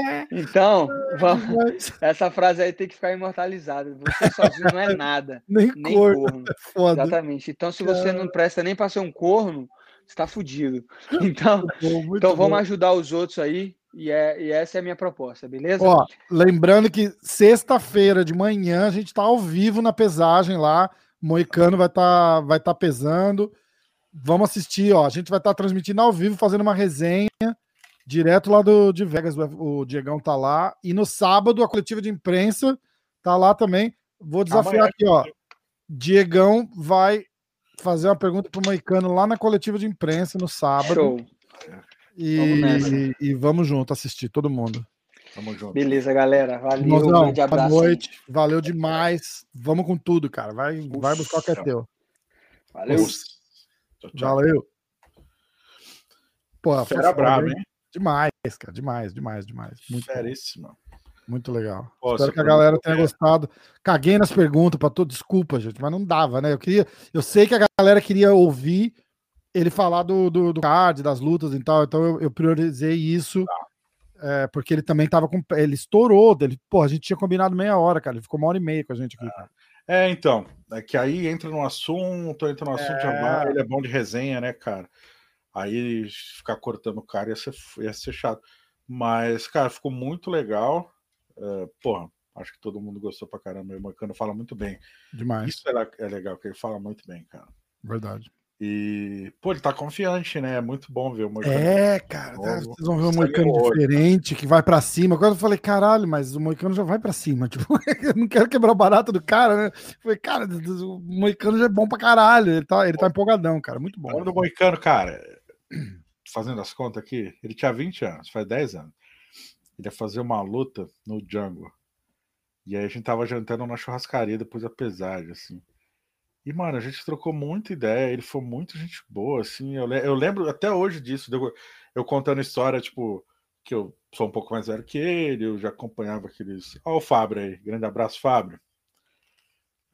é. então vamos, essa frase aí tem que ficar imortalizada. Você sozinho não é nada, nem, nem corno. corno. É Exatamente. Então, se você não presta nem para ser um corno, está fudido. Então, bom, então vamos ajudar os outros aí. E, é, e essa é a minha proposta, beleza? Ó, lembrando que sexta-feira de manhã a gente está ao vivo na pesagem lá. Moicano vai estar tá, vai tá pesando. Vamos assistir, ó. A gente vai estar tá transmitindo ao vivo, fazendo uma resenha direto lá do, de Vegas. O Diegão tá lá. E no sábado, a coletiva de imprensa tá lá também. Vou desafiar Amanhã. aqui, ó. Diegão vai fazer uma pergunta pro Moicano lá na coletiva de imprensa no sábado. Show. E vamos, e, e vamos junto assistir, todo mundo. Tamo junto. Beleza, galera. Valeu. Mozão, um grande abraço. Boa noite. Valeu demais. Vamos com tudo, cara. Vai, vai buscar o que é teu. Valeu. Tchau, tchau. Valeu. Pô, Fera brava, hein? Demais, cara. Demais, demais, demais. Muito Feríssima. Muito legal. Pô, Espero que a galera tenha gostado. Caguei nas perguntas para todo. Desculpa, gente, mas não dava, né? Eu queria. Eu sei que a galera queria ouvir ele falar do, do, do card, das lutas e tal. Então eu, eu priorizei isso. Tá. É, porque ele também tava com. Ele estourou. Ele, pô, a gente tinha combinado meia hora, cara. Ele ficou uma hora e meia com a gente aqui, é. É, então, é que aí entra no assunto, entra no assunto, é... ele é bom de resenha, né, cara? Aí ficar cortando o cara ia ser, ia ser chato. Mas, cara, ficou muito legal. Uh, porra, acho que todo mundo gostou pra caramba. O Moicano fala muito bem. Demais. Isso é, é legal, que ele fala muito bem, cara. Verdade. E, pô, ele tá confiante, né? É muito bom ver o Moicano. É, cara, tá, vocês vão ver um Moicano diferente, que vai para cima. Agora eu falei, caralho, mas o Moicano já vai para cima. Tipo, eu não quero quebrar o barato do cara, né? Eu falei, cara, o Moicano já é bom pra caralho. Ele tá, ele tá empolgadão, cara. Muito bom. O nome do Moicano, cara, fazendo as contas aqui, ele tinha 20 anos, faz 10 anos. Ele ia fazer uma luta no Django. E aí a gente tava jantando na churrascaria depois da pesagem, assim. E, mano, a gente trocou muita ideia, ele foi muito gente boa, assim. Eu, eu lembro até hoje disso, eu, eu contando história, tipo, que eu sou um pouco mais velho que ele, eu já acompanhava aqueles. Ó, o Fábio aí, grande abraço, Fábio.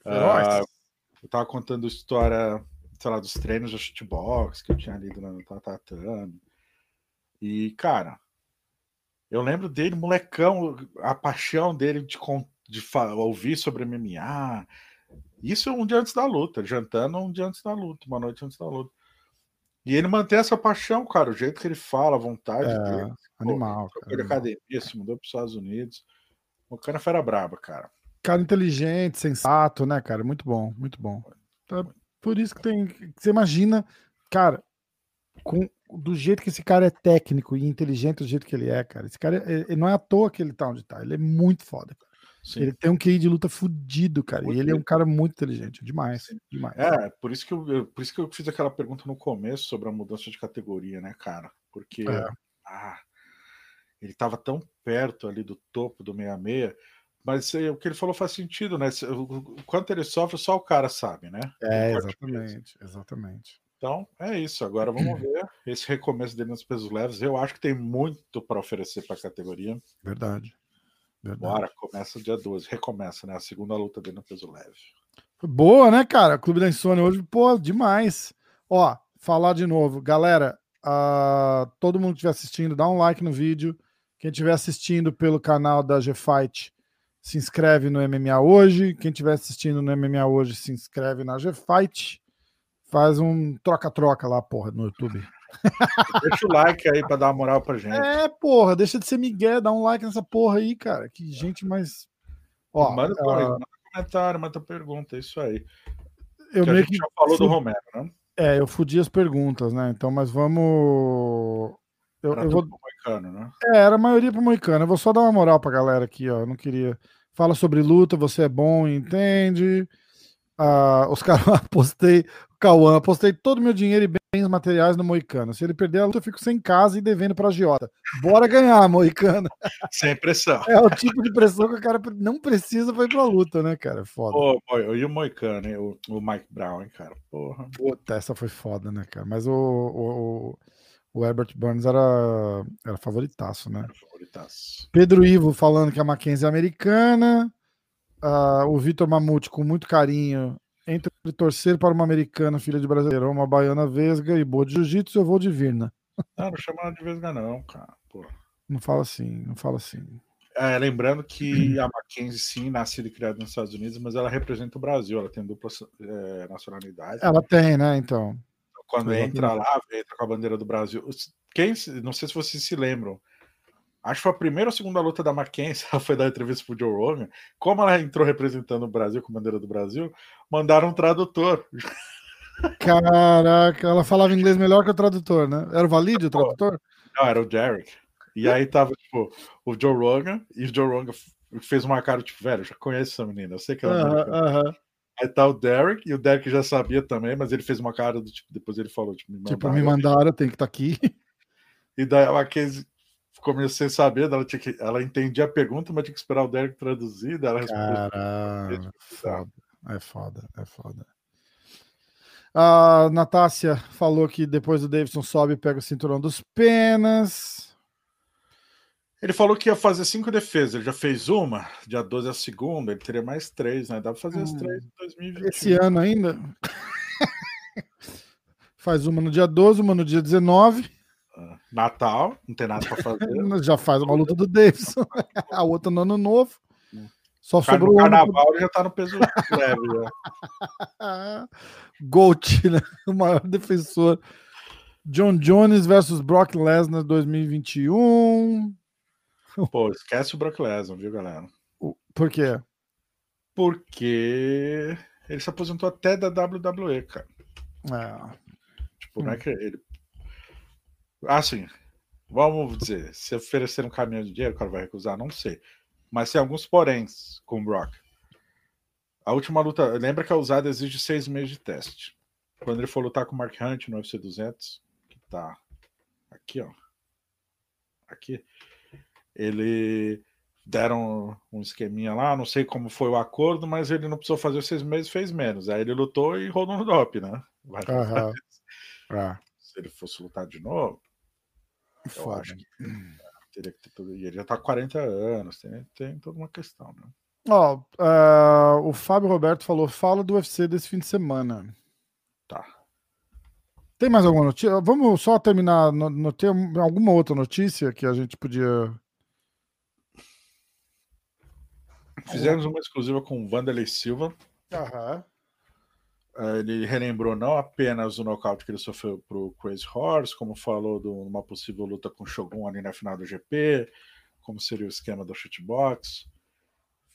Uh, eu tava contando história, sei lá, dos treinos de shootbox que eu tinha lido no Tatatame. E, cara, eu lembro dele, molecão, a paixão dele de, de ouvir sobre MMA isso um dia antes da luta, jantando um dia antes da luta, uma noite antes da luta. E ele mantém essa paixão, cara, o jeito que ele fala, a vontade é, dele. Animal. Pô, cara, de academia, se mudou para os Estados Unidos. O cara é fera braba, cara. Cara inteligente, sensato, né, cara? Muito bom, muito bom. É por isso que tem. Você imagina, cara, com, do jeito que esse cara é técnico e inteligente do jeito que ele é, cara. Esse cara ele não é à toa que ele tá onde tá. Ele é muito foda. Sim. Ele tem um QI de luta fudido, cara. Muito e ele é um cara muito inteligente, demais, demais. É, por isso, que eu, por isso que eu fiz aquela pergunta no começo sobre a mudança de categoria, né, cara? Porque é. ah, ele estava tão perto ali do topo do 66, mas o que ele falou faz sentido, né? O quanto ele sofre, só o cara sabe, né? É, exatamente, exatamente. Então, é isso. Agora vamos ver esse recomeço dele nos pesos leves. Eu acho que tem muito para oferecer para a categoria. Verdade. Verdade. Bora, começa dia 12. Recomeça, né? A segunda luta dele no peso leve. Boa, né, cara? Clube da Insônia hoje, pô, demais. Ó, falar de novo. Galera, uh, todo mundo que estiver assistindo, dá um like no vídeo. Quem estiver assistindo pelo canal da G-Fight, se inscreve no MMA hoje. Quem estiver assistindo no MMA hoje, se inscreve na G-Fight. Faz um troca-troca lá, porra, no YouTube. Deixa o like aí pra dar uma moral pra gente. É, porra, deixa de ser Miguel, dá um like nessa porra aí, cara. Que gente mais. Ó, manda, uh... manda comentário, manda pergunta, é isso aí. Eu que meio que já falou do Romero, né? É, eu fudi as perguntas, né? Então, mas vamos. Eu, era eu vou... Moicano, né? É, era a maioria pro Moicano. Eu vou só dar uma moral pra galera aqui, ó. Eu não queria. Fala sobre luta, você é bom entende. Ah, os caras apostei, Cauã, apostei todo o meu dinheiro e bens materiais no Moicano. Se ele perder a luta, eu fico sem casa e devendo para Giota. Bora ganhar, Moicano. Sem pressão. É o tipo de pressão que o cara não precisa para ir pra luta, né, cara? Foda. Pô, e o Moicano, hein? O, o Mike Brown, hein, cara? Porra. Puta, essa foi foda, né, cara? Mas o, o, o Herbert Burns era, era favoritaço, né? Era favoritaço. Pedro Ivo falando que a Mackenzie é americana. Uh, o Vitor Mamute, com muito carinho, entre torcer para uma americana, filha de brasileiro, uma baiana vesga e boa de jiu-jitsu, eu vou de Virna. Não, não chama ela de vesga, não, cara. Pô. Não fala assim, não fala assim. É, lembrando que a Mackenzie, sim, nascida e criada nos Estados Unidos, mas ela representa o Brasil, ela tem dupla é, nacionalidade. Ela tem, né, então. Quando entra lá, entra com a bandeira do Brasil. Quem, não sei se vocês se lembram, Acho que foi a primeira ou segunda luta da Mackenzie, ela foi dar entrevista pro Joe Rogan. Como ela entrou representando o Brasil, com a bandeira do Brasil, mandaram um tradutor. Caraca, ela falava inglês melhor que o tradutor, né? Era o Valide o tradutor? Não, era o Derek. E aí tava, tipo, o Joe Rogan, e o Joe Rogan fez uma cara, tipo, velho, eu já conheço essa menina, eu sei que ela é uh -huh, uh -huh. Aí tá o Derek, e o Derek já sabia também, mas ele fez uma cara do tipo, depois ele falou, tipo, me mandaram. Tipo, me mandaram, tem que estar tá aqui. E daí a Mackenzie comecei a saber, ela, tinha que, ela entendia a pergunta, mas tinha que esperar o Derek traduzir, ela respondeu. Caramba, foda. É foda, é foda. A Natácia falou que depois o Davidson sobe e pega o cinturão dos penas. Ele falou que ia fazer cinco defesas, ele já fez uma, dia 12 é a segunda, ele teria mais três, né? Dá pra fazer hum, as três em 2020. Esse ano ainda? Faz uma no dia 12, uma no dia 19. Natal, não tem nada para fazer. já faz uma luta do Davidson. a outra no ano novo. Só Car sobrou o carnaval ano... já tá no peso leve. Gold, né? O maior defensor. John Jones versus Brock Lesnar 2021. Pô, esquece o Brock Lesnar, viu, galera? Por quê? Porque ele se aposentou até da WWE, cara. É. Tipo, hum. não é que ele Assim, vamos dizer, se oferecer um caminhão de dinheiro, o cara vai recusar? Não sei. Mas tem alguns poréns com o Brock. A última luta, lembra que a usada exige seis meses de teste. Quando ele for lutar com o Mark Hunt no UFC 200, que tá aqui, ó. Aqui. Ele deram um esqueminha lá, não sei como foi o acordo, mas ele não precisou fazer seis meses, fez menos. Aí ele lutou e rodou no DOP, né? Vai uhum. Se ele fosse lutar de novo, eu acho que teria que ter tudo. E ele já tá com 40 anos, tem, tem toda uma questão, né? Ó, uh, o Fábio Roberto falou: fala do UFC desse fim de semana. Tá. Tem mais alguma notícia? Vamos só terminar. No, no, tem alguma outra notícia que a gente podia. Fizemos uma exclusiva com o Vanderlei Silva. Aham. Eh, ele relembrou não apenas o nocaute que ele sofreu para o Crazy Horse, como falou de uma possível luta com o Shogun ali na final do GP, como seria o esquema do shootbox.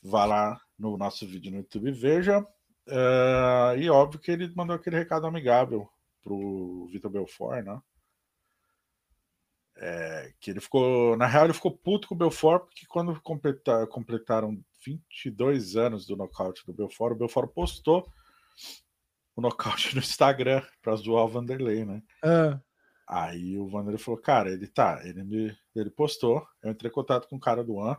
Vá lá no nosso vídeo no YouTube e veja. Uh, e óbvio que ele mandou aquele recado amigável pro Vitor Belfort, né? É, que ele ficou, na real, ele ficou puto com o Belfort, porque quando completa, completaram 22 anos do nocaute do Belfort, o Belfort postou o nocaute no Instagram pra zoar o Vanderlei, né? É. Aí o Vanderlei falou, cara, ele tá, ele me. Ele postou, eu entrei em contato com o cara do One.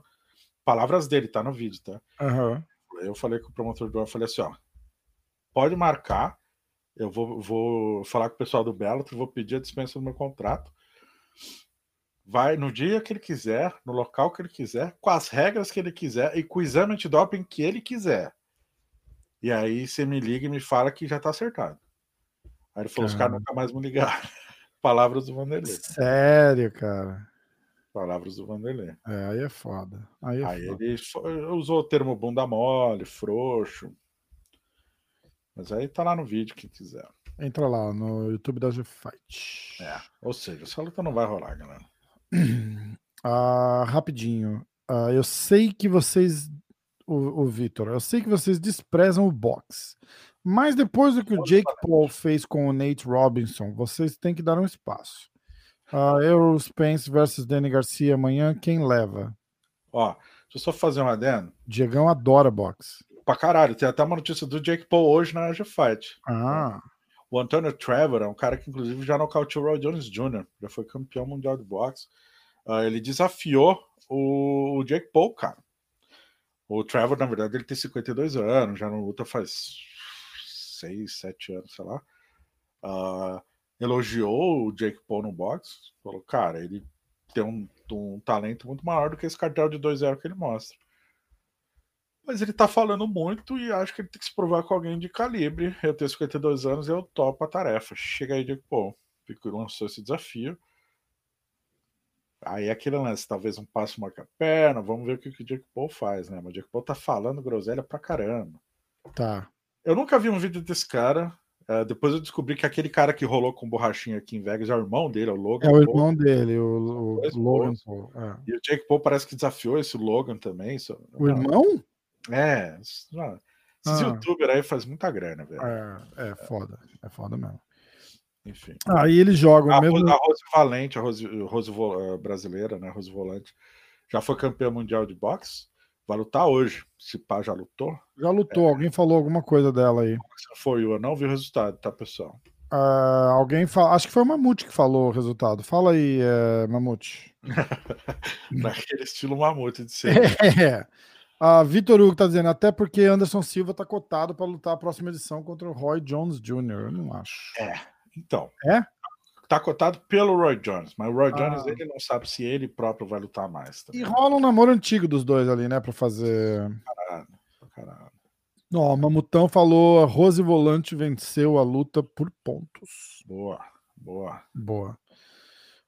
Palavras dele, tá no vídeo, tá? Uhum. Eu falei com o promotor do One, falei assim, ó. Pode marcar Eu vou, vou falar com o pessoal do Bellator, vou pedir a dispensa do meu contrato. Vai no dia que ele quiser, no local que ele quiser, com as regras que ele quiser e com o exame antidoping que ele quiser. E aí você me liga e me fala que já tá acertado. Aí ele falou: os caras nunca mais me ligaram. Palavras do Vanderlei. Sério, cara. Palavras do Vanderlei. É, aí é foda. Aí, é Aí foda. ele usou o termo bunda mole, frouxo. Mas aí tá lá no vídeo, quem quiser. Entra lá no YouTube da G-Fight. É. Ou seja, essa luta não vai rolar, galera. Ah, rapidinho. Ah, eu sei que vocês. O, o Vitor, eu sei que vocês desprezam o boxe. Mas depois do que o Jake Paul fez com o Nate Robinson, vocês têm que dar um espaço. Ah, Errol Spence versus Danny Garcia amanhã, quem leva? Ó, deixa eu só fazer um adendo. Diegão adora boxe. Pra caralho, tem até uma notícia do Jake Paul hoje na Asia Fight. Ah, O Antonio Trevor é um cara que, inclusive, já nocauteou o Roy Jones Jr., já foi campeão mundial de boxe. Ah, ele desafiou o, o Jake Paul, cara. O Trevor, na verdade, ele tem 52 anos, já não luta faz 6, 7 anos, sei lá. Ah, elogiou o Jake Paul no boxe, falou, cara, ele tem um, um talento muito maior do que esse cartel de 2-0 que ele mostra. Mas ele tá falando muito e acho que ele tem que se provar com alguém de calibre. Eu tenho 52 anos e eu topo a tarefa. Chega aí, Jake Paul. Fico lançou esse desafio. Aí é aquele lance, talvez um passo marca a perna, vamos ver o que, o Jake Paul faz, né? Mas o Jake Paul tá falando groselha pra caramba. tá. Eu nunca vi um vídeo desse cara. É, depois eu descobri que aquele cara que rolou com borrachinha aqui em Vegas é o irmão dele, é o Logan. É o Paul. irmão dele, o, o Logan. Paul. é. E o Jake Paul parece que desafiou esse Logan também. Isso... O irmão? É, esses Ah. youtubers aí faz muita grana, velho. É, é foda. É foda mesmo. Enfim. Aí eles jogam A, mesmo. A Rose Valente, a Rose, Rose eh, brasileira, né? Rose Volante, já foi campeã mundial de boxe. Vai lutar hoje. Se pá, já lutou. Já lutou, alguém falou alguma coisa dela aí. Se foi eu, não vi o resultado, tá, pessoal? Ah, alguém fala. Acho que foi o Mamute que falou o resultado. Fala aí, eh, Mamute. Naquele estilo mamute de ser. É. A Vitor Hugo tá dizendo, até porque Anderson Silva tá cotado para lutar a próxima edição contra o Roy Jones Jr. Eu não acho. Então. É? Tá cotado pelo Roy Jones, mas o Roy Ah. Jones ele não sabe se ele próprio vai lutar mais. Tá E rola um namoro antigo dos dois ali, né? Pra fazer. caralho, caralho. Ó, o Mamutão falou: a Rose Volante venceu a luta por pontos. Boa, boa. Boa.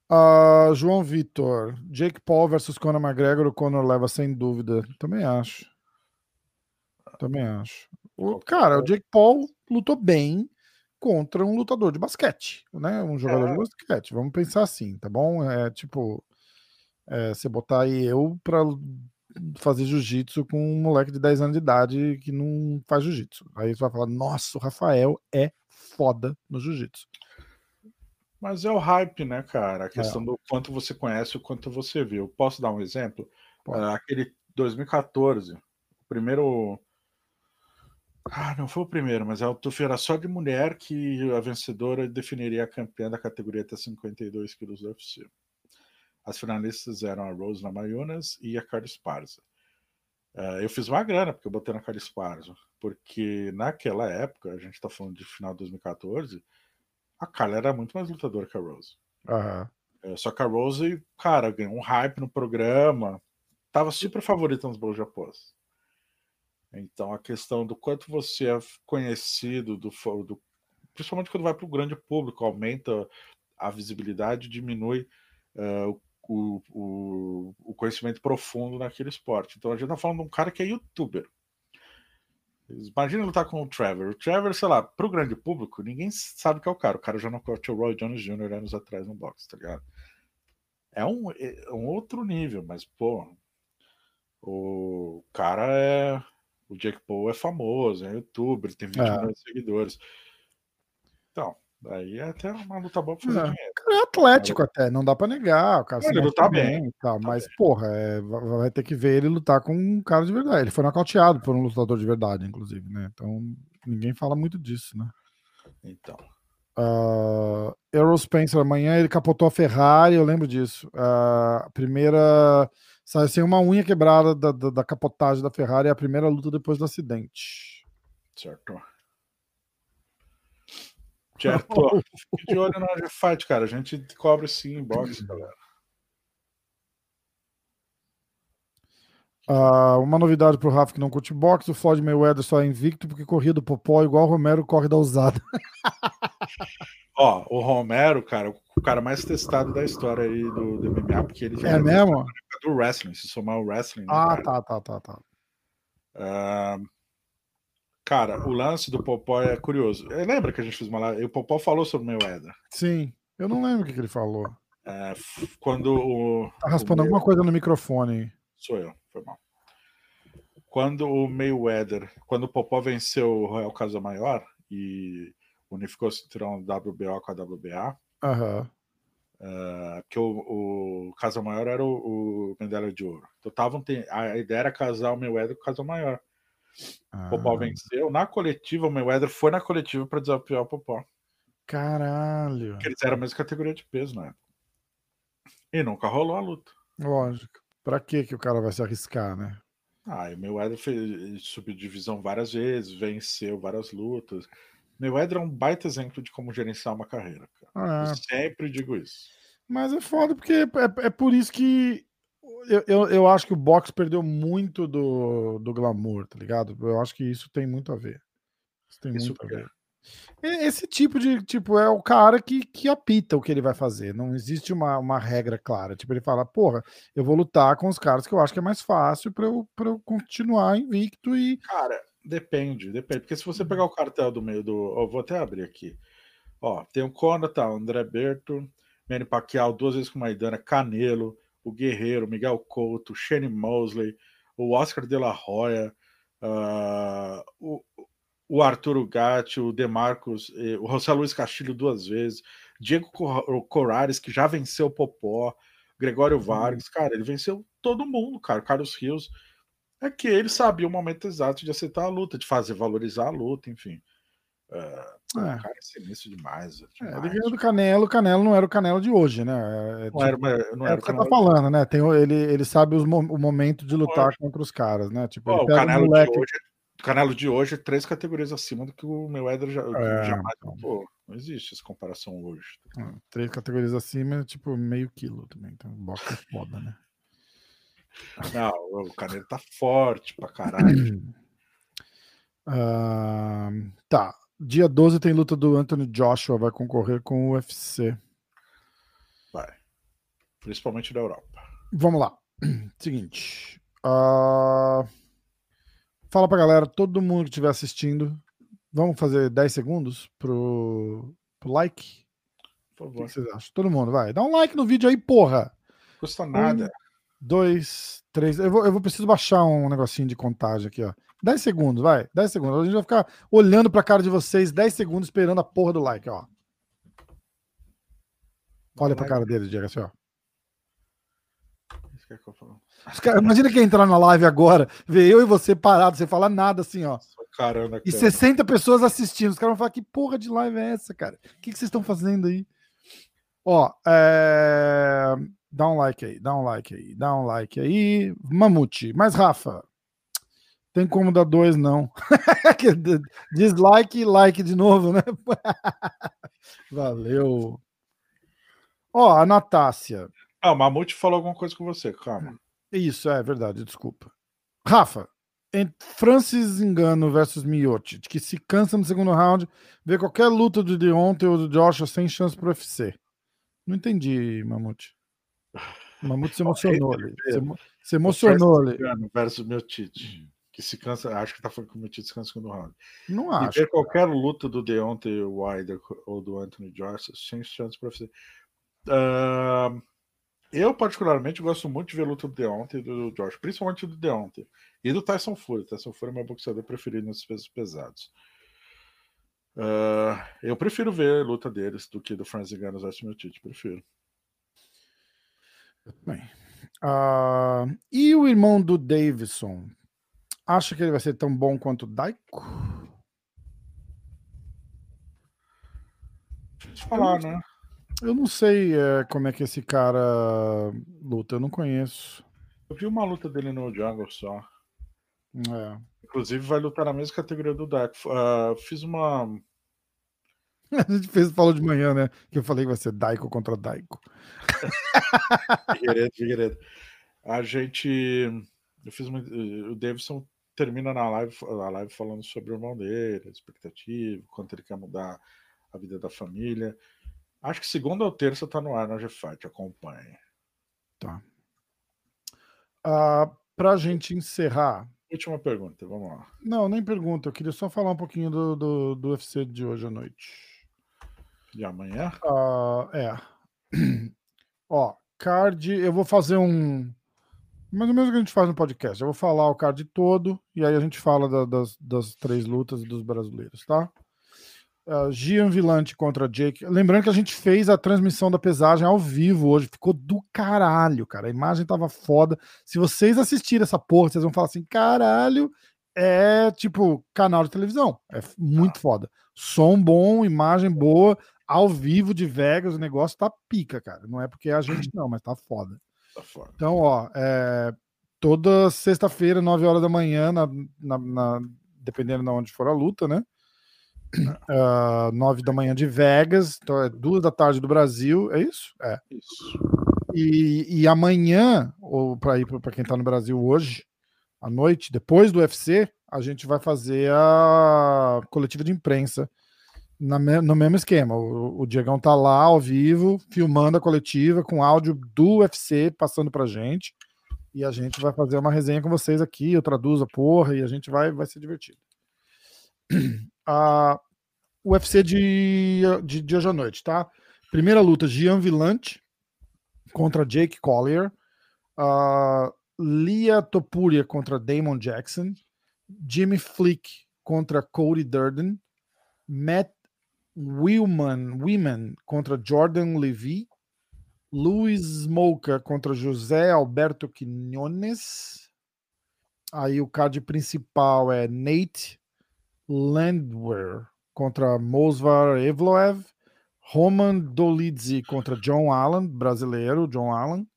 Ah, João Vitor, Jake Paul versus Conor McGregor, o Conor leva sem dúvida. Também acho. Também acho. O, cara, o. Jake Paul lutou bem contra um lutador de basquete, né? Um jogador É. de basquete. Vamos pensar assim, tá bom? É tipo, é, você botar aí eu pra fazer jiu-jitsu com um moleque de 10 anos de idade que não faz jiu-jitsu. Aí você vai falar, nossa, o Rafael é foda no jiu-jitsu. Mas é o hype, né, cara? A É. questão do quanto você conhece, o quanto você viu. Posso dar um exemplo? Pode. Ah, aquele 2014, o primeiro. Ah, não foi o primeiro, mas a autofia era só de mulher que a vencedora definiria a campeã da categoria até 52 quilos do UFC. As finalistas eram a Rose Namajunas e a Carla Esparza. Ah, eu fiz uma grana porque eu botei na Carla Esparza, porque naquela época, a gente tá falando de final de 2014, a Carla era muito mais lutadora que a Rose. Aham. É, só que a Rose, cara, ganhou um hype no programa. Tava super favorita nos bolos de aposta. Então a questão do quanto você é conhecido, do, do- principalmente quando vai para o grande público, aumenta a visibilidade, diminui é, o, o, o- o conhecimento profundo naquele esporte. Então a gente tá falando de um cara que é youtuber. Imagina lutar com o Trevor. O Trevor, sei lá, pro grande público, ninguém sabe que é o cara. O cara já nocauteou o Roy Jones Jr. anos atrás no boxe, tá ligado? É um, é um outro nível, mas, pô, o cara é. O Jake Paul é famoso, é youtuber, tem 20 É. milhões de seguidores. Então, daí é até uma luta boa pra fazer É. dinheiro. O cara é atlético até, não dá pra negar. O cara Ele luta bem, e tal, luta mas, bem. porra, é, va- vai ter que ver ele lutar com um cara de verdade. Ele foi nocauteado por um lutador de verdade, inclusive, né? Então, ninguém fala muito disso, né? Então, Uh, Errol Spencer, amanhã ele capotou a Ferrari, eu lembro disso. A primeira. Saiu sem uma unha quebrada da, da, da capotagem da Ferrari, é a primeira luta depois do acidente. certo. Certo. Fique de olho na G Fight, cara. A gente cobre sim em boxe, galera. Ah, uma novidade pro Rafa que não curte boxe, o Floyd Mayweather só é invicto porque corria do Popó igual o Romero corre da usada. Ó, o Romero, cara, o cara mais testado da história aí do, do MMA, porque ele já É mesmo? do wrestling, se somar o wrestling. né, Ah, cara? tá, tá, tá, tá. Ah, cara, o lance do Popó é curioso. Eh, Lembra que a gente fez uma live? O Popó falou sobre o Mayweather. Sim, eu não lembro o que, que ele falou. É, quando o. Tá raspando o May- alguma coisa no microfone. Sou eu, foi mal. Quando o Mayweather, quando o Popó venceu o Royal Casa Maior e unificou o cinturão WBO com a WBA, Aham. ah, porque o, o Casa Maior era o, o medalha de ouro. Então tavam, a ideia era casar o Mayweather com o Casa Maior. O Popó Ah, venceu. Na coletiva, o Mayweather foi na coletiva para desafiar o Popó. caralho. Porque eles eram a mesma categoria de peso na época. E nunca rolou a luta. Lógico. Pra que que o cara vai se arriscar, né? Ah, o Mayweather fez, subiu divisão várias vezes, venceu várias lutas. Mayweather é um baita exemplo de como gerenciar uma carreira, cara. Eu sempre digo isso. Mas é foda porque é, é por isso que eu, eu, eu acho que o boxe perdeu muito do, do glamour, tá ligado? Eu acho que isso tem muito a ver. Isso tem Isso muito a quê? ver. Esse tipo de, tipo, é o cara que, que apita o que ele vai fazer. Não existe uma, uma regra clara. Tipo, ele fala, porra, eu vou lutar com os caras que eu acho que é mais fácil pra eu, eu continuar invicto e. Cara, depende, depende. Porque se você pegar o cartel do meio do. ó, vou até abrir aqui. Ó, tem o Conor, tá? O André Berto, Manny Pacquiao, duas vezes com Maidana, Canelo, o Guerreiro, Miguel Couto, Shane Mosley, o Oscar de la Hoya, ah, o, o Arturo Gatti, o Demarcos, eh, o José Luiz Castilho duas vezes, Diego Cor- Corares, que já venceu o Popó, Gregório Vargas, cara, ele venceu todo mundo, cara, Carlos Rios. É que ele sabia o momento exato de aceitar a luta, de fazer valorizar a luta, enfim. É, É. o cara é sinistro demais. É, demais. ele do Canelo, o Canelo não era o Canelo de hoje, né? É, não era, não É era o que você tá falando, né? Tem, ele, ele sabe os o momento de lutar contra os caras, né? Tipo, ele o Canelo moleque- de hoje, Canelo de hoje é três categorias acima do que o Mayweather já, É, jamais então. lutou. Não existe essa comparação hoje. Ah, Três categorias acima, tipo, meio quilo também. Então, boxe é foda, né? Não, o Canelo tá forte pra caralho. Ah, tá. Dia 12 tem luta do Anthony Joshua, vai concorrer com o UFC. Vai. Principalmente da Europa. Vamos lá. Seguinte. ah, fala pra galera, todo mundo que estiver assistindo, vamos fazer 10 segundos pro, pro like? Por O que favor. vocês acham? Todo mundo, vai. Dá um like no vídeo aí, porra! Custa nada. dois, três. Eu vou, eu vou preciso baixar um negocinho de contagem aqui, ó. 10 segundos, vai. 10 segundos. A gente vai ficar olhando pra cara de vocês 10 segundos esperando a porra do like, ó. Olha pra cara dele, Diego, assim, ó. Isso que é que eu falo. Os caras- imagina quem entrar na live agora, ver eu e você parado, sem falar nada, assim, ó. Caramba, E cara. 60 pessoas assistindo. Os caras vão falar: que porra de live é essa, cara? O que, que vocês estão fazendo aí? Ó, é... dá um like aí, dá um like aí, dá um like aí. Mamute, mas Rafa, tem como dar dois, não. Dislike e like de novo, né? Valeu. Ó, a Natácia. Ah, o Mamute falou alguma coisa com você, calma. Isso, é verdade, desculpa. Rafa, Francis Engano versus Miocic, que se cansa no segundo round, vê qualquer luta do Deontay ou do Joshua sem chance pro UFC. Não entendi, Mamute. O Mamute se emocionou ali. Se, emo- se emocionou ali. Francis versus meu Tite. Que se cansa, acho que tá falando que o Tite se cansa no round. Não E acho. ver qualquer luta do Deontay Wilder ou do Anthony Joshua sem chance para você. Ah, eu, particularmente, gosto muito de ver luta do Deontay e do Josh, principalmente do Deontay. E do Tyson Fury. Tyson Fury é meu boxeador preferido nesses pesos pesados. Ah, eu prefiro ver a luta deles do que do Francis Ngannou versus meu Tite. Prefiro. Bem. Ah, e o irmão do Davidson? Acha que ele vai ser tão bom quanto o Daiko? Deixa eu falar, né? Eu não sei é, como é que esse cara luta, eu não conheço. Eu vi uma luta dele no Jungle só. É. Inclusive vai lutar na mesma categoria do Dak. Ah, fiz uma. A gente fez, falou de manhã, né? Que eu falei que vai ser Daiko contra Daiko. Figueiredo, Figueiredo. A gente. Eu fiz uma, o Davidson termina na live, a live falando sobre o irmão dele, a expectativa, quanto ele quer mudar a vida da família. Acho que segunda ou terça tá no ar na GFight, acompanhe. Tá. Uh, pra gente encerrar. Última pergunta, vamos lá. Não, nem pergunta. Eu queria só falar um pouquinho do, do, do UFC de hoje à noite. De amanhã? Uh, é. Ó, card, eu vou fazer um. Mais ou menos o que a gente faz no podcast. Eu vou falar o card todo e aí a gente fala da, das, das três lutas dos brasileiros, tá? Uh, Gian Villante contra Jake. Lembrando que a gente fez a transmissão da pesagem ao vivo hoje. Ficou do caralho, cara. A imagem tava foda. Se vocês assistirem essa porra, vocês vão falar assim: caralho, é tipo canal de televisão. É muito foda. Som bom, imagem boa, ao vivo de Vegas. O negócio tá pica, cara. Não é porque é a gente, não, mas tá foda. Tá foda. Então, ó, é, toda sexta-feira, 9 horas da manhã, na, na, na, dependendo de onde for a luta, né? Uh, nove da manhã de Vegas, então é duas da tarde do Brasil, é isso? É. Isso. E, e amanhã, ou para ir para quem está no Brasil hoje, à noite, depois do UFC, a gente vai fazer a coletiva de imprensa na, no mesmo esquema. O, o Diegão tá lá ao vivo, filmando a coletiva com áudio do UFC passando pra gente. E a gente vai fazer uma resenha com vocês aqui, eu traduzo a porra e a gente vai, vai ser divertido a UFC de, de, de hoje à noite, tá? Primeira luta, Gian Villante contra Jake Collier. Uh, Lia Topuria contra Damon Jackson. Jimmy Flick contra Cody Durden. Matt Willman, contra Jordan Levy. Luiz Smoker contra José Alberto Quinones. Aí o card principal é Nate Landwehr contra Mosvar Evloev, Roman Dolidze contra John Allen, brasileiro, John Allen,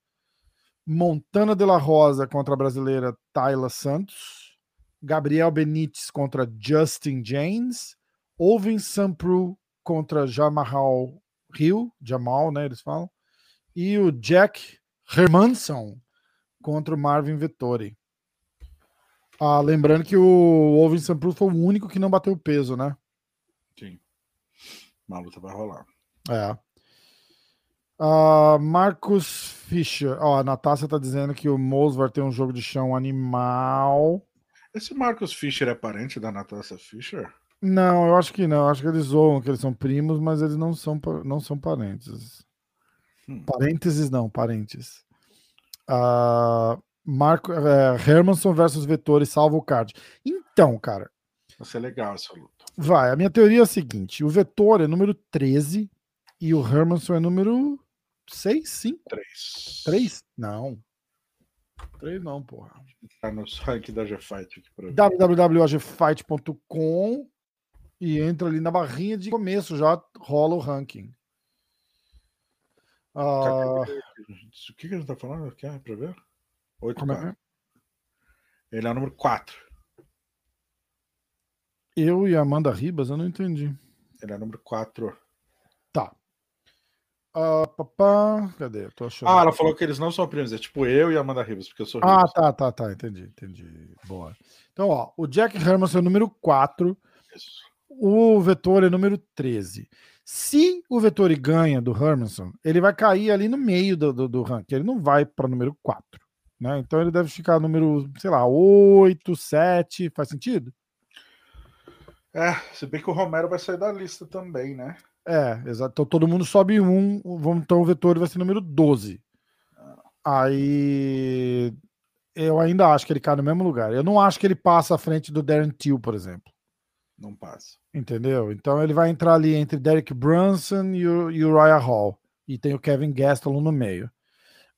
Montana de la Rosa contra a brasileira Tayla Santos, Gabriel Benítez contra Justin James, Ovin Sampru contra Jamal Hill, Jamal, né, eles falam, e o Jack Hermanson contra o Marvin Vettori. Ah, lembrando que o Ovin Sampru foi o único que não bateu o peso, né? Sim. Uma luta vai rolar. É. Uh, Marcos Fischer. Ó, a Natácia tá dizendo que o Mosvar tem um jogo de chão animal. Esse Marcos Fischer é parente da Natácia Fischer? Não, eu acho que não. Eu acho que eles zoam que eles são primos, mas eles não são, não são parentes. Hum. Parênteses não, parentes. Uh, Marco é, Hermanson versus Vettori salva o card. Então, cara. Vai ser legal essa luta. Vai. A minha teoria é a seguinte: o Vettori é número 13 e o Hermanson é número 6, 5? 3. 3? Não. 3 não, porra. Tá no site da GFight aqui pra www.gfight.com e entra ali na barrinha de começo, já rola o ranking. Uh... O que, que a gente tá falando? Quer pra ver? 8 Como é? Ele é o número 4. Eu e Amanda Ribas, eu não entendi. Ele é o número 4. Tá. Uh, papá, cadê? tô achando. Ah, ela falou que eles não são primos, é tipo eu e Amanda Ribas, porque eu sou Ah, tá, tá, tá, entendi, entendi. Boa. Então, ó, o Jack Hermanson é o número 4. Isso. O Vetor é número 13. Se o Vettori ganha do Hermanson, ele vai cair ali no meio do, do, do ranking. Ele não vai para número 4. Né? Então ele deve ficar número, sei lá, 8, 7, faz sentido? É, se bem que o Romero vai sair da lista também, né? É, exato. Então todo mundo sobe um, então o Vettori vai ser número 12. Ah. Aí eu ainda acho que ele cai no mesmo lugar. Eu não acho que ele passa à frente do Darren Till, por exemplo. Não passa. Entendeu? Então ele vai entrar ali entre Derek Brunson e o, Ryan Hall. E tem o Kevin Gastelum no meio.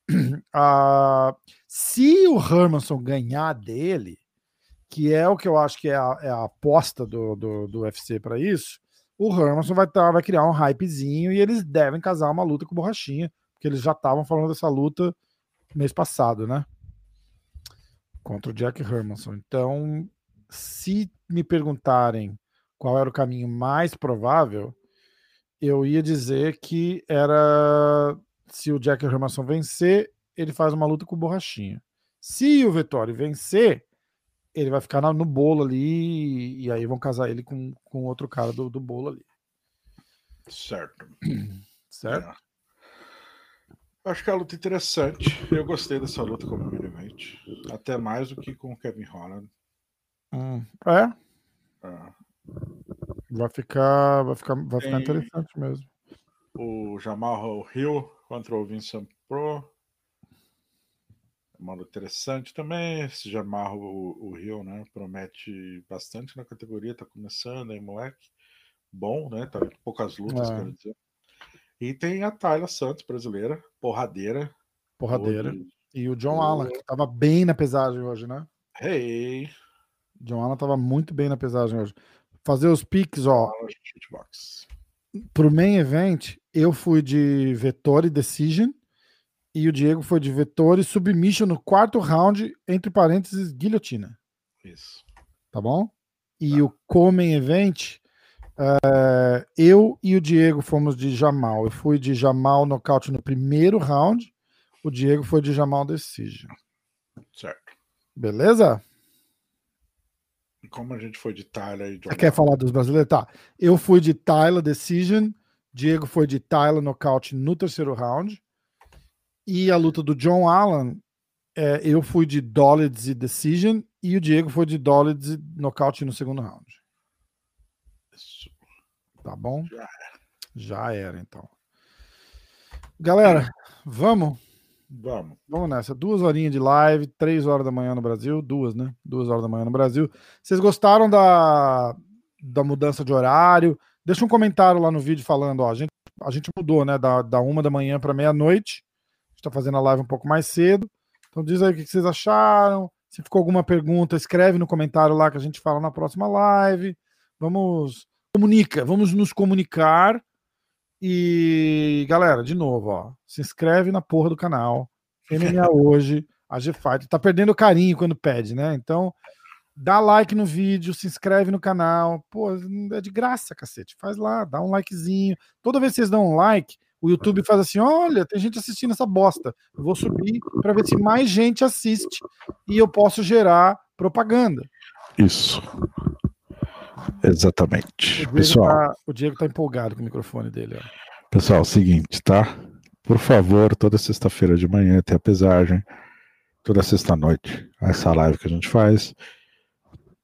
Uh, se o Hermanson ganhar dele, que é o que eu acho que é a, é a aposta do, do, do UFC para isso, o Hermanson vai, tá, vai criar um hypezinho e eles devem casar uma luta com borrachinha, porque eles já estavam falando dessa luta mês passado, né? Contra o Jack Hermanson. Então, se me perguntarem qual era o caminho mais provável, eu ia dizer que era se o Jack Hermanson vencer, ele faz uma luta com o Borrachinha. Se o Vettori vencer, ele vai ficar no bolo ali e aí vão casar ele com, com outro cara do, do bolo ali. Certo. Certo? É. Acho que é uma luta interessante. Eu gostei dessa luta como event. Até mais do que com o Kevin Holland. Hum, é, Ah, vai ficar, vai ficar, vai ficar interessante mesmo. o Jamal Hill contra o Vincent Pro. Uma luta interessante também. Esse Jamal, o, o Hill, né? Promete bastante na categoria. Tá começando aí, moleque. Bom, né? Tá com poucas lutas, É. quero dizer. E tem a Tayla Santos, brasileira. Porradeira. Porradeira. Hoje- E o John Allen, que tava bem na pesagem hoje, né? Hey! John Allen tava muito bem na pesagem hoje. Fazer os piques, ó. Shootbox. Pro main event, eu fui de Vettori Decision e o Diego foi de Vettori Submission no quarto round, entre parênteses, guilhotina. Isso. Tá bom? E o co-main event, eh, eu e o Diego fomos de Jamal. Eu fui de Jamal nocaute no primeiro round, o Diego foi de Jamal Decision. Certo. Beleza? E como a gente foi de Tyler e Você quer falar dos brasileiros? Tá. Eu fui de Tyler Decision, Diego foi de Tyler nocaute no terceiro round. E a luta do John Allen, é, eu fui de Dollars e Decision e o Diego foi de Dollars e nocaute no segundo round. Isso. Tá bom? Já Já era, então. Galera, vamos? Vamos. Vamos nessa. Duas horinhas de live, três horas da manhã no Brasil. Duas, né? Duas horas da manhã no Brasil. Vocês gostaram da, da mudança de horário? Deixa um comentário lá no vídeo falando, ó, a gente, a gente mudou, né? Da, da uma da manhã para meia-noite. A gente tá fazendo a live um pouco mais cedo. Então diz aí o que que vocês acharam. Se ficou alguma pergunta, escreve no comentário lá que a gente fala na próxima live. Vamos. Comunica, vamos nos comunicar. E, galera, de novo, ó, se inscreve na porra do canal. MMA hoje, a G-Fight. Tá perdendo carinho quando pede, né? Então, dá like no vídeo, se inscreve no canal. Pô, é de graça, cacete. Faz lá, dá um likezinho. Toda vez que vocês dão um like, o YouTube faz assim: olha, tem gente assistindo essa bosta. Eu vou subir para ver se mais gente assiste e eu posso gerar propaganda. Isso. Exatamente. O Diego, Pessoal, tá, o Diego tá empolgado com o microfone dele. Ó. pessoal, é o seguinte, tá? Por favor, toda sexta-feira de manhã tem a pesagem. Toda sexta-noite, essa live que a gente faz.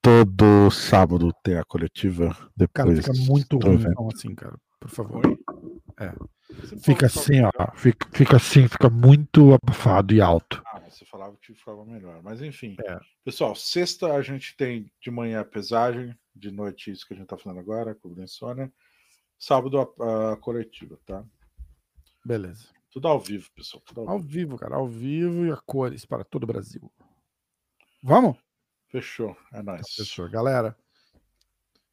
Todo sábado tem a coletiva. Cara, Depois fica muito ruim então, assim, cara. Por favor. Você Fica assim, ó. Fica, fica assim, fica muito abafado e alto. Ah, você falava que ficava melhor. Mas enfim. É. Pessoal, sexta a gente tem de manhã a pesagem, de noite isso que a gente tá falando agora, com o Insônia. Sábado a, a coletiva, tá? Beleza. Tudo ao vivo, pessoal. Tudo ao Ao vivo. vivo, cara. Ao vivo e a cores para todo o Brasil. Vamos? Fechou. É nóis. Fechou, galera.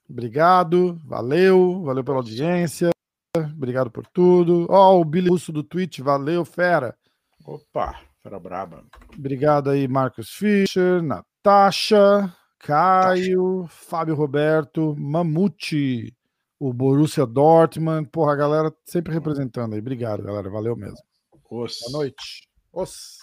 Obrigado, valeu, valeu pela audiência, obrigado por tudo. Ó, o Billy Russo do Twitch, valeu, fera. Opa, fera braba. Obrigado aí, Marcos Fischer, Natasha, Caio, Fábio Roberto, Mamute, o Borussia Dortmund. Porra, a galera sempre representando aí. Obrigado, galera. Valeu mesmo. Os. Boa noite. Os.